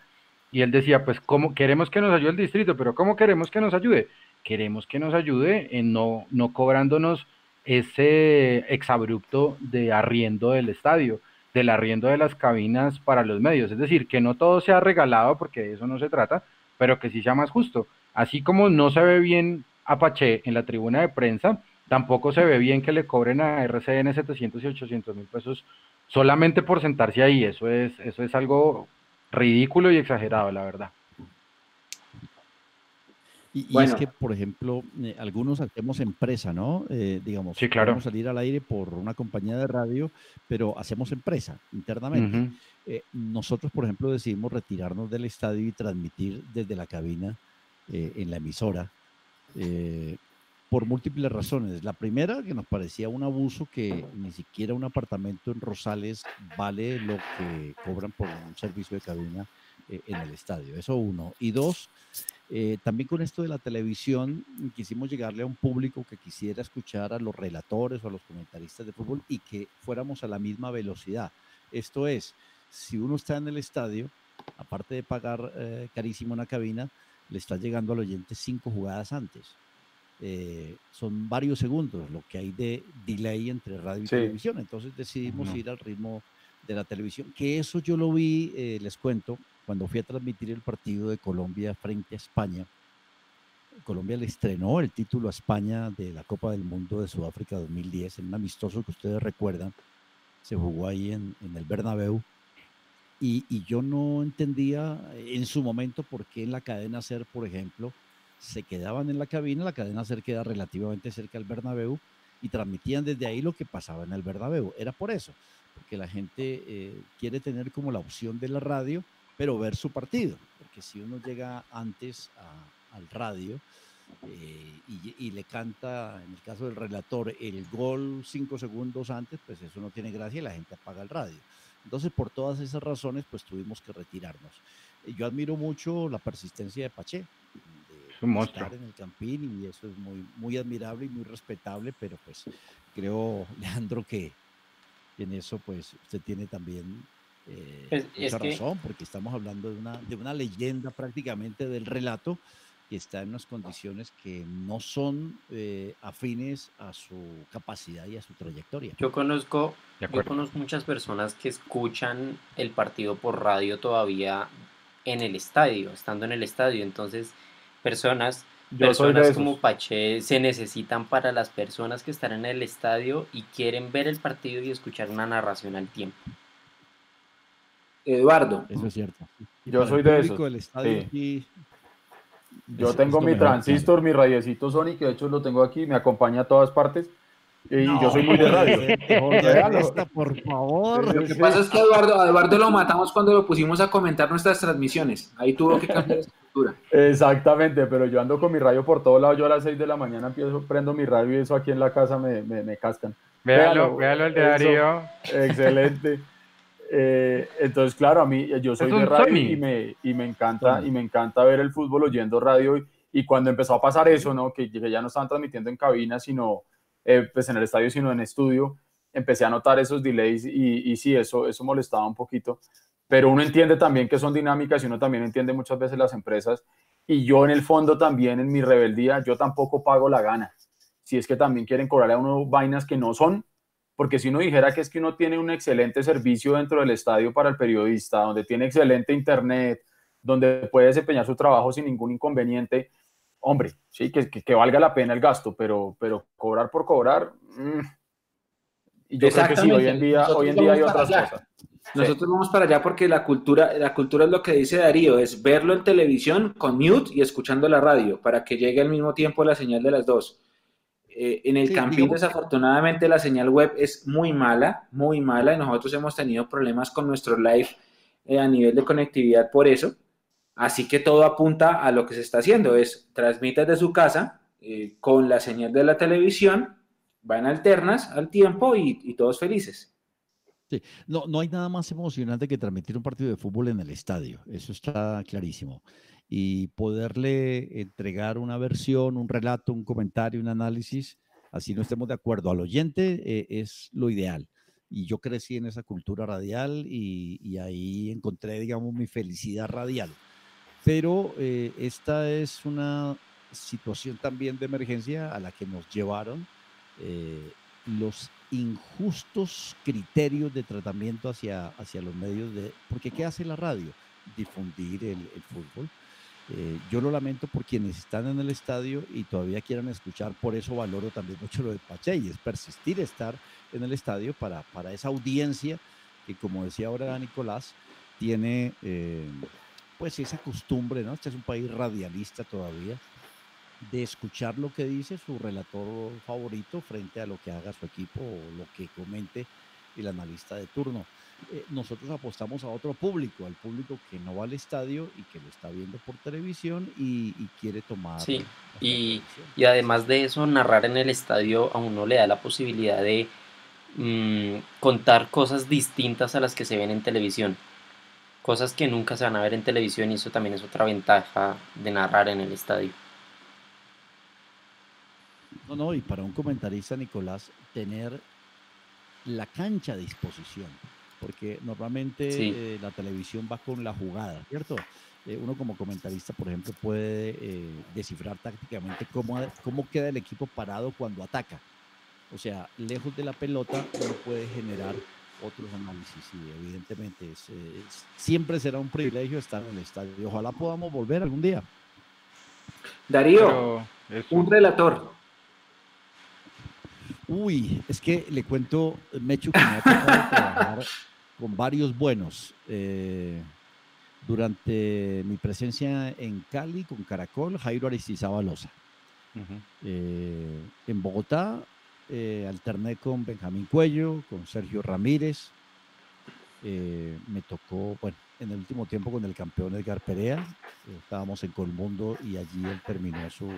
Y él decía, pues, ¿cómo queremos que nos ayude el distrito? Pero ¿cómo queremos que nos ayude? Queremos que nos ayude en no, no cobrándonos ese exabrupto de arriendo del estadio, del arriendo de las cabinas para los medios. Es decir, que no todo sea regalado, porque de eso no se trata, pero que sí sea más justo. Así como no se ve bien Apache en la tribuna de prensa, tampoco se ve bien que le cobren a RCN 700 y 800 mil pesos solamente por sentarse ahí. Eso es, eso es algo ridículo y exagerado, la verdad. Y, es que, por ejemplo, eh, algunos hacemos empresa, ¿no? Eh, digamos, sí, claro. a salir al aire por una compañía de radio, pero hacemos empresa internamente. Eh, nosotros, por ejemplo, decidimos retirarnos del estadio y transmitir desde la cabina en la emisora por múltiples razones. La primera, que nos parecía un abuso que ni siquiera un apartamento en Rosales vale lo que cobran por un servicio de cabina eh, en el estadio. Eso uno. Y dos, eh, también con esto de la televisión quisimos llegarle a un público que quisiera escuchar a los relatores o a los comentaristas de fútbol y que fuéramos a la misma velocidad. Esto es, si uno está en el estadio, aparte de pagar eh, carísimo una cabina, le está llegando al oyente cinco jugadas antes. Eh, son varios segundos lo que hay de delay entre radio y televisión. Entonces decidimos ir al ritmo de la televisión, que eso yo lo vi, eh, les cuento, cuando fui a transmitir el partido de Colombia frente a España. Colombia le estrenó el título a España de la Copa del Mundo de Sudáfrica 2010, en un amistoso que ustedes recuerdan, se jugó ahí en, en el Bernabéu. Y, y, yo no entendía en su momento por qué en la cadena SER, por ejemplo, se quedaban en la cabina, la cadena SER queda relativamente cerca del Bernabéu y transmitían desde ahí lo que pasaba en el Bernabéu. Era por eso, porque la gente eh, quiere tener como la opción de la radio, pero ver su partido, porque si uno llega antes al radio eh, y, le canta, en el caso del relator, el gol cinco segundos antes, pues eso no tiene gracia y la gente apaga el radio. Entonces, por todas esas razones, pues tuvimos que retirarnos. Yo admiro mucho la persistencia de Pache, un Estar en el Campín y eso es muy, muy admirable y muy respetable, pero pues creo, <laughs> Leandro, que en eso pues usted tiene también Eh, pues es razón, porque estamos hablando de una, de una leyenda prácticamente del relato que está en unas condiciones que no son eh, afines a su capacidad y a su trayectoria. Yo conozco, yo conozco muchas personas que escuchan el partido por radio todavía en el estadio, estando en el estadio. Entonces, personas, personas como Pache se necesitan para las personas que están en el estadio y quieren ver el partido y escuchar una narración al tiempo. Eduardo. Eso es cierto. Yo soy de eso. Yo tengo mi transistor, mi radiecito Sony, que de hecho lo tengo aquí, me acompaña a todas partes. Y yo soy muy de radio. <laughs> por favor. Lo que pasa es que Eduardo, Eduardo lo matamos cuando lo pusimos a comentar nuestras transmisiones. Ahí tuvo que cambiar la estructura. Exactamente, pero yo ando con mi radio por todo lado. Yo a las 6 de la mañana empiezo, prendo mi radio y eso aquí en la casa me, me, me cascan. Véalo, véalo el de Darío. Excelente. Eh, entonces, claro, a mí yo soy de radio y me, y me encanta y me encanta ver el fútbol oyendo radio y, cuando empezó a pasar eso, ¿no? Que, ya no estaban transmitiendo en cabina, sino eh, pues en el estadio, sino en estudio, empecé a notar esos delays y, y sí, eso, eso molestaba un poquito. Pero uno entiende también que son dinámicas y uno también entiende muchas veces las empresas. Y yo en el fondo también, en mi rebeldía, yo tampoco pago la gana. Si es que también quieren cobrarle a uno vainas que no son, porque si uno dijera que es que uno tiene un excelente servicio dentro del estadio para el periodista, donde tiene excelente internet, donde puede desempeñar su trabajo sin ningún inconveniente, hombre, sí, que, que, valga la pena el gasto, pero, pero cobrar por cobrar, mm, y yo creo que sí, hoy en día, hoy en día hay otras cosas. Nosotros vamos para allá porque la cultura, la cultura es lo que dice Darío, es verlo en televisión con mute y escuchando la radio para que llegue al mismo tiempo la señal de las dos. Eh, en el Campín, desafortunadamente, la señal web es muy mala, muy mala, y nosotros hemos tenido problemas con nuestro live eh, a nivel de conectividad por eso. Así que todo apunta a lo que se está haciendo, es transmites de su casa eh, con la señal de la televisión, van alternas al tiempo y, todos felices. Sí. No, no hay nada más emocionante que transmitir un partido de fútbol en el estadio, eso está clarísimo y poderle entregar una versión, un relato, un comentario, un análisis, así no estemos de acuerdo al oyente, eh, es lo ideal. Y yo crecí en esa cultura radial y, ahí encontré, digamos, mi felicidad radial. Pero eh, esta es una situación también de emergencia a la que nos llevaron eh, los injustos criterios de tratamiento hacia, hacia los medios de... Porque ¿qué hace la radio? Difundir el, el fútbol eh, yo lo lamento por quienes están en el estadio y todavía quieran escuchar, por eso valoro también mucho lo de Pache y es persistir estar en el estadio para, para esa audiencia que, como decía ahora Nicolás, tiene eh, pues esa costumbre, ¿no? Este es un país radialista todavía, de escuchar lo que dice su relator favorito frente a lo que haga su equipo o lo que comente el analista de turno. Eh, nosotros apostamos a otro público, al público que no va al estadio y que lo está viendo por televisión y, quiere tomar. Sí, y, y, además de eso, narrar en el estadio a uno le da la posibilidad de mm, contar cosas distintas a las que se ven en televisión. Cosas que nunca se van a ver en televisión y eso también es otra ventaja de narrar en el estadio. No, no, y para un comentarista, Nicolás, tener la cancha a disposición porque normalmente eh, la televisión va con la jugada, ¿cierto? Eh, uno como comentarista, por ejemplo, puede eh, descifrar tácticamente cómo, cómo queda el equipo parado cuando ataca. O sea, lejos de la pelota uno puede generar otros análisis y evidentemente siempre será un privilegio estar en el estadio. Ojalá podamos volver algún día. Darío, un relator. Uy, es que le cuento, Mechu, que me ha tocado <laughs> trabajar con varios buenos. Eh, durante mi presencia en Cali con Caracol, Jairo Aristizábal Loza. Eh, en Bogotá eh, alterné con Benjamín Cuello, con Sergio Ramírez. me tocó, bueno, en el último tiempo con el campeón Edgar Perea. estábamos en Colmundo y allí él terminó su,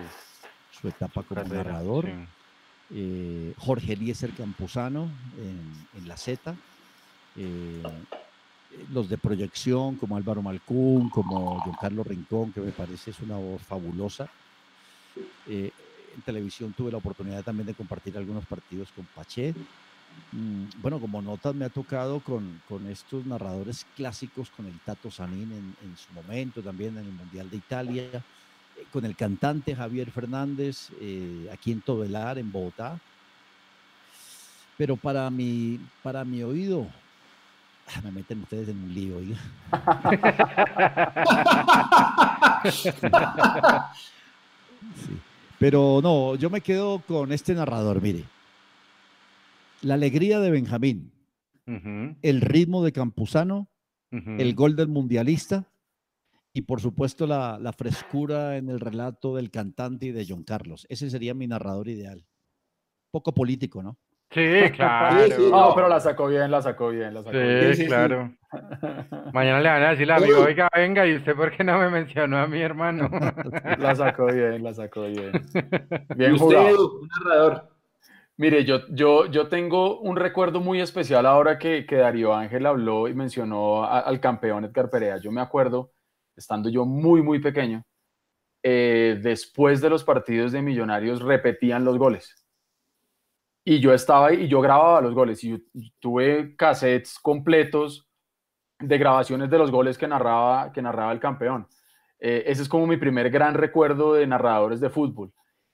su etapa como narrador. Jorge Eliezer Campuzano en, en la Z. Eh, los de proyección como Álvaro Malcún, como Don Carlos Rincón, que me parece es una voz fabulosa. Eh, en televisión tuve la oportunidad también de compartir algunos partidos con Pachet mm, bueno, como notas me ha tocado con, con estos narradores clásicos, con el Tato Sanín en, su momento, también en el Mundial de Italia, eh, con el cantante Javier Fernández, aquí en Tobelar, en Bogotá. Pero para mi, para mi oído, me meten ustedes en un lío. <laughs> sí. Pero no, yo me quedo con este narrador, mire. La alegría de Benjamín, el ritmo de Campuzano, el gol del mundialista y por supuesto la, la, frescura en el relato del cantante y de John Carlos. Ese sería mi narrador ideal. Poco político, ¿no? <laughs> Sí, claro. No, pero la sacó bien, la sacó bien, la sacó sí, bien. claro. <laughs> Mañana le van a decir al amigo, oiga, venga, ¿y usted por qué no me mencionó a mi hermano? <laughs> la sacó bien, la sacó bien. Bien ¿Y usted, jugado. un narrador. Mire, yo, yo, yo tengo un recuerdo muy especial ahora que, que Darío Ángel habló y mencionó a, al campeón Edgar Perea. Yo me acuerdo, estando yo muy, muy pequeño, eh, después de los partidos de Millonarios repetían los goles y yo estaba ahí y yo grababa los goles y tuve cassettes completos de grabaciones de los goles que narraba, que narraba el campeón. Eh, ese es como mi primer gran recuerdo de narradores de fútbol.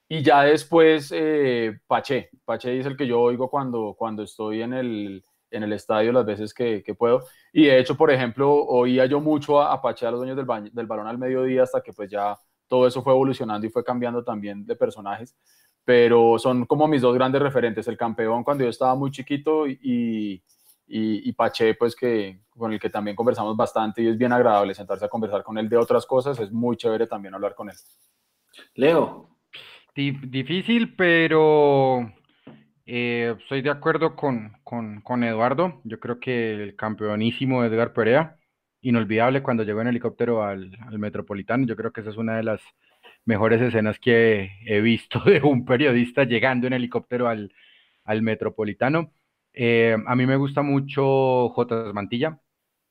Y ya después, eh, Pache. Pache es el que yo oigo cuando, cuando estoy en el, en el estadio las veces que, puedo. Y de hecho, por ejemplo, oía yo mucho a, Pache a los dueños del, del balón al mediodía hasta que pues ya todo eso fue evolucionando y fue cambiando también de personajes pero son como mis dos grandes referentes, el campeón cuando yo estaba muy chiquito y, y, y, Pache, pues que con el que también conversamos bastante y es bien agradable sentarse a conversar con él de otras cosas, es muy chévere también hablar con él. Leo. Difícil, pero eh, estoy de acuerdo con, con, con, Eduardo. Yo creo que el campeonísimo Edgar Perea, inolvidable cuando llegó en helicóptero al, al Metropolitano, yo creo que esa es una de las mejores escenas que he visto <laughs> de un periodista llegando en helicóptero al, al Metropolitano. Eh, a mí me gusta mucho J. Mantilla.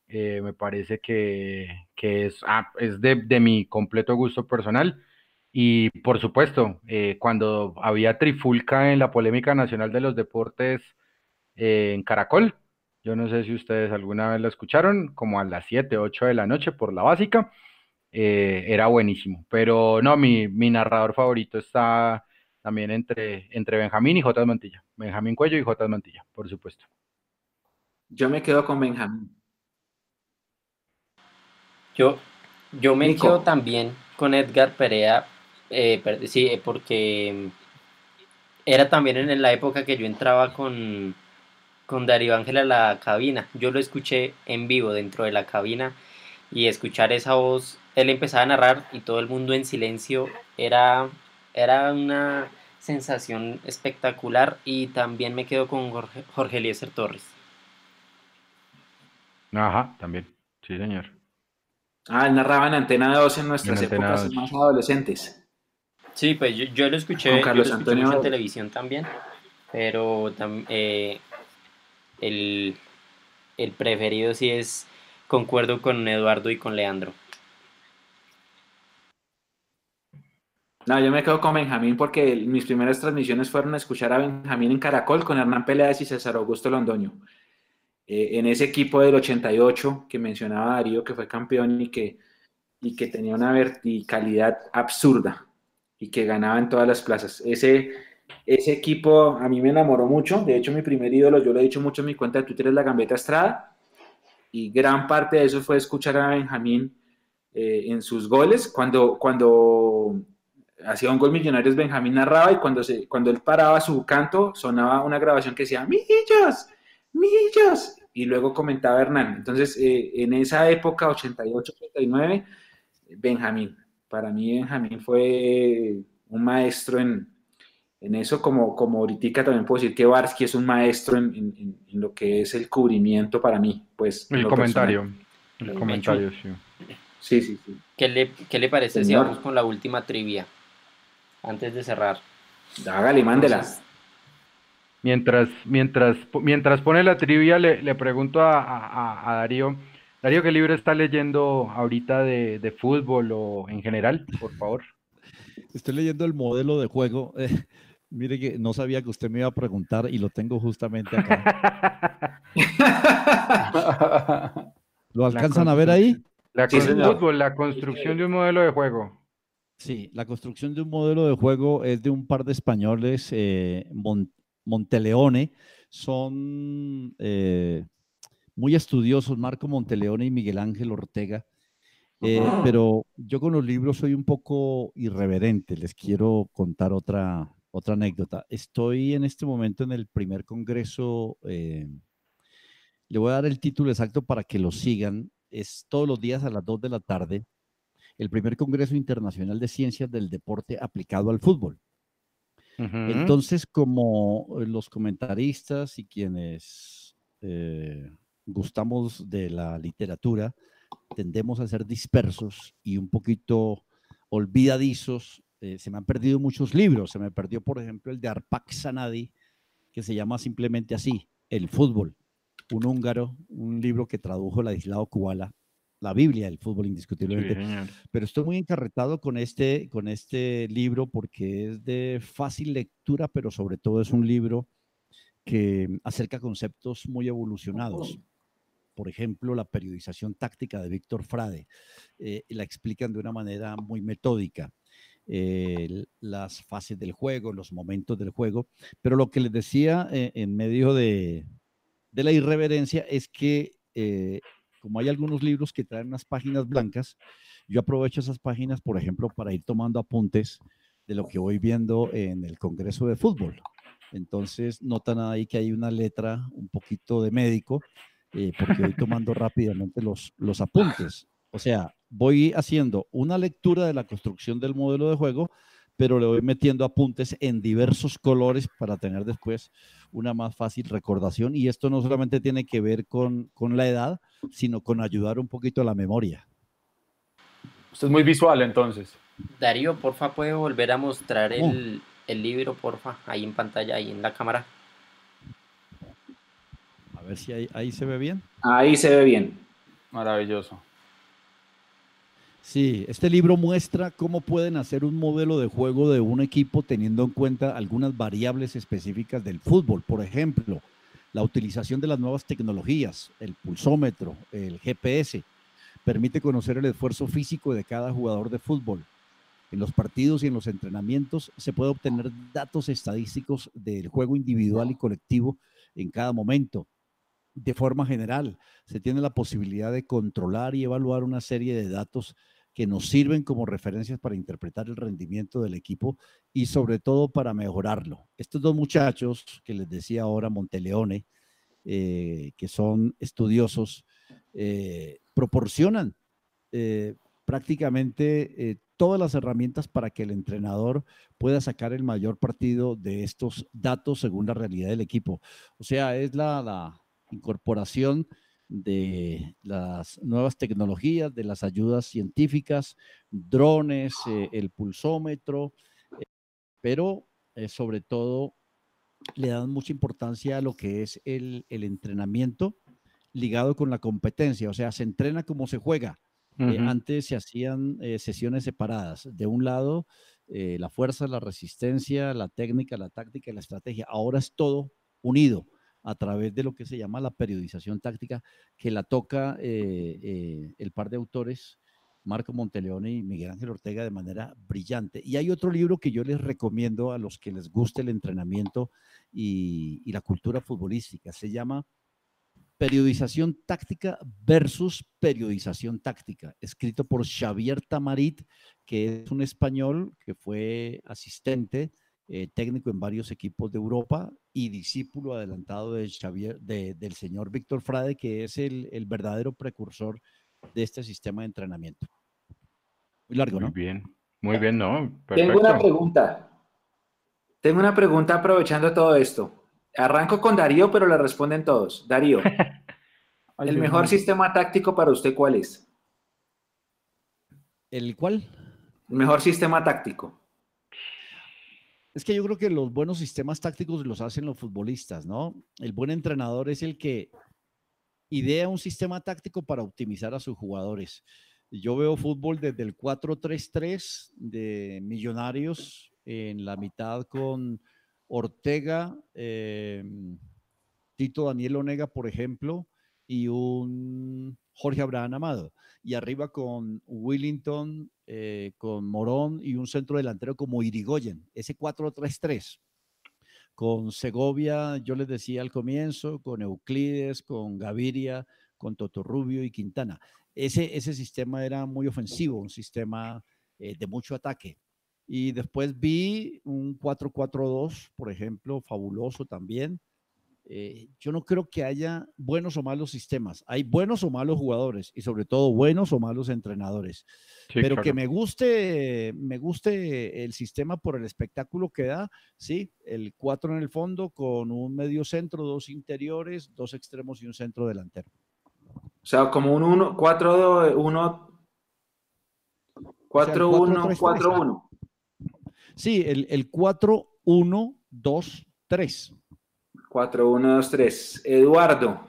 Eh, me parece que, que es, ah, es de, de, mi completo gusto personal. Y por supuesto, eh, cuando había trifulca en la polémica nacional de los deportes en Caracol, yo no sé si ustedes alguna vez lo escucharon, como a las 7, 8 de la noche por la básica. Eh, era buenísimo. Pero no, mi, mi, narrador favorito está también entre, entre Benjamín y J. Mantilla. Benjamín Cuello y J. Mantilla, por supuesto. Yo me quedo con Benjamín. Yo, yo me quedo también con Edgar Perea, eh, sí, porque era también en la época que yo entraba con, con Darío Ángel a la cabina. Yo lo escuché en vivo dentro de la cabina y escuchar esa voz él empezaba a narrar y todo el mundo en silencio era, era una sensación espectacular y también me quedo con Jorge, Jorge Eliezer Torres. Ajá, también, sí señor. Ah, él narraba en Antena 2 en nuestras épocas más adolescentes. Sí, pues yo, yo lo escuché, yo lo escuché mucho en televisión también, pero eh, el, el preferido sí es, concuerdo con Eduardo y con Leandro. No, yo me quedo con Benjamín porque mis primeras transmisiones fueron a escuchar a Benjamín en Caracol con Hernán Peláez y César Augusto Londoño. Eh, en ese equipo del 88 que mencionaba Darío, que fue campeón y que, y que tenía una verticalidad absurda y que ganaba en todas las plazas. Ese, ese equipo a mí me enamoró mucho. De hecho, mi primer ídolo, yo lo he dicho mucho en mi cuenta de Twitter, es la Gambeta Estrada. Y gran parte de eso fue escuchar a Benjamín eh, en sus goles. Cuando, cuando hacía un gol Millonarios, Benjamín narraba y cuando, se, cuando él paraba su canto sonaba una grabación que decía, Millos, Millos, y luego comentaba Hernán. Entonces, eh, en esa época, 88, 89, Benjamín, para mí Benjamín fue un maestro en, en eso, como, como ahorita también puedo decir que Barsky es un maestro en, en, en, lo que es el cubrimiento para mí. Pues, el comentario. El comentario, sí. Sí, sí, sí. ¿Qué le, qué le parece si vamos con la última trivia? Antes de cerrar. Hágale, mándela. mientras, mientras, mientras pone la trivia, le, le pregunto a, a, Darío. Darío, ¿qué libro está leyendo ahorita de, de, fútbol o en general, por favor? Estoy leyendo el modelo de juego, <laughs> eh, Mire que no sabía que usted me iba a preguntar y lo tengo justamente acá. <laughs> ¿Lo alcanzan a ver ahí? La, fútbol, la construcción de un modelo de juego. Sí, la construcción de un modelo de juego es de un par de españoles, eh, Monteleone, son eh, muy estudiosos, Marco Monteleone y Miguel Ángel Ortega, eh, pero yo con los libros soy un poco irreverente, les quiero contar otra, otra anécdota. Estoy en este momento en el primer congreso, le voy a dar el título exacto para que lo sigan, es todos los días a las 2 de la tarde, el primer Congreso Internacional de Ciencias del Deporte aplicado al fútbol. Entonces, como los comentaristas y quienes eh, gustamos de la literatura, tendemos a ser dispersos y un poquito olvidadizos. Eh, se me han perdido muchos libros. Se me perdió, por ejemplo, el de Arpak Sanadi, que se llama simplemente así, El fútbol un húngaro, un libro que tradujo Ladislao Kubala, la Biblia del fútbol indiscutiblemente. Pero estoy muy encarretado con este, con este libro porque es de fácil lectura, pero sobre todo es un libro que acerca conceptos muy evolucionados. Por ejemplo, la periodización táctica de Víctor Frade. Eh, la explican de una manera muy metódica. las fases del juego, los momentos del juego. Pero lo que les decía eh, en medio de, de la irreverencia es que eh, como hay algunos libros que traen unas páginas blancas, yo aprovecho esas páginas, por ejemplo, para ir tomando apuntes de lo que voy viendo en el Congreso de Fútbol. Entonces, notan ahí que hay una letra un poquito de médico, eh, porque voy <laughs> tomando rápidamente los, los apuntes. O sea, voy haciendo una lectura de la construcción del modelo de juego, pero le voy metiendo apuntes en diversos colores para tener después una más fácil recordación. Y esto no solamente tiene que ver con, la edad, sino con ayudar un poquito a la memoria. Usted es muy visual entonces. Darío, porfa, puede volver a mostrar el, el libro, porfa, ahí en pantalla, ahí en la cámara. A ver si ahí, ahí se ve bien. Ahí se ve bien. Maravilloso. Sí, este libro muestra cómo pueden hacer un modelo de juego de un equipo teniendo en cuenta algunas variables específicas del fútbol. Por ejemplo, la utilización de las nuevas tecnologías, el pulsómetro, el GPS, permite conocer el esfuerzo físico de cada jugador de fútbol. En los partidos y en los entrenamientos se puede obtener datos estadísticos del juego individual y colectivo en cada momento. De forma general, se tiene la posibilidad de controlar y evaluar una serie de datos que nos sirven como referencias para interpretar el rendimiento del equipo y sobre todo para mejorarlo. Estos dos muchachos que les decía ahora, Monteleone, eh, que son estudiosos, eh, proporcionan eh, prácticamente todas las herramientas para que el entrenador pueda sacar el mayor partido de estos datos según la realidad del equipo. O sea, es la, la incorporación de las nuevas tecnologías, de las ayudas científicas, drones, eh, el pulsómetro, eh, pero eh, sobre todo le dan mucha importancia a lo que es el, entrenamiento ligado con la competencia, o sea, se entrena como se juega. antes se hacían sesiones separadas. De un lado, la fuerza, la resistencia, la técnica, la táctica y la estrategia. Ahora es todo unido a través de lo que se llama la periodización táctica, que la toca eh, eh, el par de autores, Marco Monteleone y Miguel Ángel Ortega, de manera brillante. Y hay otro libro que yo les recomiendo a los que les guste el entrenamiento y, y la cultura futbolística. Se llama Periodización táctica versus periodización táctica, escrito por Xavier Tamarit, que es un español que fue asistente eh, técnico en varios equipos de Europa y discípulo adelantado de Xavier, del señor Víctor Frade, que es el, verdadero precursor de este sistema de entrenamiento. Muy largo, ¿no? Muy bien, muy bien, ¿no? Tengo una pregunta. Tengo una pregunta aprovechando todo esto. Arranco con Darío, pero la responden todos. Darío, <laughs> ¿el mejor sistema táctico para usted cuál es? ¿El cuál? El mejor sistema táctico. Es que yo creo que los buenos sistemas tácticos los hacen los futbolistas, ¿no? El buen entrenador es el que idea un sistema táctico para optimizar a sus jugadores. Yo veo fútbol desde el 4-3-3 de Millonarios en la mitad con Ortega, eh, Tito Daniel Onega, por ejemplo, y un Jorge Abraham Amado. Y arriba con Willington, eh, con Morón y un centro delantero como Irigoyen, ese 4-3-3. Con Segovia, yo les decía al comienzo, con Euclides, con Gaviria, con Totorrubio y Quintana. Ese, ese sistema era muy ofensivo, un sistema eh, de mucho ataque. Y después vi un 4-4-2, por ejemplo, fabuloso también. Eh, yo no creo que haya buenos o malos sistemas. Hay buenos o malos jugadores y sobre todo buenos o malos entrenadores. Pero que me guste, me guste el sistema por el espectáculo que da, sí, el 4 en el fondo con un medio centro, dos interiores, dos extremos y un centro delantero. O sea, como un 1, 4, 2, 1, 4, 1, 4, 1. Sí, el, el 4, 1, 2, 3. 4, 1, 2, 3. Eduardo.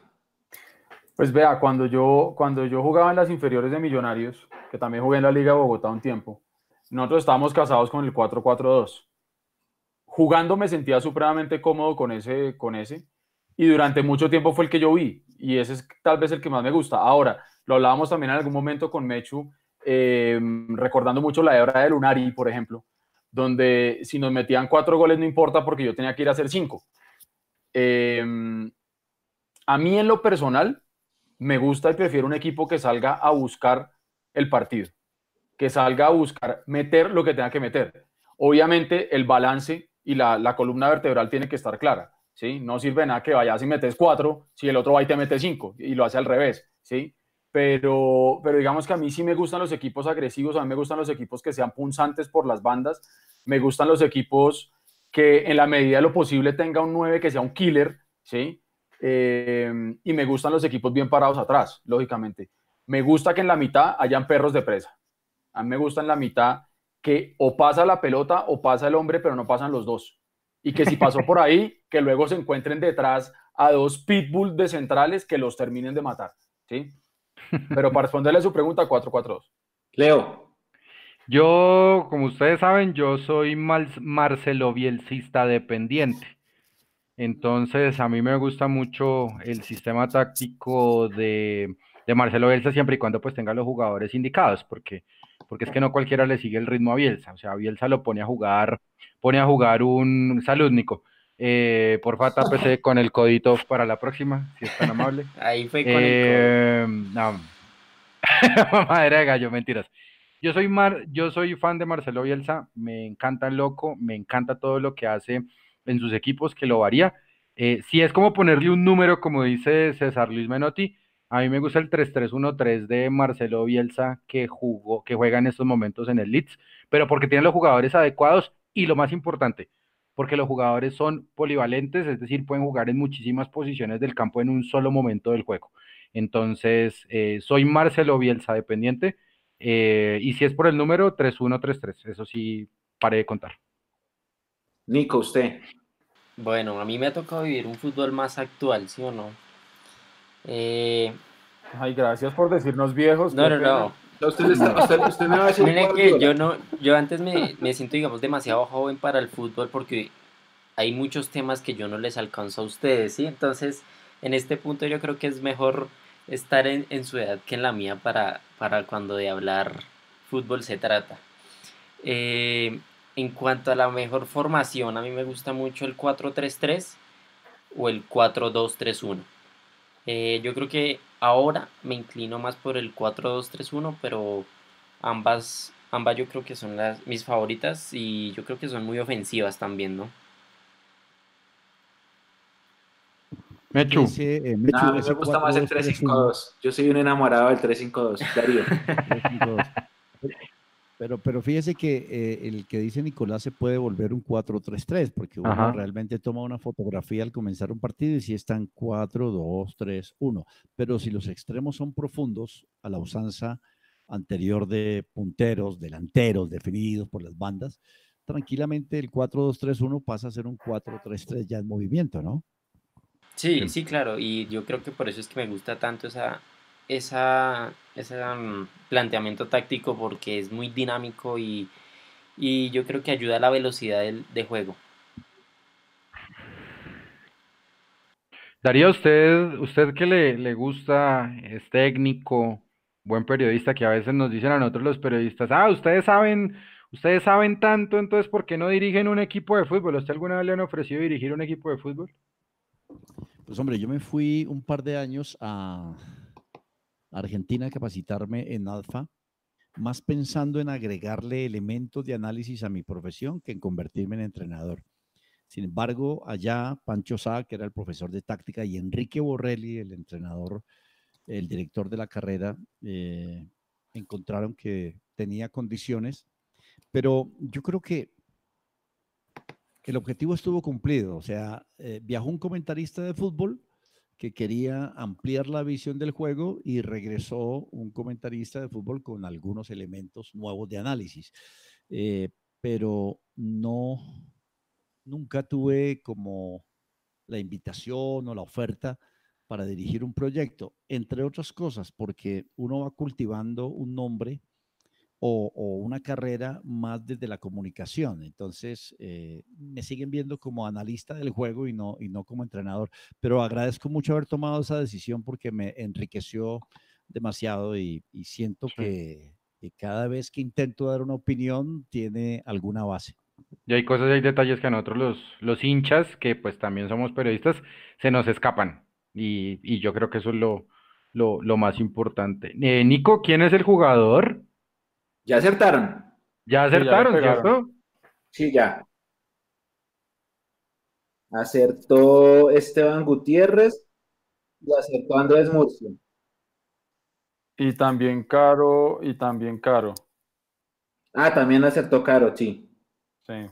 Pues vea, cuando yo, cuando yo jugaba en las inferiores de Millonarios, que también jugué en la Liga de Bogotá un tiempo, nosotros estábamos casados con el 4-4-2. Jugando me sentía supremamente cómodo con ese, con ese, y durante mucho tiempo fue el que yo vi, y ese es tal vez el que más me gusta. Ahora, lo hablábamos también en algún momento con Mechu, eh, recordando mucho la hebra de Lunari, por ejemplo, donde si nos metían cuatro goles no importa porque yo tenía que ir a hacer cinco. Eh, a mí en lo personal me gusta y prefiero un equipo que salga a buscar el partido, que salga a buscar meter lo que tenga que meter. Obviamente el balance y la, la columna vertebral tiene que estar clara, ¿sí? No sirve nada que vayas y metes cuatro si el otro va y te mete cinco y lo hace al revés, ¿sí? Pero, pero digamos que a mí sí me gustan los equipos agresivos, a mí me gustan los equipos que sean punzantes por las bandas, me gustan los equipos que en la medida de lo posible tenga un 9 que sea un killer, ¿sí? Eh, y me gustan los equipos bien parados atrás, lógicamente. Me gusta que en la mitad hayan perros de presa. A mí me gusta en la mitad que o pasa la pelota o pasa el hombre, pero no pasan los dos. Y que si pasó por ahí, <laughs> que luego se encuentren detrás a dos pitbulls de centrales que los terminen de matar, ¿sí? Pero para responderle a su pregunta, 4-4-2. Leo. Yo, como ustedes saben, yo soy Marcelo Bielcista dependiente. Entonces, a mí me gusta mucho el sistema táctico de, Marcelo Bielsa siempre y cuando pues tenga los jugadores indicados, porque, porque es que no cualquiera le sigue el ritmo a Bielsa. O sea, Bielsa lo pone a jugar, pone a jugar un saludnico. Eh, porfa, tápese <laughs> con el codito para la próxima, si es tan amable. <laughs> Ahí fue con el eh, No. <laughs> Madre de gallo, mentiras. Yo soy, Mar, yo soy fan de Marcelo Bielsa, me encanta el loco, me encanta todo lo que hace en sus equipos, que lo varía. Eh, si es como ponerle un número, como dice César Luis Menotti, a mí me gusta el 3-3-1-3 de Marcelo Bielsa que jugó, que juega en estos momentos en el Leeds, pero porque tiene los jugadores adecuados y lo más importante, porque los jugadores son polivalentes, es decir, pueden jugar en muchísimas posiciones del campo en un solo momento del juego. Entonces, eh, soy Marcelo Bielsa dependiente eh, y si es por el número 3133, eso sí, paré de contar. Nico, usted. Bueno, a mí me ha tocado vivir un fútbol más actual, ¿sí o no? Eh... Ay, gracias por decirnos viejos. No, no, no. Usted, usted, me va a decir Mire que yo no, yo antes me, me, siento, digamos, demasiado joven para el fútbol porque hay muchos temas que yo no les alcanzo a ustedes, ¿sí? Entonces, en este punto yo creo que es mejor estar en, en su edad que en la mía para, para cuando de hablar fútbol se trata. Eh, en cuanto a la mejor formación, a mí me gusta mucho el 4-3-3 o el 4-2-3-1. Eh, yo creo que ahora me inclino más por el 4-2-3-1, pero ambas, ambas yo creo que son las, mis favoritas y yo creo que son muy ofensivas también, ¿no? Mechu. Eh, me gusta más el 352. Yo soy un enamorado del 352. Darío. <laughs> Pero, pero fíjese que eh, el que dice Nicolás se puede volver un 4-3-3, porque uno realmente toma una fotografía al comenzar un partido y si están 4-2-3-1. Pero si los extremos son profundos, a la usanza anterior de punteros, delanteros definidos por las bandas, tranquilamente el 4-2-3-1 pasa a ser un 4-3-3 ya en movimiento, ¿no? Sí, sí, claro, y yo creo que por eso es que me gusta tanto esa, esa, ese mm, planteamiento táctico porque es muy dinámico y, yo creo que ayuda a la velocidad del, de juego. Darío, usted, usted que le, le gusta, es técnico, buen periodista, que a veces nos dicen a nosotros los periodistas, ah, ustedes saben, ustedes saben tanto, entonces ¿por qué no dirigen un equipo de fútbol? ¿Usted alguna vez le han ofrecido dirigir un equipo de fútbol? Pues hombre, yo me fui un par de años a Argentina a capacitarme en Alfa, más pensando en agregarle elementos de análisis a mi profesión que en convertirme en entrenador. Sin embargo, allá Pancho Sá, que era el profesor de táctica, y Enrique Borrelli, el entrenador, el director de la carrera, eh, encontraron que tenía condiciones, pero yo creo que el objetivo estuvo cumplido. O sea, eh, viajó un comentarista de fútbol que quería ampliar la visión del juego y regresó un comentarista de fútbol con algunos elementos nuevos de análisis. Eh, pero no, nunca tuve como la invitación o la oferta para dirigir un proyecto, entre otras cosas, porque uno va cultivando un nombre o, una carrera más desde la comunicación. Entonces, eh, me siguen viendo como analista del juego y no, y no como entrenador. Pero agradezco mucho haber tomado esa decisión porque me enriqueció demasiado y, siento que, que cada vez que intento dar una opinión tiene alguna base. Y hay cosas hay detalles que a nosotros los, los hinchas, que pues también somos periodistas, se nos escapan. Y, y yo creo que eso es lo, lo, lo más importante. Eh, Nico, ¿quién es el jugador? Ya acertaron. Ya acertaron, ¿cierto? Sí, ya. Acertó Esteban Gutiérrez y acertó Andrés Murcio. Y también Caro, y también Caro. Ah, también acertó Caro, sí. Sí.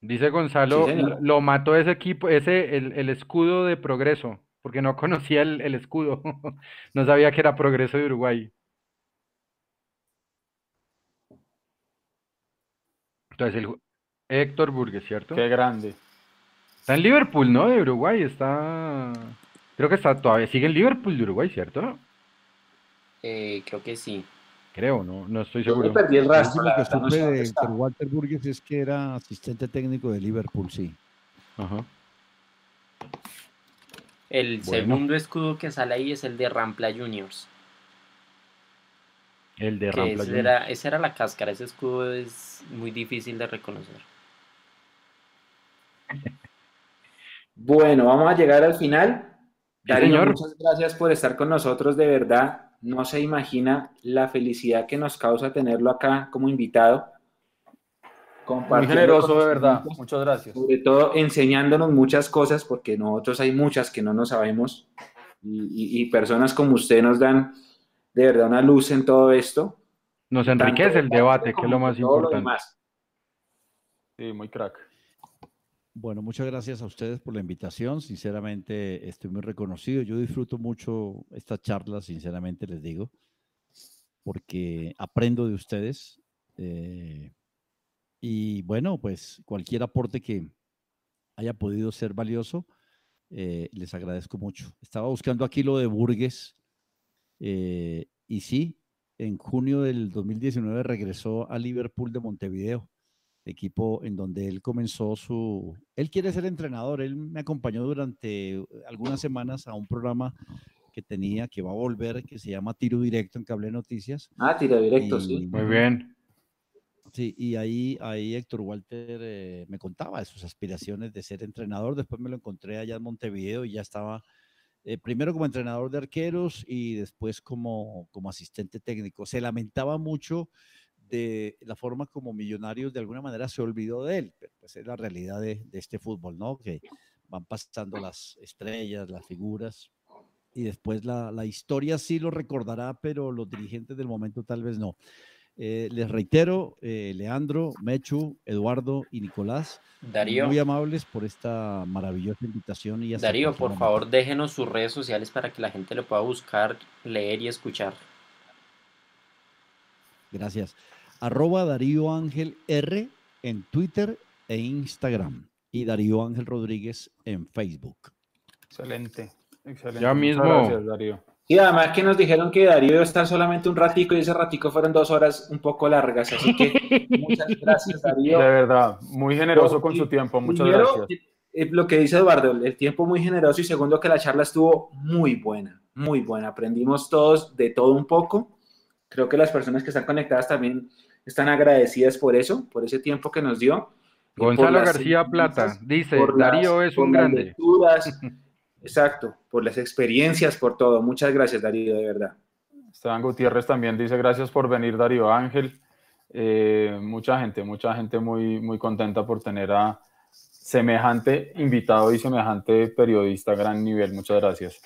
Dice Gonzalo, lo mató ese equipo, ese, el, escudo de progreso, porque no conocía el, escudo, <laughs> no sabía que era progreso de Uruguay. Entonces, el, Héctor Burgues, ¿cierto? Qué grande. Está en Liverpool, ¿no? De Uruguay, está... Creo que está todavía, sigue en Liverpool de Uruguay, ¿cierto? Eh, creo que sí. Creo, no, no estoy seguro. Yo perdí el rastro. Lo que supe de Walter Burgess es que era asistente técnico de Liverpool, sí. Ajá. El segundo escudo que sale ahí es el de Rampla Juniors. El de Rampla Juniors. Era, esa era la cáscara, ese escudo es muy difícil de reconocer. <laughs> Bueno, vamos a llegar al final. Darío, muchas gracias por estar con nosotros, de verdad no se imagina la felicidad que nos causa tenerlo acá como invitado. Muy generoso, de verdad. Muchas gracias. Sobre todo enseñándonos muchas cosas, porque nosotros hay muchas que no nos sabemos. Y, personas como usted nos dan de verdad una luz en todo esto. Nos enriquece el debate, que es lo más importante. Sí, muy crack. Bueno, muchas gracias a ustedes por la invitación. Sinceramente, estoy muy reconocido. Yo disfruto mucho esta charla, sinceramente les digo, porque aprendo de ustedes. Eh, y bueno, pues cualquier aporte que haya podido ser valioso, eh, les agradezco mucho. Estaba buscando aquí lo de Burgues eh, y sí, en junio del 2019 regresó a Liverpool de Montevideo equipo en donde él comenzó su... Él quiere ser entrenador, él me acompañó durante algunas semanas a un programa que tenía, que va a volver, que se llama Tiro Directo en Cable Noticias. Ah, Tiro Directo, sí. Muy bien. Sí, y ahí, ahí Héctor Walter eh, me contaba de sus aspiraciones de ser entrenador. Después me lo encontré allá en Montevideo y ya estaba eh, primero como entrenador de arqueros y después como, como asistente técnico. Se lamentaba mucho de la forma como Millonarios de alguna manera se olvidó de él, pero pues es la realidad de, este fútbol, ¿no? Que van pasando las estrellas, las figuras, y después la, historia sí lo recordará, pero los dirigentes del momento tal vez no. Eh, les reitero, eh, Leandro, Mechu, Eduardo y Nicolás, Darío, muy amables por esta maravillosa invitación. Y Darío, por favor, déjenos sus redes sociales para que la gente lo pueda buscar, leer y escuchar. Gracias arroba Darío Ángel R en Twitter e Instagram y Darío Ángel Rodríguez en Facebook. Excelente, excelente. Ya mismo. gracias, Darío. Y además que nos dijeron que Darío iba a estar solamente un ratico y ese ratico fueron dos horas un poco largas, así que <laughs> muchas gracias Darío. De verdad, muy generoso con su tiempo, muchas gracias. eh, lo que dice Eduardo, el tiempo muy generoso y segundo que la charla estuvo muy buena, muy buena. Aprendimos todos de todo un poco. Creo que las personas que están conectadas también están agradecidas por eso, por ese tiempo que nos dio. Gonzalo García Plata dice, Darío es un grande. <laughs> exacto, por las experiencias, por todo. Muchas gracias, Darío, de verdad. Esteban Gutiérrez también dice, gracias por venir, Darío Ángel. Eh, mucha gente, mucha gente muy, muy contenta por tener a semejante invitado y semejante periodista a gran nivel. Muchas gracias.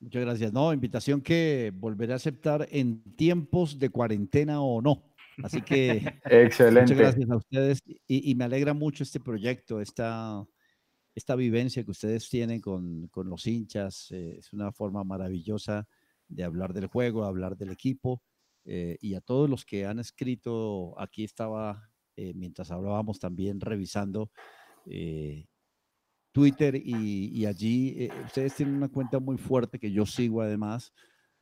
Muchas gracias. No, invitación que volveré a aceptar en tiempos de cuarentena o no. Así que <laughs> excelente. Muchas gracias a ustedes y, me alegra mucho este proyecto, esta, esta vivencia que ustedes tienen con, con los hinchas. Eh, es una forma maravillosa de hablar del juego, hablar del equipo eh, y a todos los que han escrito, aquí estaba, eh, mientras hablábamos también revisando eh, Twitter y, allí ustedes tienen una cuenta muy fuerte que yo sigo además,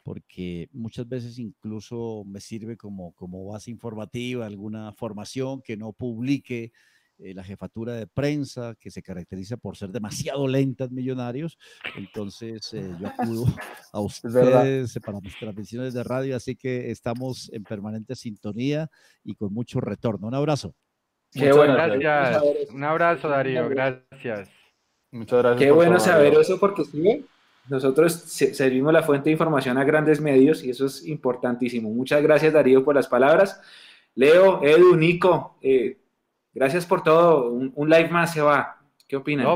porque muchas veces incluso me sirve como, como base informativa, alguna formación que no publique eh, la jefatura de prensa, que se caracteriza por ser demasiado lentas millonarios. Entonces, eh, yo acudo <laughs> a ustedes para mis transmisiones de radio, así que estamos en permanente sintonía y con mucho retorno. Un abrazo. Qué bueno, gracias. Un abrazo, Darío, gracias. Muchas gracias. Qué bueno saber eso porque sí, nosotros servimos la fuente de información a grandes medios y eso es importantísimo. Muchas gracias, Darío, por las palabras. Leo, Edu, Nico, eh, Gracias por todo. Un, live más se va. ¿Qué opinan?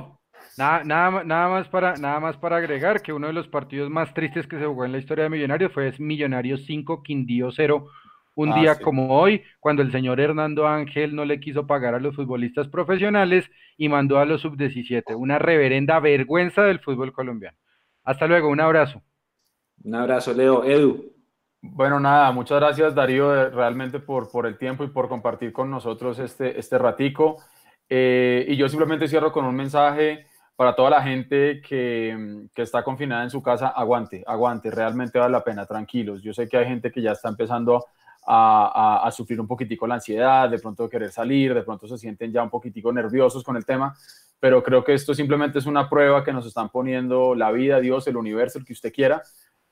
nada, nada, nada, más para, nada más para agregar que uno de los partidos más tristes que se jugó en la historia de Millonarios fue Millonarios 5, Quindío 0. Un ah, día como hoy, cuando el señor Hernando Ángel no le quiso pagar a los futbolistas profesionales y mandó a los sub-17. Una reverenda vergüenza del fútbol colombiano. Hasta luego, un abrazo. Un abrazo, Leo. Edu. Bueno, nada, muchas gracias Darío realmente por, por el tiempo y por compartir con nosotros este, este ratico. Eh, y yo simplemente cierro con un mensaje para toda la gente que, que, está confinada en su casa, aguante, aguante, realmente vale la pena, tranquilos. Yo sé que hay gente que ya está empezando a, a, sufrir un poquitico la ansiedad, de pronto querer salir, de pronto se sienten ya un poquitico nerviosos con el tema, pero creo que esto simplemente es una prueba que nos están poniendo la vida, Dios, el universo, el que usted quiera,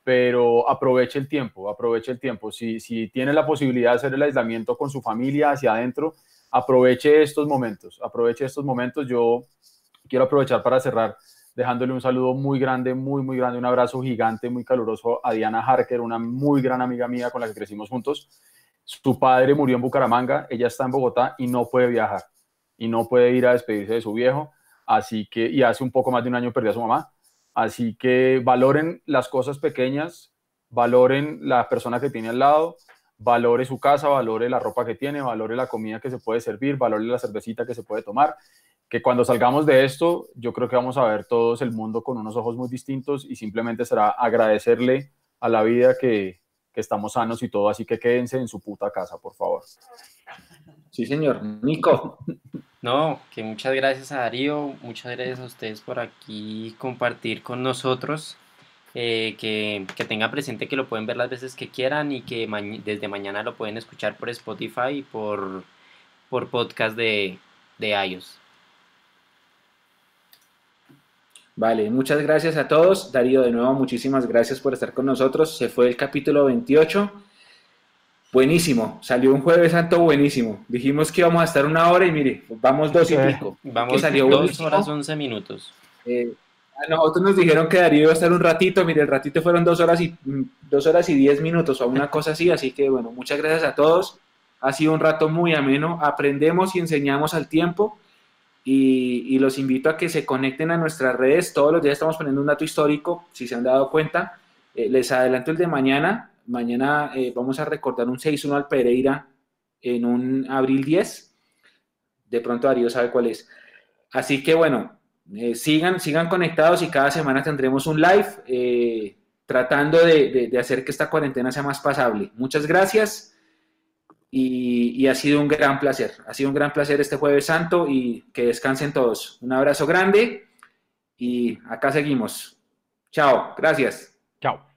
pero aproveche el tiempo, aproveche el tiempo. Si, si tiene la posibilidad de hacer el aislamiento con su familia hacia adentro, aproveche estos momentos, aproveche estos momentos. Yo quiero aprovechar para cerrar dejándole un saludo muy grande, muy, muy grande, un abrazo gigante, muy caluroso a Diana Harker, una muy gran amiga mía con la que crecimos juntos. Su padre murió en Bucaramanga, ella está en Bogotá y no puede viajar y no puede ir a despedirse de su viejo, así que, y hace un poco más de un año perdió a su mamá, Así que valoren las cosas pequeñas, valoren la persona que tiene al lado, valore su casa, valore la ropa que tiene, valore la comida que se puede servir, valore la cervecita que se puede tomar. Que cuando salgamos de esto, yo creo que vamos a ver todos el mundo con unos ojos muy distintos y simplemente será agradecerle a la vida que, que estamos sanos y todo. Así que quédense en su puta casa, por favor. Sí, señor. Nico. <laughs> No, que muchas gracias a Darío, muchas gracias a ustedes por aquí compartir con nosotros. Eh, que, que tenga presente que lo pueden ver las veces que quieran y que desde mañana lo pueden escuchar por Spotify y por, por podcast de, de iOS. Vale, muchas gracias a todos. Darío, de nuevo, muchísimas gracias por estar con nosotros. Se fue el capítulo 28. Buenísimo, salió un jueves santo buenísimo. Dijimos que íbamos a estar una hora y mire, vamos dos y pico. Vamos salió dos horas once minutos. Eh, a nosotros nos dijeron que Darío iba a estar un ratito, mire, el ratito fueron dos horas y mm, dos horas y diez minutos o una cosa así, así que bueno, muchas gracias a todos. Ha sido un rato muy ameno, aprendemos y enseñamos al tiempo y, los invito a que se conecten a nuestras redes. Todos los días estamos poniendo un dato histórico, si se han dado cuenta. Eh, les adelanto el de mañana, Mañana eh, vamos a recordar un 6-1 al Pereira en un abril 10. De pronto Darío sabe cuál es. Así que bueno, eh, sigan, sigan conectados y cada semana tendremos un live eh, tratando de, hacer que esta cuarentena sea más pasable. Muchas gracias y, y ha sido un gran placer. Ha sido un gran placer este jueves santo y que descansen todos. Un abrazo grande y acá seguimos. Chao, gracias. Chao.